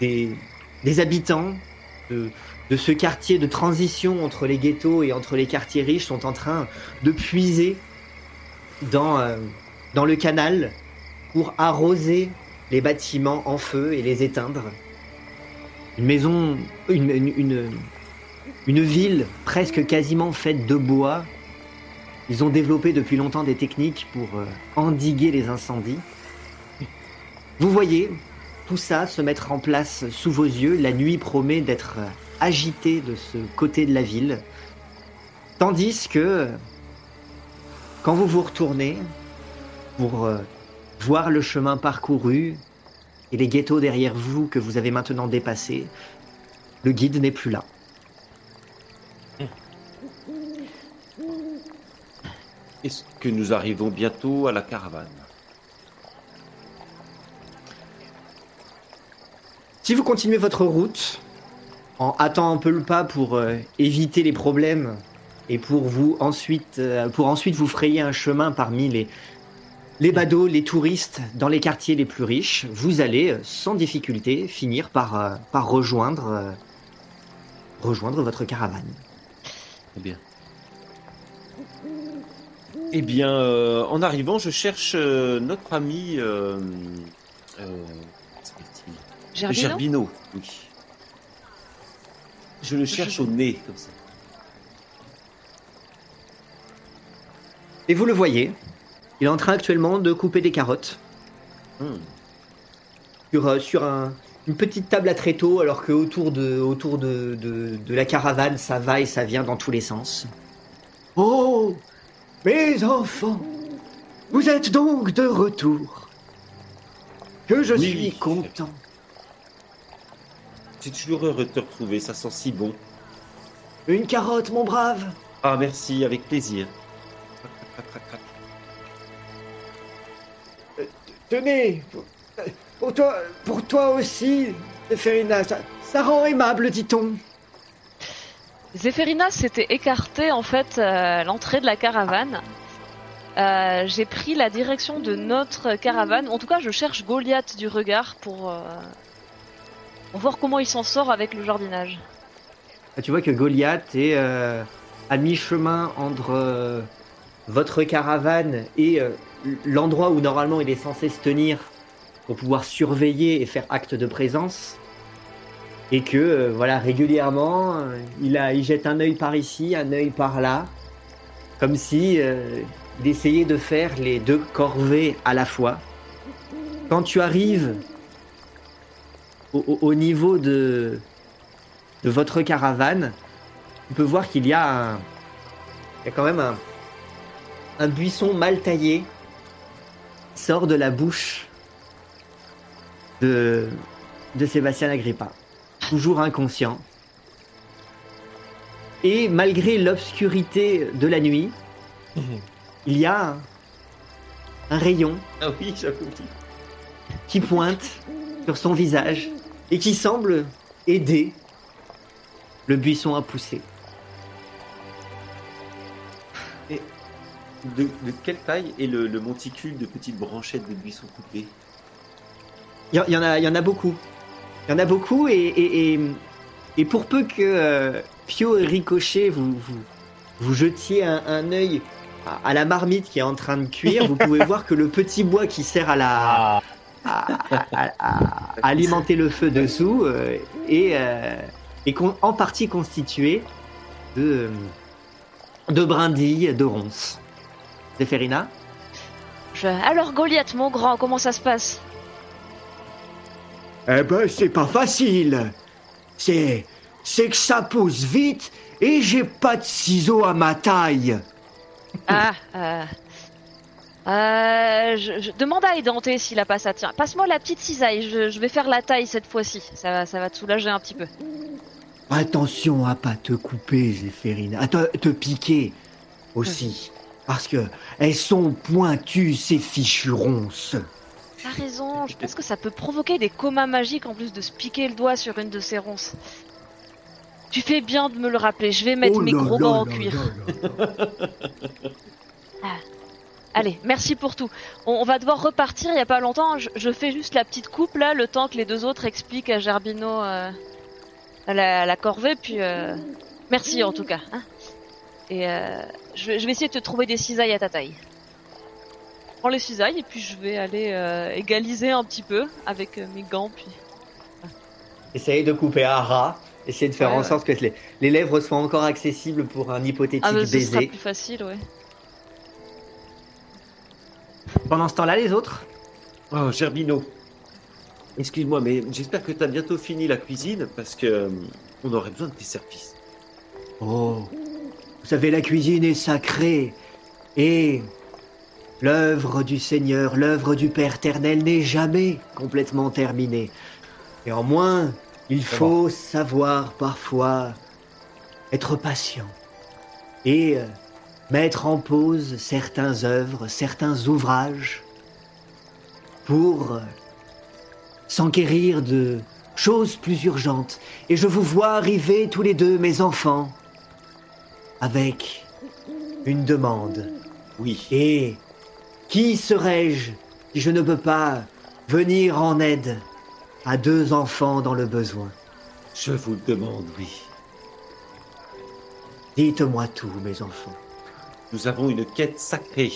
des, des habitants de, de ce quartier de transition entre les ghettos et entre les quartiers riches sont en train de puiser dans, euh, dans le canal pour arroser les bâtiments en feu et les éteindre. Une maison, une, une, une, une ville presque quasiment faite de bois. Ils ont développé depuis longtemps des techniques pour euh, endiguer les incendies. Vous voyez tout ça se mettre en place sous vos yeux. La nuit promet d'être euh, agitée de ce côté de la ville. Tandis que quand vous vous retournez pour euh, voir le chemin parcouru et les ghettos derrière vous que vous avez maintenant dépassés, le guide n'est plus là. Est-ce que nous arrivons bientôt à la caravane? Si vous continuez votre route en hâtant un peu le pas pour euh, éviter les problèmes et pour vous ensuite euh, pour ensuite vous frayer un chemin parmi les les badauds, les touristes dans les quartiers les plus riches, vous allez euh, sans difficulté finir par euh, par rejoindre rejoindre votre caravane. Eh bien. Eh bien, euh, en arrivant, je cherche euh, notre ami. Euh, Gerbino Gerbino, oui. Je le cherche au nez, comme ça. Et vous le voyez, il est en train actuellement de couper des carottes Hmm. sur, sur un- une petite table à tréteaux, alors que autour de, autour de, de, de la caravane, ça va et ça vient dans tous les sens. Oh, mes enfants, vous êtes donc de retour. Que je Oui, suis content. C'est toujours heureux de te retrouver, ça sent si bon. Une carotte, mon brave. Ah, merci, avec plaisir. Crac. Tenez, pour, pour toi, pour toi aussi, Ferina, ça, ça rend aimable, dit-on. Zéphérina s'était écartée en fait euh, à l'entrée de la caravane. Euh, J'ai pris la direction de notre caravane. En tout cas, je cherche Goliath du regard pour, euh, voir comment il s'en sort avec le jardinage. Ah, Tu vois que Goliath est à mi-chemin entre votre caravane et l'endroit où normalement il est censé se tenir pour pouvoir surveiller et faire acte de présence. Et que euh, voilà régulièrement euh, il, a, jette un œil par ici, un œil par là, comme si euh, il essayait de faire les deux corvées à la fois. Quand tu arrives au, au- au niveau de, votre caravane, on peut voir qu'il y a quand même un, buisson mal taillé qui sort de la bouche de Sébastien Agrippa, toujours inconscient. Et malgré l'obscurité de la nuit, il y a un, rayon Ah oui, qui pointe sur son visage et qui semble aider le buisson à pousser. Et De, de quelle taille est le, le monticule de petites branchettes de buissons coupés Il y, en- il y en a, il y en a beaucoup. Il y en a beaucoup et, et, et, et pour peu que euh, Pio et Ricochet vous, vous, vous jetiez un, un œil à, à la marmite qui est en train de cuire, vous pouvez [laughs] voir que le petit bois qui sert à la Ah, à, à- à- à alimenter le feu dessous euh, est, euh, est en partie constitué de, de brindilles de ronces. Zéphérina Je- Alors Goliath, mon grand, comment ça se passe? Eh ben, c'est pas facile. C'est. C'est que ça pousse vite et j'ai pas de ciseaux à ma taille. [laughs] Ah, euh... euh, je, je- demande à Édenté s'il a pas ça. Tiens, passe-moi la petite cisaille. Je, je vais faire la taille cette fois-ci. Ça va, ça va te soulager un petit peu. Attention à pas te couper, Zéphérina. À te, te piquer aussi. [laughs] Parce que elles sont pointues, ces fichues ronces. T'as raison. Je pense que ça peut provoquer des comas magiques en plus de se piquer le doigt sur une de ces ronces. Tu fais bien de me le rappeler. Je vais mettre Oh mes gros gants en là cuir. là là. Allez, merci pour tout. On, on va devoir repartir il y a pas longtemps. Je, je fais juste la petite coupe là, le temps que les deux autres expliquent à Gerbino euh, la, la corvée. Puis euh, merci en tout cas. hein. Et euh, je, vais, je vais essayer de te trouver des cisailles à ta taille. Prends les cisailles et puis je vais aller euh, égaliser un petit peu avec euh, mes gants. Puis Essayez de couper à ras. Essayez de faire Ouais, en ouais. sorte que les, les lèvres soient encore accessibles pour un hypothétique ah, mais ce sera baiser. plus facile, ouais. Pendant ce temps-là, les autres? Oh, Gerbino. Excuse-moi, mais j'espère que tu as bientôt fini la cuisine parce que euh, on aurait besoin de tes services. Oh, vous savez, la cuisine est sacrée. Et l'œuvre du Seigneur, l'œuvre du Père éternel n'est jamais complètement terminée. Néanmoins, il faut savoir parfois être patient et euh, mettre en pause certaines œuvres, certains ouvrages pour euh, s'enquérir de choses plus urgentes. Et je vous vois arriver tous les deux, mes enfants, avec une demande. Oui. Et qui serais-je si je ne peux pas venir en aide à deux enfants dans le besoin? Je vous le demande, oui. Dites-moi tout, mes enfants. Nous avons une quête sacrée.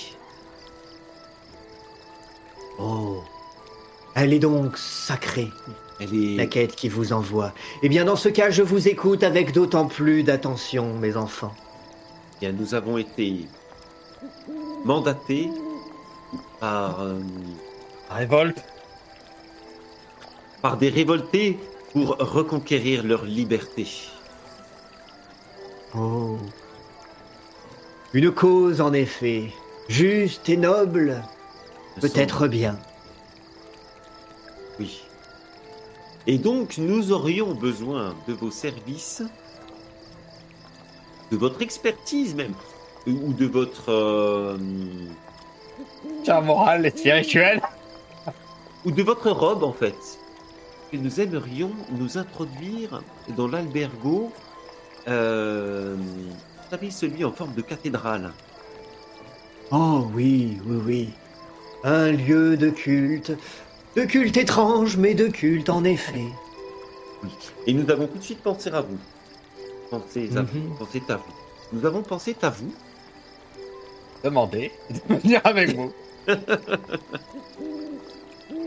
Oh, elle est donc sacrée, Elle est. la quête qui vous envoie. Eh bien, dans ce cas, je vous écoute avec d'autant plus d'attention, mes enfants. Bien, nous avons été mandatés par, euh, révolte. par des révoltés pour reconquérir leur liberté. Oh. Une cause, en effet, juste et noble, peut-être bien. Oui. Et donc, nous aurions besoin de vos services, de votre expertise même, ou de votre. euh, Tiens, morale et spirituel. ou de votre robe en fait. Et nous aimerions nous introduire dans l'albergo, euh, vous savez, celui en forme de cathédrale. Oh oui, oui, oui. Un lieu de culte. De culte étrange, mais de culte en effet. Oui. Et nous avons tout de suite pensé à vous. Pensez à vous. Mhm. Pensez à vous. Nous avons pensé à vous. Demandez de venir avec vous. [laughs]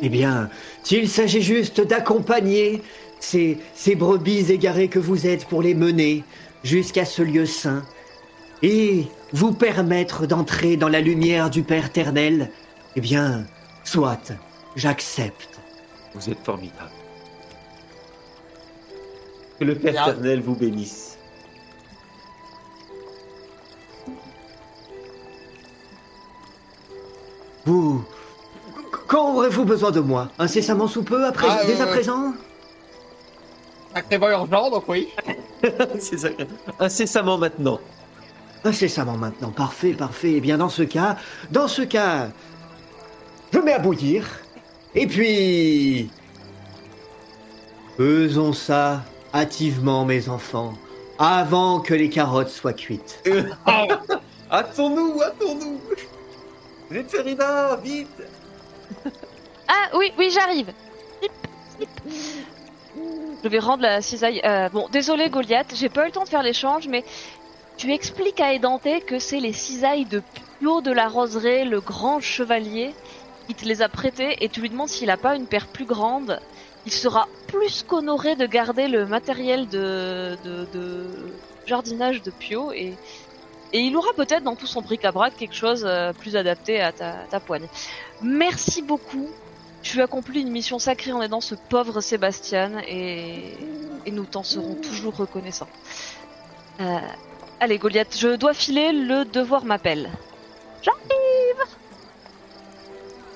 Eh bien, s'il s'agit juste d'accompagner ces, ces brebis égarées que vous êtes pour les mener jusqu'à ce lieu saint et vous permettre d'entrer dans la lumière du Père éternel, eh bien, soit, j'accepte. Vous êtes formidable. Que le Père éternel vous bénisse. Vous... Quand aurez-vous besoin de moi? Incessamment sous peu, après, Ah, dès à ouais. présent? Sacrément urgent, donc oui. [laughs] C'est. Incessamment maintenant. Incessamment maintenant. Parfait, parfait. Eh bien, dans ce cas, dans ce cas, je mets à bouillir. Et puis, faisons ça hâtivement, mes enfants, avant que les carottes soient cuites. Ah, [laughs] Hâtons-nous, hâtons-nous Zéphérina, vite [laughs] Ah oui, oui, j'arrive. Je vais rendre la cisaille. euh, bon, désolé Goliath, j'ai pas eu le temps de faire l'échange, mais tu expliques à Édenté que c'est les cisailles de Pio de la Roseraie, le grand chevalier, qui te les a prêtées, et tu lui demandes s'il a pas une paire plus grande. Il sera plus qu'honoré de garder le matériel de, de, de jardinage de Pio, et, et il aura peut-être dans tout son bric-à-brac quelque chose euh, plus adapté à ta, poigne. Merci beaucoup. Tu accomplis une mission sacrée en aidant ce pauvre Sébastien et, nous t'en serons toujours reconnaissants. Euh, allez Goliath, je dois filer, le devoir m'appelle.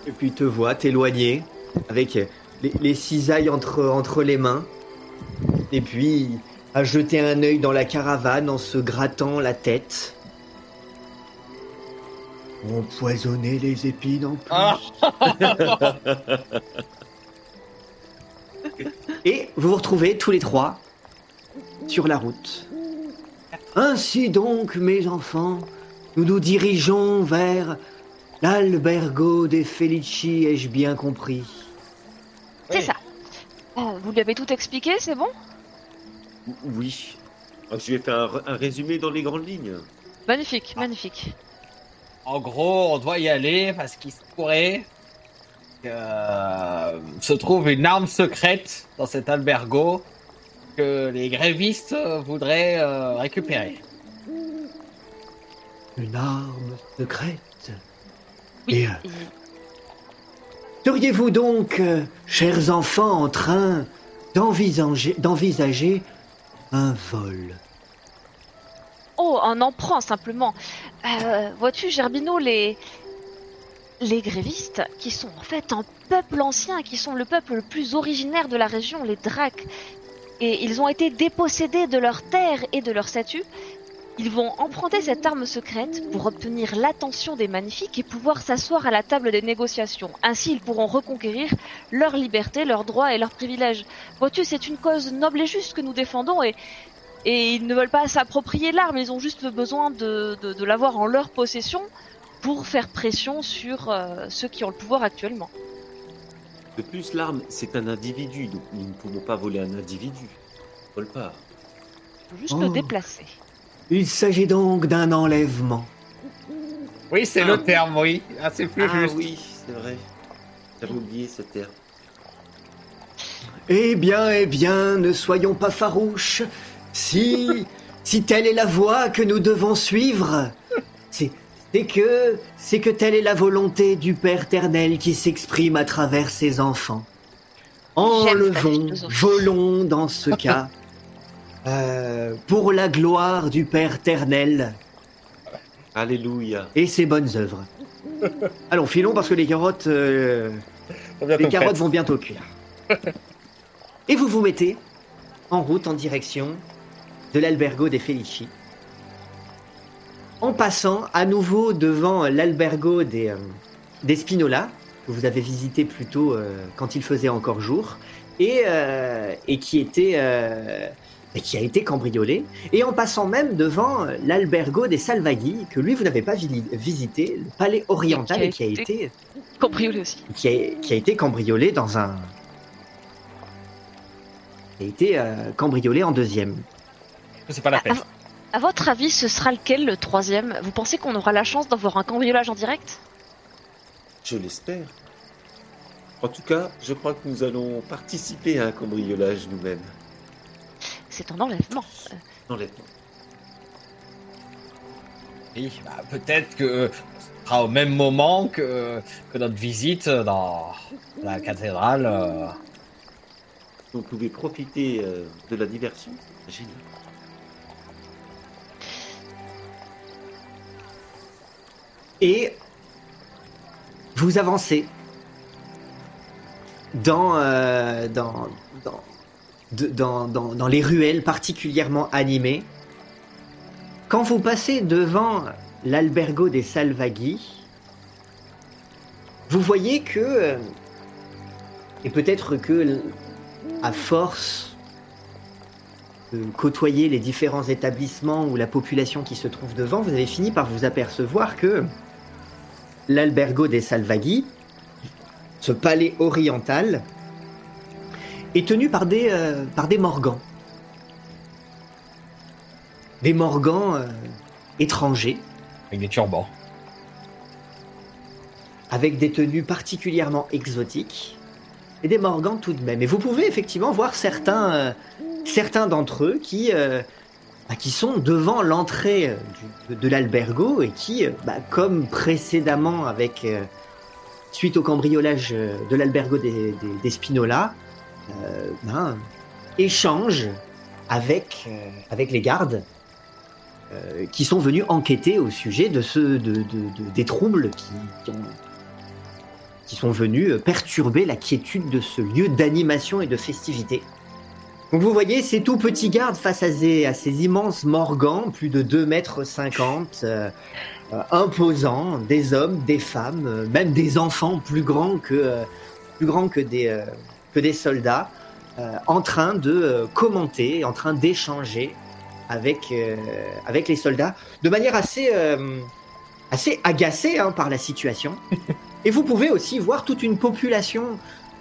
Et puis te voit t'éloigner avec les, les cisailles entre, entre les mains. Et puis à jeter un œil dans la caravane en se grattant la tête. Empoisonner les épines en plus. Ah. [laughs] Et vous vous retrouvez tous les trois sur la route. Ainsi donc, mes enfants, nous nous dirigeons vers l'albergo des Felici, ai-je bien compris C'est Oui. ça. Euh, vous lui avez tout expliqué, c'est bon? Oui. Ah, Je vais faire un, un résumé dans les grandes lignes. Magnifique, magnifique. En gros, on doit y aller parce qu'il se pourrait que euh, se trouve une arme secrète dans cet albergo que les grévistes voudraient euh, récupérer. Une arme secrète. Oui. Et, euh, Seriez-vous donc, euh, chers enfants, en train d'envisager, d'envisager un vol Oh, un emprunt simplement. Euh, Vois-tu, Gerbino, les les grévistes, qui sont en fait un peuple ancien, qui sont le peuple le plus originaire de la région, les Dracs, et ils ont été dépossédés de leurs terres et de leur statut. Ils vont emprunter cette arme secrète pour obtenir l'attention des magnifiques et pouvoir s'asseoir à la table des négociations. Ainsi, ils pourront reconquérir leur liberté, leurs droits et leurs privilèges. Vois-tu, c'est une cause noble et juste que nous défendons et et ils ne veulent pas s'approprier l'arme, ils ont juste besoin de, de, de l'avoir en leur possession pour faire pression sur euh, ceux qui ont le pouvoir actuellement. De plus, l'arme, c'est un individu, donc nous ne pouvons pas voler un individu. On vole pas. Faut juste Oh. le déplacer. Il s'agit donc d'un enlèvement. Oui, c'est Ah. le terme, oui. Ah, c'est plus ah juste. oui, c'est vrai. J'avais oublié ce terme. Eh bien, eh bien, ne soyons pas farouches. Si, si telle est la voie que nous devons suivre, c'est, que, c'est que telle est la volonté du Père éternel qui s'exprime à travers ses enfants. Enlevons, volons dans ce [laughs] cas, euh, pour la gloire du Père éternel Alléluia. et ses bonnes œuvres. Allons, filons parce que les carottes, euh, les carottes prête. vont bientôt cuire. Et vous vous mettez en route en direction de l'albergo des Felici. En passant à nouveau devant l'albergo des, euh, des Spinola, que vous avez visité plus tôt euh, quand il faisait encore jour, et, euh, et qui, était, et qui a été cambriolé. Et en passant même devant l'albergo des Salvaghi, que lui vous n'avez pas vi- visité, le palais oriental, Et et qui a été- été Cambriolé aussi. qui a, qui a été cambriolé dans un. qui a été cambriolé en deuxième. C'est pas la peine. À votre avis, ce sera lequel le troisième? Vous pensez qu'on aura la chance d'avoir un cambriolage en direct? Je l'espère. En tout cas, je crois que nous allons participer à un cambriolage nous-mêmes. C'est un enlèvement. Euh, Enlèvement. Oui, bah, peut-être que ce sera au même moment que, que notre visite dans la cathédrale. euh. Vous pouvez profiter euh, de la diversion. Génial. Et vous avancez dans, euh, dans, dans, dans, dans- les ruelles particulièrement animées. Quand vous passez devant l'albergo des Salvaghi, vous voyez que, euh, et peut-être que à force de côtoyer les différents établissements ou la population qui se trouve devant, vous avez fini par vous apercevoir que l'albergo des Salvaghi, ce palais oriental, est tenu par des, euh, par des morgans. Des morgans euh, étrangers, Avec des turbans. avec des tenues particulièrement exotiques, et des morgans tout de même. Et vous pouvez effectivement voir certains, euh, certains d'entre eux qui, bah, qui sont devant l'entrée euh, de, l'albergo et qui, euh, bah, comme précédemment avec euh, suite au cambriolage de l'albergo des, Spinola, ben, échangent avec, avec les gardes qui sont venus enquêter au sujet de ce, de, de- de- des troubles qui, qui ont- qui sont venus perturber la quiétude de ce lieu d'animation et de festivité. Donc vous voyez ces tout petits gardes face à ces, immenses morgans, plus de 2 mètres 50, euh, imposants, des hommes, des femmes, euh, même des enfants plus grands que, euh, plus grands que, des, que des soldats, en train de commenter, en train d'échanger avec, avec les soldats, de manière assez, assez agacée hein, par la situation. Et vous pouvez aussi voir toute une population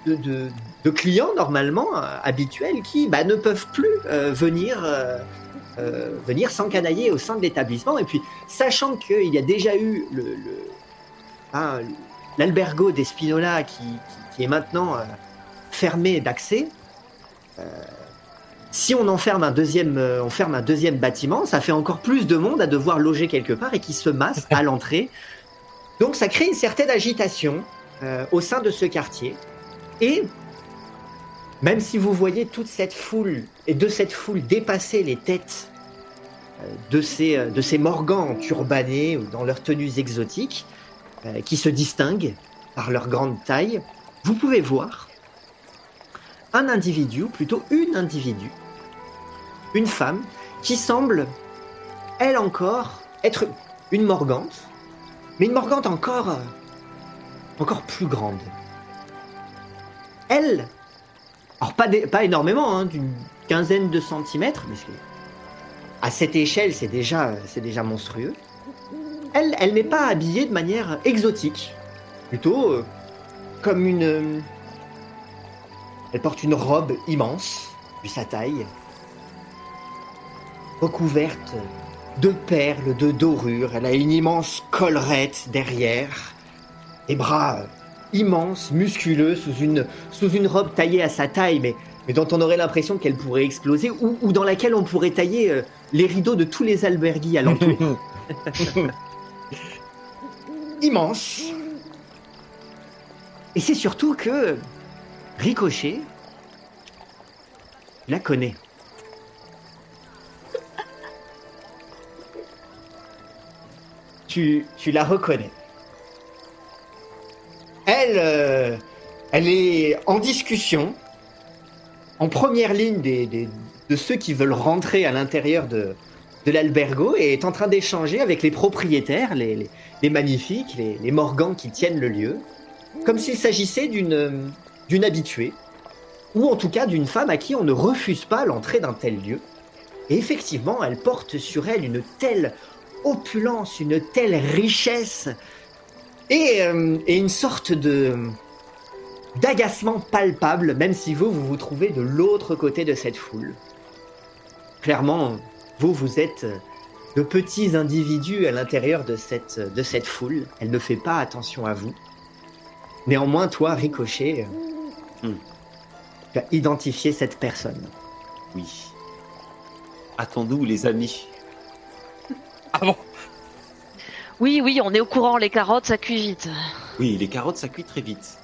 de, clients normalement euh, habituels qui bah, ne peuvent plus euh, venir, euh, euh, venir au sein de l'établissement. Et puis, sachant qu'il y a déjà eu le, le- hein, l'albergo des Spinola qui, est maintenant fermé d'accès, si on enferme un deuxième, on un deuxième bâtiment, ça fait encore plus de monde à devoir loger quelque part et qui se masse à l'entrée. Donc ça crée une certaine agitation au sein de ce quartier. Et même si vous voyez toute cette foule et de cette foule dépasser les têtes euh, de ces, euh, de ces morgans turbanés ou dans leurs tenues exotiques, euh, qui se distinguent par leur grande taille, vous pouvez voir un individu, ou plutôt une individu, une femme, qui semble, elle encore, être une morgante, mais une morgante encore, encore plus grande. Elle, alors pas, pas énormément, hein, d'une quinzaine de centimètres, mais à cette échelle, c'est déjà, c'est déjà monstrueux. Elle, elle n'est pas habillée de manière exotique, plutôt euh, comme une. Elle porte une robe immense, vu sa taille, recouverte de perles, de dorures. Elle a une immense collerette derrière, des bras immenses, musculeux, sous une, sous une robe taillée à sa taille, mais, mais dont on aurait l'impression qu'elle pourrait exploser, ou, ou dans laquelle on pourrait tailler euh, les rideaux de tous les albergues alentour. [laughs] Immense. Et c'est surtout que Ricochet la connaît. Tu, tu la reconnais. Elle, euh, elle est en discussion, en première ligne des, de ceux qui veulent rentrer à l'intérieur de, l'albergo et est en train d'échanger avec les propriétaires, les magnifiques, les, les morgans qui tiennent le lieu, comme s'il s'agissait d'une d'une habituée, ou en tout cas d'une femme à qui on ne refuse pas l'entrée d'un tel lieu. Et effectivement, elle porte sur elle une telle opulence, une telle richesse, et, euh, et une sorte de d'agacement palpable, même si vous, vous vous trouvez de l'autre côté de cette foule. Clairement, vous, vous êtes de petits individus à l'intérieur de cette, de cette foule. Elle ne fait pas attention à vous. Néanmoins, toi, Ricochet, Hmm. tu as identifié cette personne. Oui. Attends-nous, les amis. Ah bon? Oui, oui, on est au courant, les carottes, ça cuit vite. Oui, les carottes, ça cuit très vite.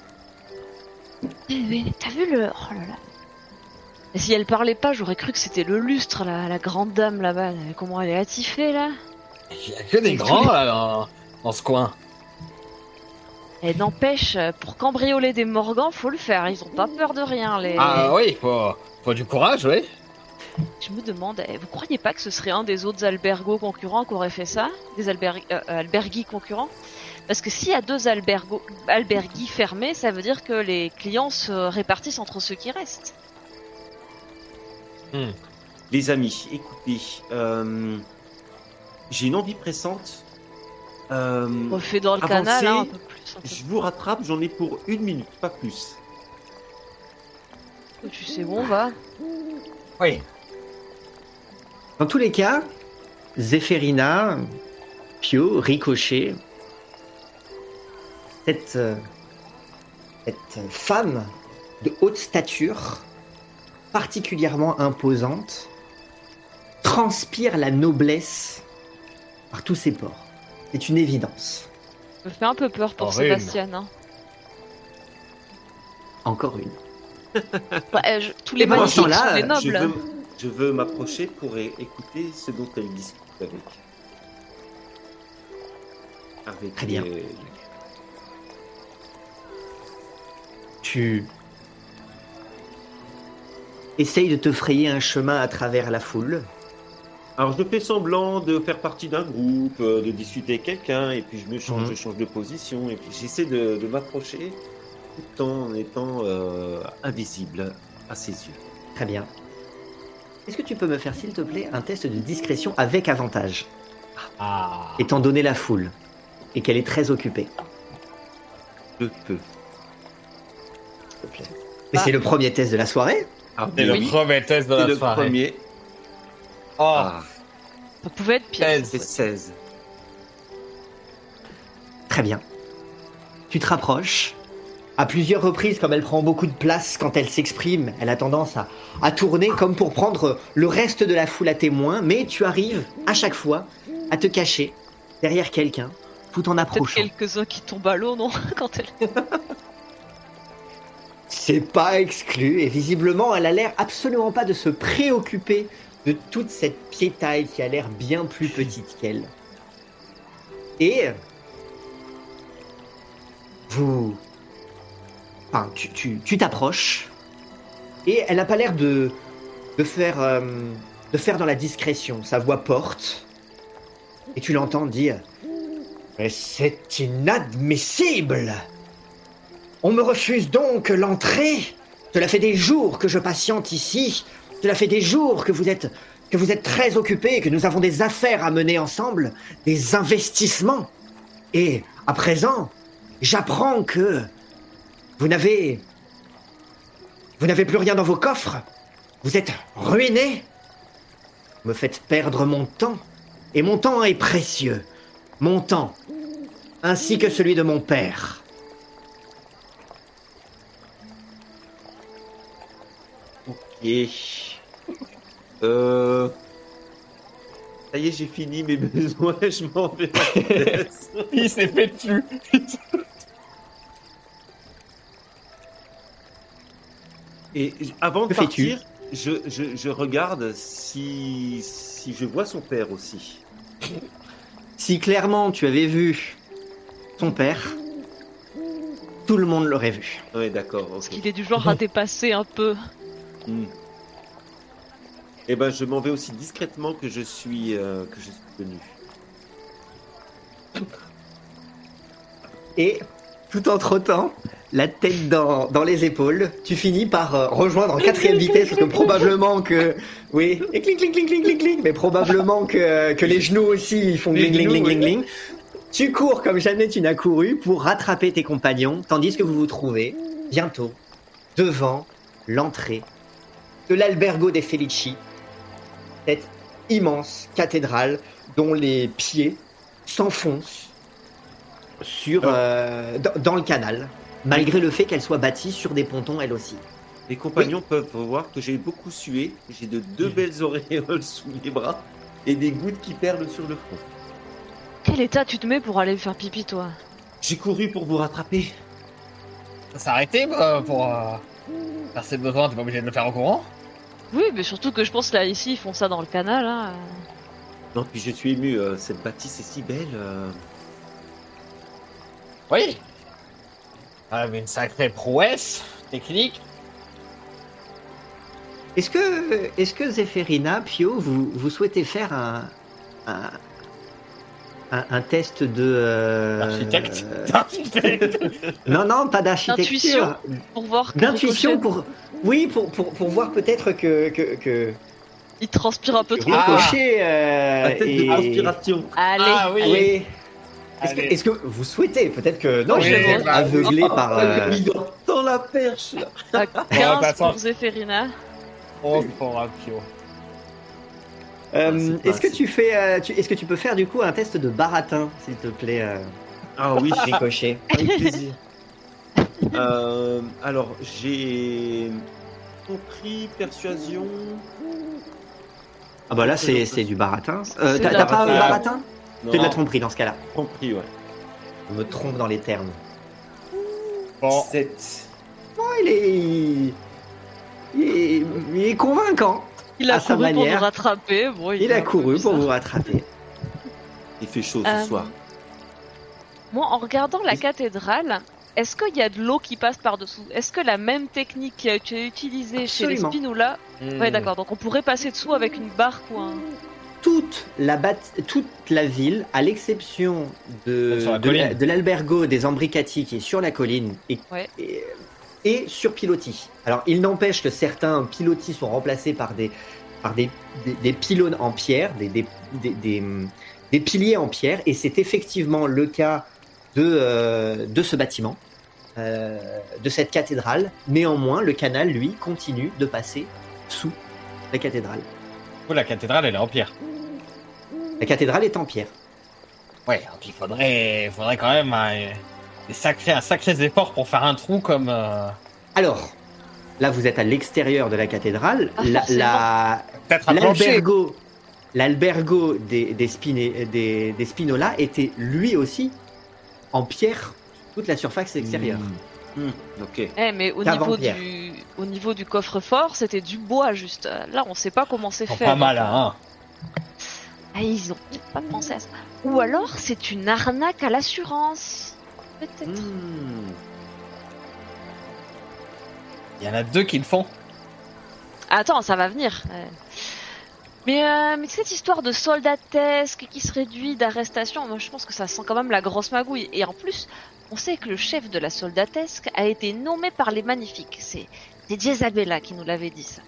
Eh, mais T'as vu le... Oh là là. Et si elle parlait pas, j'aurais cru que c'était le lustre, la, la grande dame là-bas. Comment elle est attifée, là? Il y a que des grands là, dans, dans ce coin. Et n'empêche, pour cambrioler des morgans, faut le faire. Ils ont pas peur de rien, les... Ah oui, faut, faut du courage, oui. Je me demande, eh, vous croyez pas que ce serait un des autres albergos concurrents qui aurait fait ça? Des alber- euh, alberguis concurrents? Parce que s'il y a deux albergos, alberguis fermés, ça veut dire que les clients se répartissent entre ceux qui restent. Les amis, écoutez, euh, j'ai une envie pressante. Euh, On fait dans le Avancez. canal, hein, un peu plus. un peu je vous rattrape, j'en ai pour une minute, pas plus. plus. Tu sais où on va Oui. Dans tous les cas, Zéphérina, Pio, Ricochet, cette, euh, cette femme de haute stature, particulièrement imposante, transpire la noblesse par tous ses pores. C'est une évidence. Ça me fait un peu peur pour Horrible. Sébastien. Hein. Encore une. Bah, euh, je- tous les magnifiques sont des Je nobles. veux, je veux m'approcher pour écouter ce dont elle discute avec. Avec Très bien. les- Tu essayes de te frayer un chemin à travers la foule. Alors je fais semblant de faire partie d'un groupe, euh, de discuter avec quelqu'un, et puis je me change, Mhm. je change de position, et puis j'essaie de, de m'approcher tout en étant euh, invisible à ses yeux. Très bien. Est-ce que tu peux me faire, s'il te plaît, un test de discrétion avec avantage, Ah. étant donné la foule et qu'elle est très occupée, Je peux. s'il te plaît Mais Ah. c'est le premier test de la soirée. Ah, C'est le oui, premier test de c'est la le soirée. premier. Oh, Ah, Ça pouvait être pire. 16. c'est 16. Très bien. Tu te rapproches. À plusieurs reprises, comme elle prend beaucoup de place quand elle s'exprime, elle a tendance à, à tourner comme pour prendre le reste de la foule à témoin, mais tu arrives à chaque fois à te cacher derrière quelqu'un tout en approchant. quelques-uns qui tombent à l'eau, non [laughs] Quand elle. [laughs] C'est pas exclu et visiblement elle a l'air absolument pas de se préoccuper de toute cette piétaille qui a l'air bien plus petite qu'elle. Et vous, tu t'approches et elle n'a pas l'air de de faire euh, de faire dans la discrétion. Sa voix porte et tu l'entends dire mais c'est inadmissible. On me refuse donc l'entrée. Cela fait des jours que je patiente ici. Cela fait des jours que vous êtes que vous êtes très occupés, que nous avons des affaires à mener ensemble, des investissements. Et à présent, j'apprends que vous n'avez vous n'avez plus rien dans vos coffres. Vous êtes ruinés. Vous me faites perdre mon temps. Et mon temps est précieux. Mon temps, ainsi que celui de mon père. Et euh, ça y est, j'ai fini mes [laughs] besoins, je m'en vais. [laughs] il s'est fait dessus. [laughs] Et avant de partir, je, je, je regarde si, si je vois son père aussi. Si clairement tu avais vu ton père, tout le monde l'aurait vu. Ouais, d'accord. Parce ok. qu'il est du genre à dépasser un peu. Hmm. Eh ben, je m'en vais aussi discrètement que je suis euh, que je suis venu. Et tout en trottant, la tête dans, dans les épaules, tu finis par euh, rejoindre en quatrième vitesse parce que probablement que oui, et cling cling cling cling cling cling, mais probablement que, que les genoux aussi ils font genoux, gling gling oui. gling. Tu cours comme jamais tu n'as couru pour rattraper tes compagnons, tandis que vous vous trouvez bientôt devant l'entrée de l'albergo des Felici, cette immense cathédrale dont les pieds s'enfoncent sur, euh, dans, dans le canal, malgré le fait qu'elle soit bâtie sur des pontons elle aussi. Les compagnons peuvent voir que j'ai beaucoup sué. J'ai de deux belles auréoles sous les bras et des gouttes qui perlent sur le front. Quel état tu te mets pour aller faire pipi, toi? J'ai couru pour vous rattraper. Ça s'est arrêté bah, pour euh, faire ses besoins, t'es pas obligé de le faire en courant? Oui, mais surtout que je pense là, ici, ils font ça dans le canal. Hein. Non, puis je suis ému. euh, cette bâtisse est si belle. euh. Oui. Ah, mais une sacrée prouesse technique. Est-ce que, est-ce que Zéphérina, Pio, vous, vous souhaitez faire un, un, un- un test de... euh, Architecte. euh, [laughs] Architecte. non, non, pas d'architecture. Pour voir. que D'intuition pour... Oui, pour, pour, pour voir peut-être que, que, que, Il transpire un peu trop. Ah. Ricochet euh, La tête et- de transpiration. Allez, Ah oui. Oui. Est-ce que, que vous souhaitez Peut-être que non, Oui, je suis bah, aveuglé par. euh, Il entend la perche là. à 15 attends. pour Zéphérina. Oh, pour un pio. euh, Ah, est-ce que assez. tu fais, euh, tu- est-ce que tu peux faire du coup un test de baratin, s'il te plaît, euh, Ah oui, [laughs] Ricochet avec plaisir. Euh, alors, j'ai compris, persuasion. Ah bah là, c'est c'est du baratin. Euh, T'as pas un baratin? C'est de la tromperie dans ce cas-là. compris, ouais. Je me trompe dans les termes. Bon, 7. Oh, il est, il est, il est convaincant. Il a À sa couru pour nous rattraper. Bon, Il a couru pour vous rattraper. Il fait chaud Euh, ce soir. Moi, en regardant la cathédrale, est-ce qu'il y a de l'eau qui passe par-dessous? Est-ce que la même technique qui a été utilisée chez les. Spinola Hmm. Ouais, d'accord. Donc on pourrait passer dessous avec une barque ou un. Toute la, bat- toute la ville, à l'exception de, l'albergo des Ambricati qui est sur la colline et, Ouais. et, et sur pilotis. Alors, il n'empêche que certains pilotis sont remplacés par des, par des, des, des pylônes en pierre, des, des, des, des, des piliers en pierre, et c'est effectivement le cas de, euh, de ce bâtiment, euh, de cette cathédrale. Néanmoins, le canal, lui, continue de passer sous la cathédrale. Oh, la cathédrale, elle est en pierre. La cathédrale est en pierre. Ouais, donc il faudrait, faudrait quand même un, sacrés, un sacré effort pour faire un trou comme. euh, Alors, là, vous êtes à l'extérieur de la cathédrale. Pas La- la-. L'albergo, l'albergo des, des, Spine- des, des Spinola était lui aussi en pierre, toute la surface extérieure. Hmm, Ok. Eh, mais au niveau du, au niveau du coffre-fort, c'était du bois juste. Là, on sait pas comment c'est fait. pas mal, hein. Ah, ils ont peut-être pas pensé à ça. Ou alors, c'est une arnaque à l'assurance. Peut-être. Hmm. Il y en a deux qui le font. Attends, ça va venir. Mais, euh, mais cette histoire de soldatesque qui se réduit d'arrestation, moi je pense que ça sent quand même la grosse magouille. Et en plus, on sait que le chef de la soldatesque a été nommé par les magnifiques. C'est Jezabella qui nous l'avait dit ça.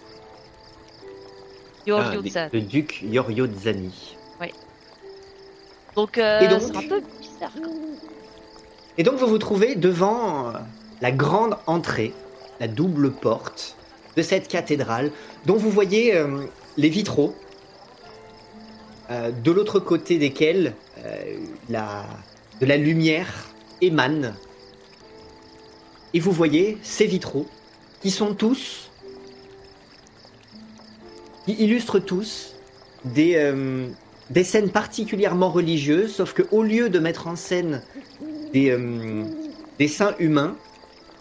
Yorio Ah. Le duc Yorio Zani. Donc, euh, Et donc c'est un peu bizarre. quand même. Et donc, vous vous trouvez devant euh, la grande entrée, la double porte de cette cathédrale, dont vous voyez euh, les vitraux, euh, de l'autre côté desquels la, de la lumière émane. Et vous voyez ces vitraux, qui sont tous, qui illustrent tous des, euh, des scènes particulièrement religieuses, sauf que au lieu de mettre en scène des, euh, des saints humains,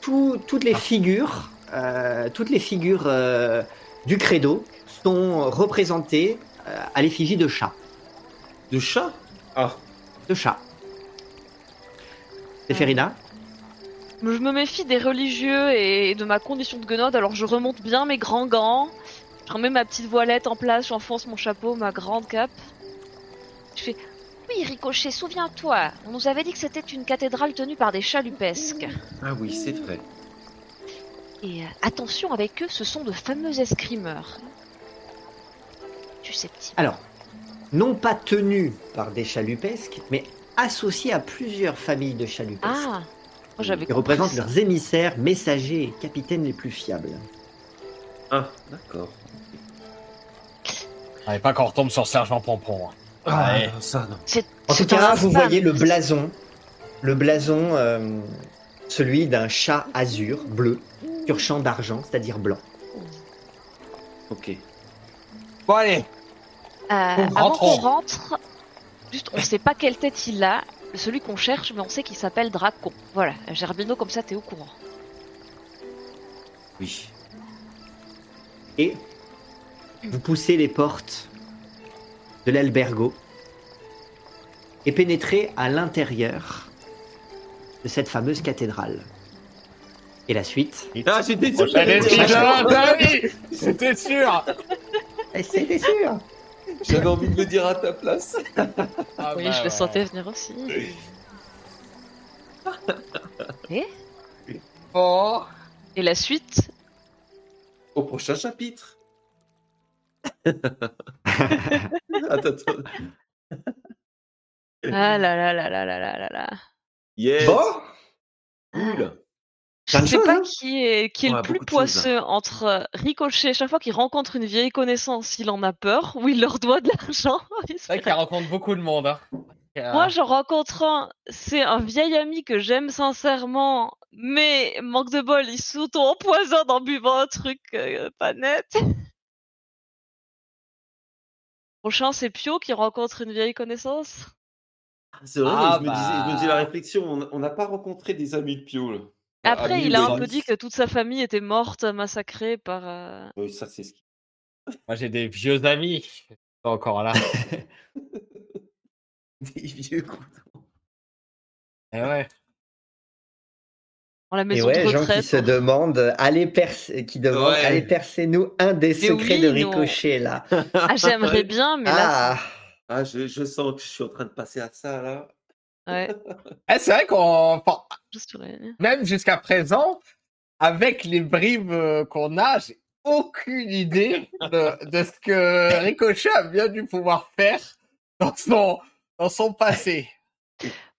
tout- toutes les figures, euh, toutes les figures du credo sont représentées à l'effigie de chats. De chat Ah, De chats. Séphérina Je me méfie des religieux et de ma condition de guenode, alors je remonte bien mes grands gants. Je remets ma petite voilette en place, j'enfonce mon chapeau, ma grande cape. Je fais Oui, Ricochet, souviens-toi, on nous avait dit que c'était une cathédrale tenue par des chalupesques. ah oui, c'est vrai. Et euh, attention avec eux, ce sont de fameux escrimeurs. Tu sais, petit. Alors, non pas tenus par des chalupesques, mais associés à plusieurs familles de chalupesques. Ah j'avais compris représentent ça. leurs émissaires, messagers et capitaines les plus fiables. Ah, d'accord. Allez, pas qu'on retombe sur Sergent Pompon. hein. Ah, Ouais. ça non. C'est- En tout cas, vous voyez le blason, le blason, euh, celui d'un chat azur bleu sur champ d'argent, c'est-à-dire blanc. Ok. Bon, allez. Euh, avant rentrons. qu'on rentre, juste on sait pas quelle tête il a, celui qu'on cherche, mais on sait qu'il s'appelle Dracon. Voilà, Gerbino, comme ça t'es au courant. Oui. Et vous poussez les portes de l'albergo et pénétrez à l'intérieur de cette fameuse cathédrale. Et la suite Ah, j'étais sûr. C'était sûr. C'était sûr J'avais envie de le dire à ta place. Ah, oui, bah, je le ouais. sentais venir aussi. Bon. Et la suite Au prochain chapitre. [laughs] Attends, attends. Ah là là là là là là là là. Yes. Bon, Cool. Je de sais pas hein. qui est, qui est Ouais, le plus choses, poisseux entre euh, Ricochet, chaque fois qu'il rencontre une vieille connaissance, il en a peur, ou il leur doit de l'argent? [laughs] il se C'est vrai qu'il rencontre beaucoup de monde. Hein. Euh, Moi, j'en rencontre un, c'est un vieil ami que j'aime sincèrement, mais manque de bol, il s'auto-empoisonne en buvant un truc euh, pas net. Prochain, c'est Pio qui rencontre une vieille connaissance? C'est vrai, Ah, je, me disais, je me disais la bah. réflexion, on- on n'a pas rencontré des amis de Pio. Là. Après, ami il a un peu dit que toute sa famille était morte, massacrée par. euh, Oui, ça, c'est ce qui. Moi, j'ai des vieux amis. qui sont encore là. [laughs] Des vieux couteaux. Et ouais. dans la Et maison ouais, de gens qui se demandent, allez percer, qui demandent, Ouais. allez percez-nous un des secrets oui, de nous, Ricochet là. Ah, j'aimerais [laughs] bien, mais là, Ah, Ah, je, je sens que je suis en train de passer à ça, là. C'est- ouais, [laughs] Eh, c'est vrai qu'on. enfin, Même jusqu'à présent, avec les bribes euh, qu'on a, j'ai aucune idée de, de ce que Ricochet a bien dû pouvoir faire dans son, dans son passé.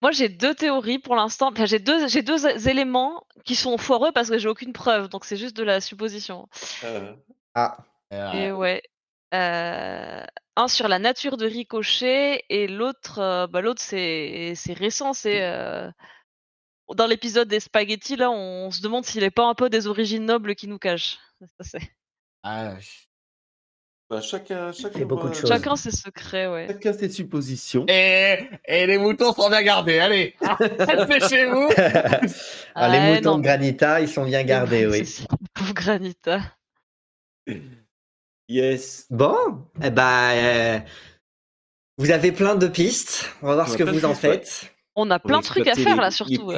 Moi, j'ai deux théories pour l'instant. Enfin, j'ai deux, j'ai deux éléments qui sont foireux parce que j'ai aucune preuve, donc c'est juste de la supposition. Euh, ah. Et ouais. Euh, un sur la nature de Ricochet et l'autre, euh, bah, l'autre c'est c'est récent, c'est euh, dans l'épisode des spaghettis là, on se demande s'il est pas un peu des origines nobles qui nous cachent. Ça, c'est- Ah, bah, chacun, chacun, fait beaucoup de. Chacun ses secrets, ouais. Chacun ses suppositions. Et, et les moutons sont bien gardés. Allez, [laughs] restez chez vous. Ah, les Ouais, moutons non, de Granita, ils sont bien gardés, oui. Pauvre Granita. [laughs] Yes. Bon, eh ben, euh, vous avez plein de pistes. On va voir On ce a que vous en faites. On a On plein de trucs à faire les- là, les surtout. plus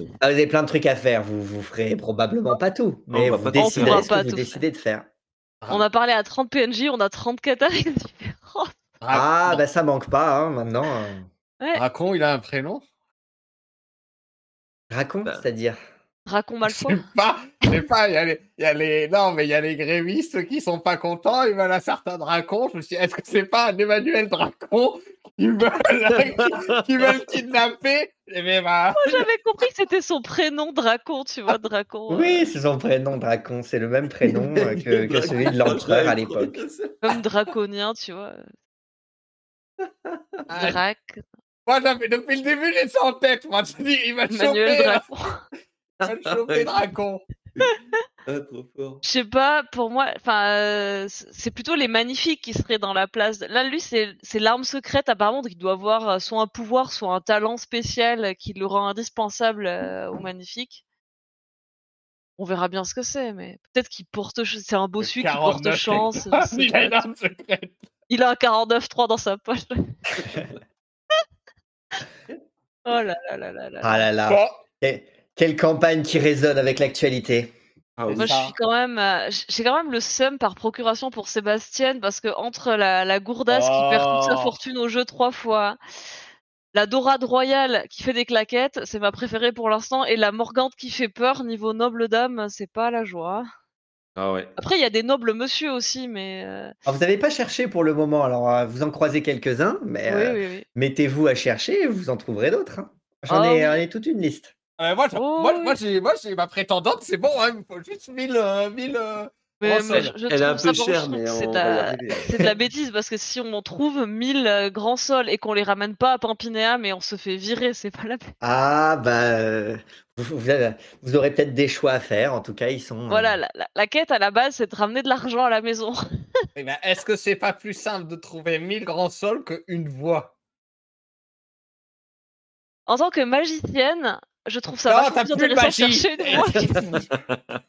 euh. Ah, vous avez plein de trucs à faire. Vous vous ferez probablement pas tout, mais va vous faire. ce On va que vous décidez de faire. On a parlé à 30 PNJ, on a 30 cathares [laughs] différents. Ah, bah ça manque pas hein, maintenant. Ouais, Dracon, il a un prénom? Raconte, Bah. c'est-à-dire? Dracon Je Malfoy. pas, je sais pas, il y, a les, il y a les, non, mais il y a les grévistes qui sont pas contents, ils veulent un certain dracon. Je me suis dit, est-ce que c'est pas un Emmanuel Dracon qui veulent, qui, [laughs] qui veulent kidnapper? Eh bien, bah, J'avais compris que c'était son prénom, Dracon, tu vois, Dracon. euh, Oui, c'est son prénom, Dracon. C'est le même prénom euh, que, que celui de l'empereur à l'époque. Comme draconien, tu vois. ah, Drac, moi, j'avais- depuis le début, j'ai ça en tête. Moi, je dis, il va Emmanuel choper, Il va choper Dracon. Ah, trop fort. Je sais pas, pour moi, enfin, euh, c'est plutôt les magnifiques qui seraient dans la place. Là, lui, c'est l'arme secrète, apparemment, donc il doit avoir euh, soit un pouvoir, soit un talent spécial qui le rend indispensable euh, aux magnifiques. On verra bien ce que c'est, mais peut-être qu'il porte, c'est un bossu qui porte 49, chance. [laughs] il a une arme secrète. Il a un 49-3 dans sa poche. [laughs] oh là là là là là. Ah là là. Bon, Que- Quelle campagne qui résonne avec l'actualité. Ah oui. Moi, je suis quand même, euh, j'ai quand même le seum par procuration pour Sébastien parce que entre la, la gourdasse qui perd toute sa Oh. fortune au jeu trois fois, la dorade royale qui fait des claquettes, c'est ma préférée pour l'instant, et la morgante qui fait peur niveau noble dame, c'est pas la joie. Ah ouais. Après, il y a des nobles monsieur aussi, mais euh, Alors, vous n'avez pas cherché pour le moment, alors euh, vous en croisez quelques-uns, mais oui, euh, oui, oui. mettez-vous à chercher vous en trouverez d'autres. hein. J'en Ah ai, ai toute une liste. Euh, moi, Oh, moi, oui. moi, j'ai, moi, j'ai ma prétendante, c'est bon, hein, il me faut juste 1000, euh, 1000, euh, Mais je, je Elle est un peu chère, mais on c'est à- c'est de la bêtise parce que si on en trouve 1000 euh, grands sols et qu'on les ramène pas à Pampinéa, mais on se fait virer, c'est pas la peine. Ah, bah, euh, vous, vous avez- vous aurez peut-être des choix à faire. En tout cas, ils sont. euh, Voilà, la, la- la quête à la base, c'est de ramener de l'argent à la maison. [laughs] Eh ben, est-ce que c'est pas plus simple de trouver 1000 grands sols qu'une voie En tant que magicienne, je trouve ça Non, plus de de magie. chercher une [laughs] voie.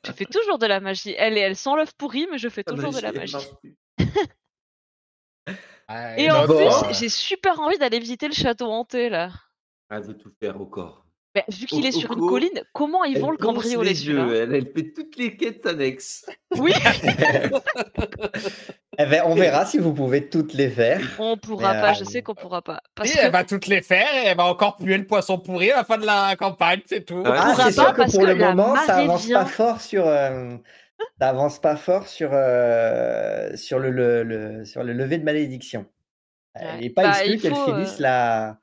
je fais toujours de la magie. Elle, est- elle sent l'œuf pourri, mais je fais Ah, toujours de la magie. Ouais, Et en Bon. plus, j'ai super envie d'aller visiter le château hanté, là. Ah, de tout faire au corps. Mais vu qu'il est sur une colline, comment ils vont le cambrioler, les yeux, elle, elle fait toutes les quêtes annexes. Oui, [laughs] Eh ben, on verra si vous pouvez toutes les faire. on pourra Mais, pas, euh, je sais qu'on pourra pas. Parce Oui, que elle va toutes les faire et elle va encore puer le poisson pourri à la fin de la campagne, c'est tout. Ah, c'est pas sûr que parce pour que le moment, ça marée avance vient. pas fort sur, euh, Ça avance pas fort sur, euh, sur, le, le- le- sur le lever de malédiction. Euh, Ouais. Il n'est pas Bah, exclu qu'elle finisse euh, la.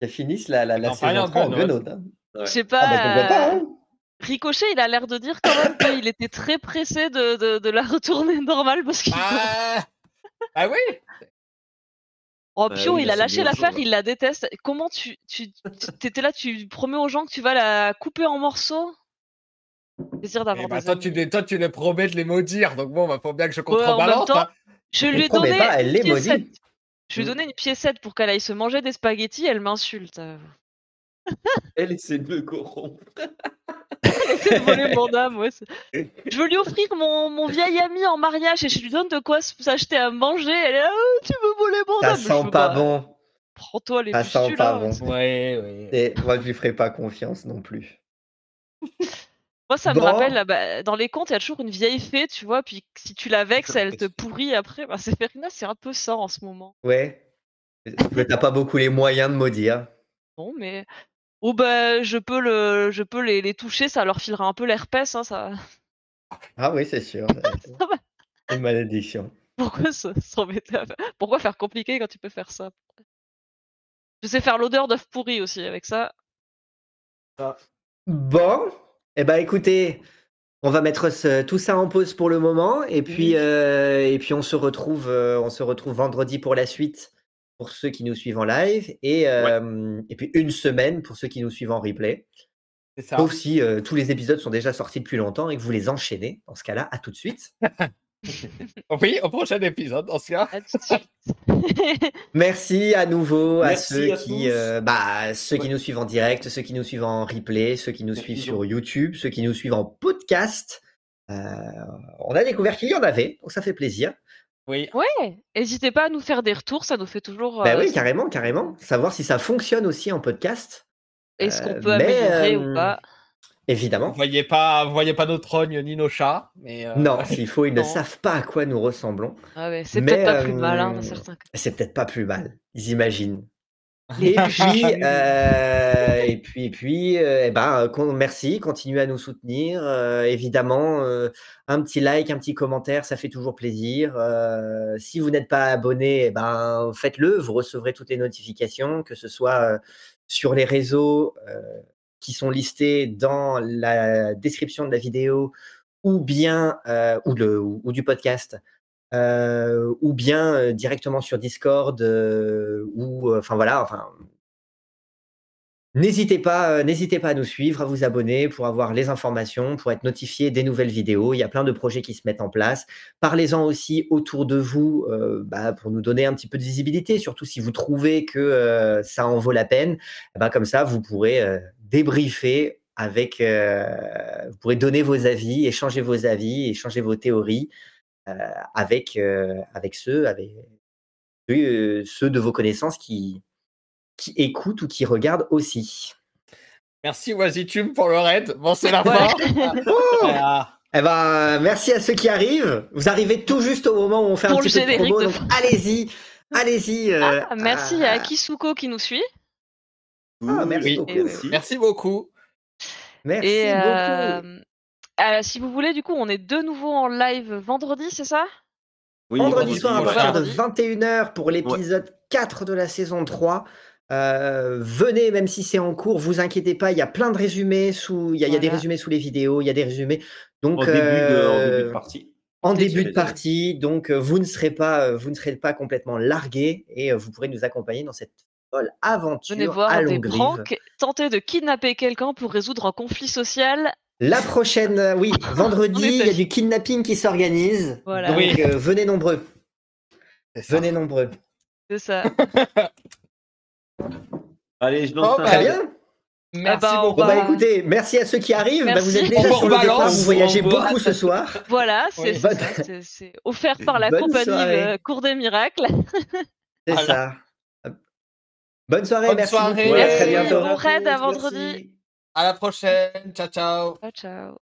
Qu'elle finisse la, la, la saison en 3 en guenaude, hein. Ouais. Je sais Ah pas. bah pas, euh, hein. Ricochet, il a l'air de dire quand même qu'il était très pressé de, de, de la retourner normale parce qu'il. Ah, ah oui Oh, Bah Pio, il a lâché l'affaire, il la déteste. Comment tu. tu T'étais là, tu promets aux gens que tu vas la couper en morceaux? Plaisir Eh d'avoir bah, des toi, tu, les- toi, tu les promets de les maudire, donc bon, bah, faut bien que je contrebalance. hein. Je lui ai donné pas, elle les maudit. Je lui ai Mm. donné une piécette pour qu'elle aille se manger des spaghettis, elle m'insulte. [laughs] Elle essaie de me corrompre. [laughs] C'est de voler mon [laughs] âme, ouais. Je veux lui offrir mon, mon vieil ami en mariage et je lui donne de quoi s'acheter à manger. Elle est là, Ah, tu veux voler mon Ça âme? Je sent pas bon. Prends-toi les Ça sent pas bon. Ouais, ouais. Et moi, je lui ferai pas confiance non plus. Moi, ça me Bon. rappelle, là, bah, dans les contes, il y a toujours une vieille fée, tu vois, puis si tu la vexes, elle te pourrit après. Bah, Séphérina, c'est un peu ça en ce moment. Ouais. Mais t'as pas beaucoup les moyens de maudire. Bon, mais. Oh, bah, je peux, le... je peux les, les toucher, ça leur filera un peu l'herpès, hein, ça. Ah oui, c'est sûr. [laughs] Une malédiction. Pourquoi se- s'embêter à faire... Pourquoi faire compliqué quand tu peux faire ça? Je sais faire l'odeur d'œuf pourri aussi avec ça. Bon, eh ben écoutez, on va mettre ce- tout ça en pause pour le moment et puis, Oui. euh, et puis on se retrouve, euh, on se retrouve vendredi pour la suite pour ceux qui nous suivent en live et, euh, et puis une semaine pour ceux qui nous suivent en replay. Ça. Sauf si tous les épisodes sont déjà sortis depuis longtemps et que vous les enchaînez. Dans ce cas-là, à tout de suite. [laughs] [laughs] Oui, au prochain épisode, dans ce cas. À tout de suite. [laughs] Merci à nouveau Merci à ceux à qui, euh, bah, ceux qui nous suivent en direct, ceux qui nous suivent en replay, ceux qui nous Merci suivent sur YouTube, ceux qui nous suivent en podcast. Euh, on a découvert qu'il y en avait, donc ça fait plaisir. Oui. ouais, n'hésitez pas à nous faire des retours, ça nous fait toujours. Bah euh, oui, carrément, carrément. Savoir si ça fonctionne aussi en podcast, Est-ce qu'on euh, peut mais, améliorer euh, ou pas? Évidemment. voyez pas, vous voyez pas nos trognes ni nos chats, mais euh, Non, s'il faut, ils ne savent pas à quoi nous ressemblons. Ah ouais, C'est peut-être pas plus euh, dans certains cas. C'est peut-être pas plus mal, ils imaginent. [laughs] Et puis, euh, et puis, et puis, euh, eh ben, euh, con- merci, continuez à nous soutenir. euh, évidemment, euh, un petit like, un petit commentaire, ça fait toujours plaisir. Euh, si vous n'êtes pas abonné, eh ben, faites-le. Vous recevrez toutes les notifications, que ce soit euh, sur les réseaux euh, qui sont listés dans la description de la vidéo, ou bien euh, ou, du podcast. Euh, ou bien euh, directement sur Discord, ou enfin voilà, enfin N'hésitez pas, euh, n'hésitez pas à nous suivre, à vous abonner pour avoir les informations, pour être notifié des nouvelles vidéos. Il y a plein de projets qui se mettent en place. Parlez-en aussi autour de vous euh, bah, pour nous donner un petit peu de visibilité, surtout si vous trouvez que euh, ça en vaut la peine. Eh ben, comme ça, vous pourrez débriefer avec, vous pourrez donner vos avis, échanger vos avis, échanger vos théories avec, ceux de vos connaissances qui, qui écoutent ou qui regardent aussi. merci Oisitum pour le raid. Bon, c'est la Ouais. fin. [laughs] Oh Ah, Eh ben, merci à ceux qui arrivent. Vous arrivez tout juste au moment où on fait un Pour petit le peu de promo, de donc allez-y, allez-y. euh, Ah, merci à- à Kisuko qui nous suit. Ah, merci Oui. beaucoup. Merci. merci beaucoup. Merci Et beaucoup. euh, euh, si vous voulez, du coup, on est de nouveau en live vendredi, c'est ça? Oui, vendredi soir à partir de vendredi. 21h pour l'épisode 4 de la saison 3. Euh, venez, même si c'est en cours, vous inquiétez pas, il y a plein de résumés sous, il y a, il y a des résumés sous les vidéos, il y a des résumés. Donc, En début, de, en euh, début de partie. en Début début de partie, donc euh, vous ne serez pas, euh, vous ne serez pas complètement largués et euh, vous pourrez nous accompagner dans cette folle aventure Venez voir à des pranks, tenter de kidnapper quelqu'un pour résoudre un conflit social. La prochaine, euh, oui, [laughs] vendredi, En il y a du kidnapping qui s'organise. Voilà. Donc Oui. euh, venez nombreux, venez nombreux. C'est ça. [laughs] Allez, je lance Oh, un bah, Très raid. bien. Merci bah, on beaucoup. Bon bah écoutez, merci à ceux qui arrivent. Bah, vous êtes déjà On sur le départ, vous voyagez beaucoup ce soir. Voilà, c'est offert par la Bonne compagnie soirée. euh, Cours des Miracles. [laughs] C'est Voilà. ça. Bonne soirée, Bonne merci soirée. beaucoup. à très Merci, bientôt. bon raid à Merci. vendredi. À la prochaine. Ciao, ciao. Ciao, ciao.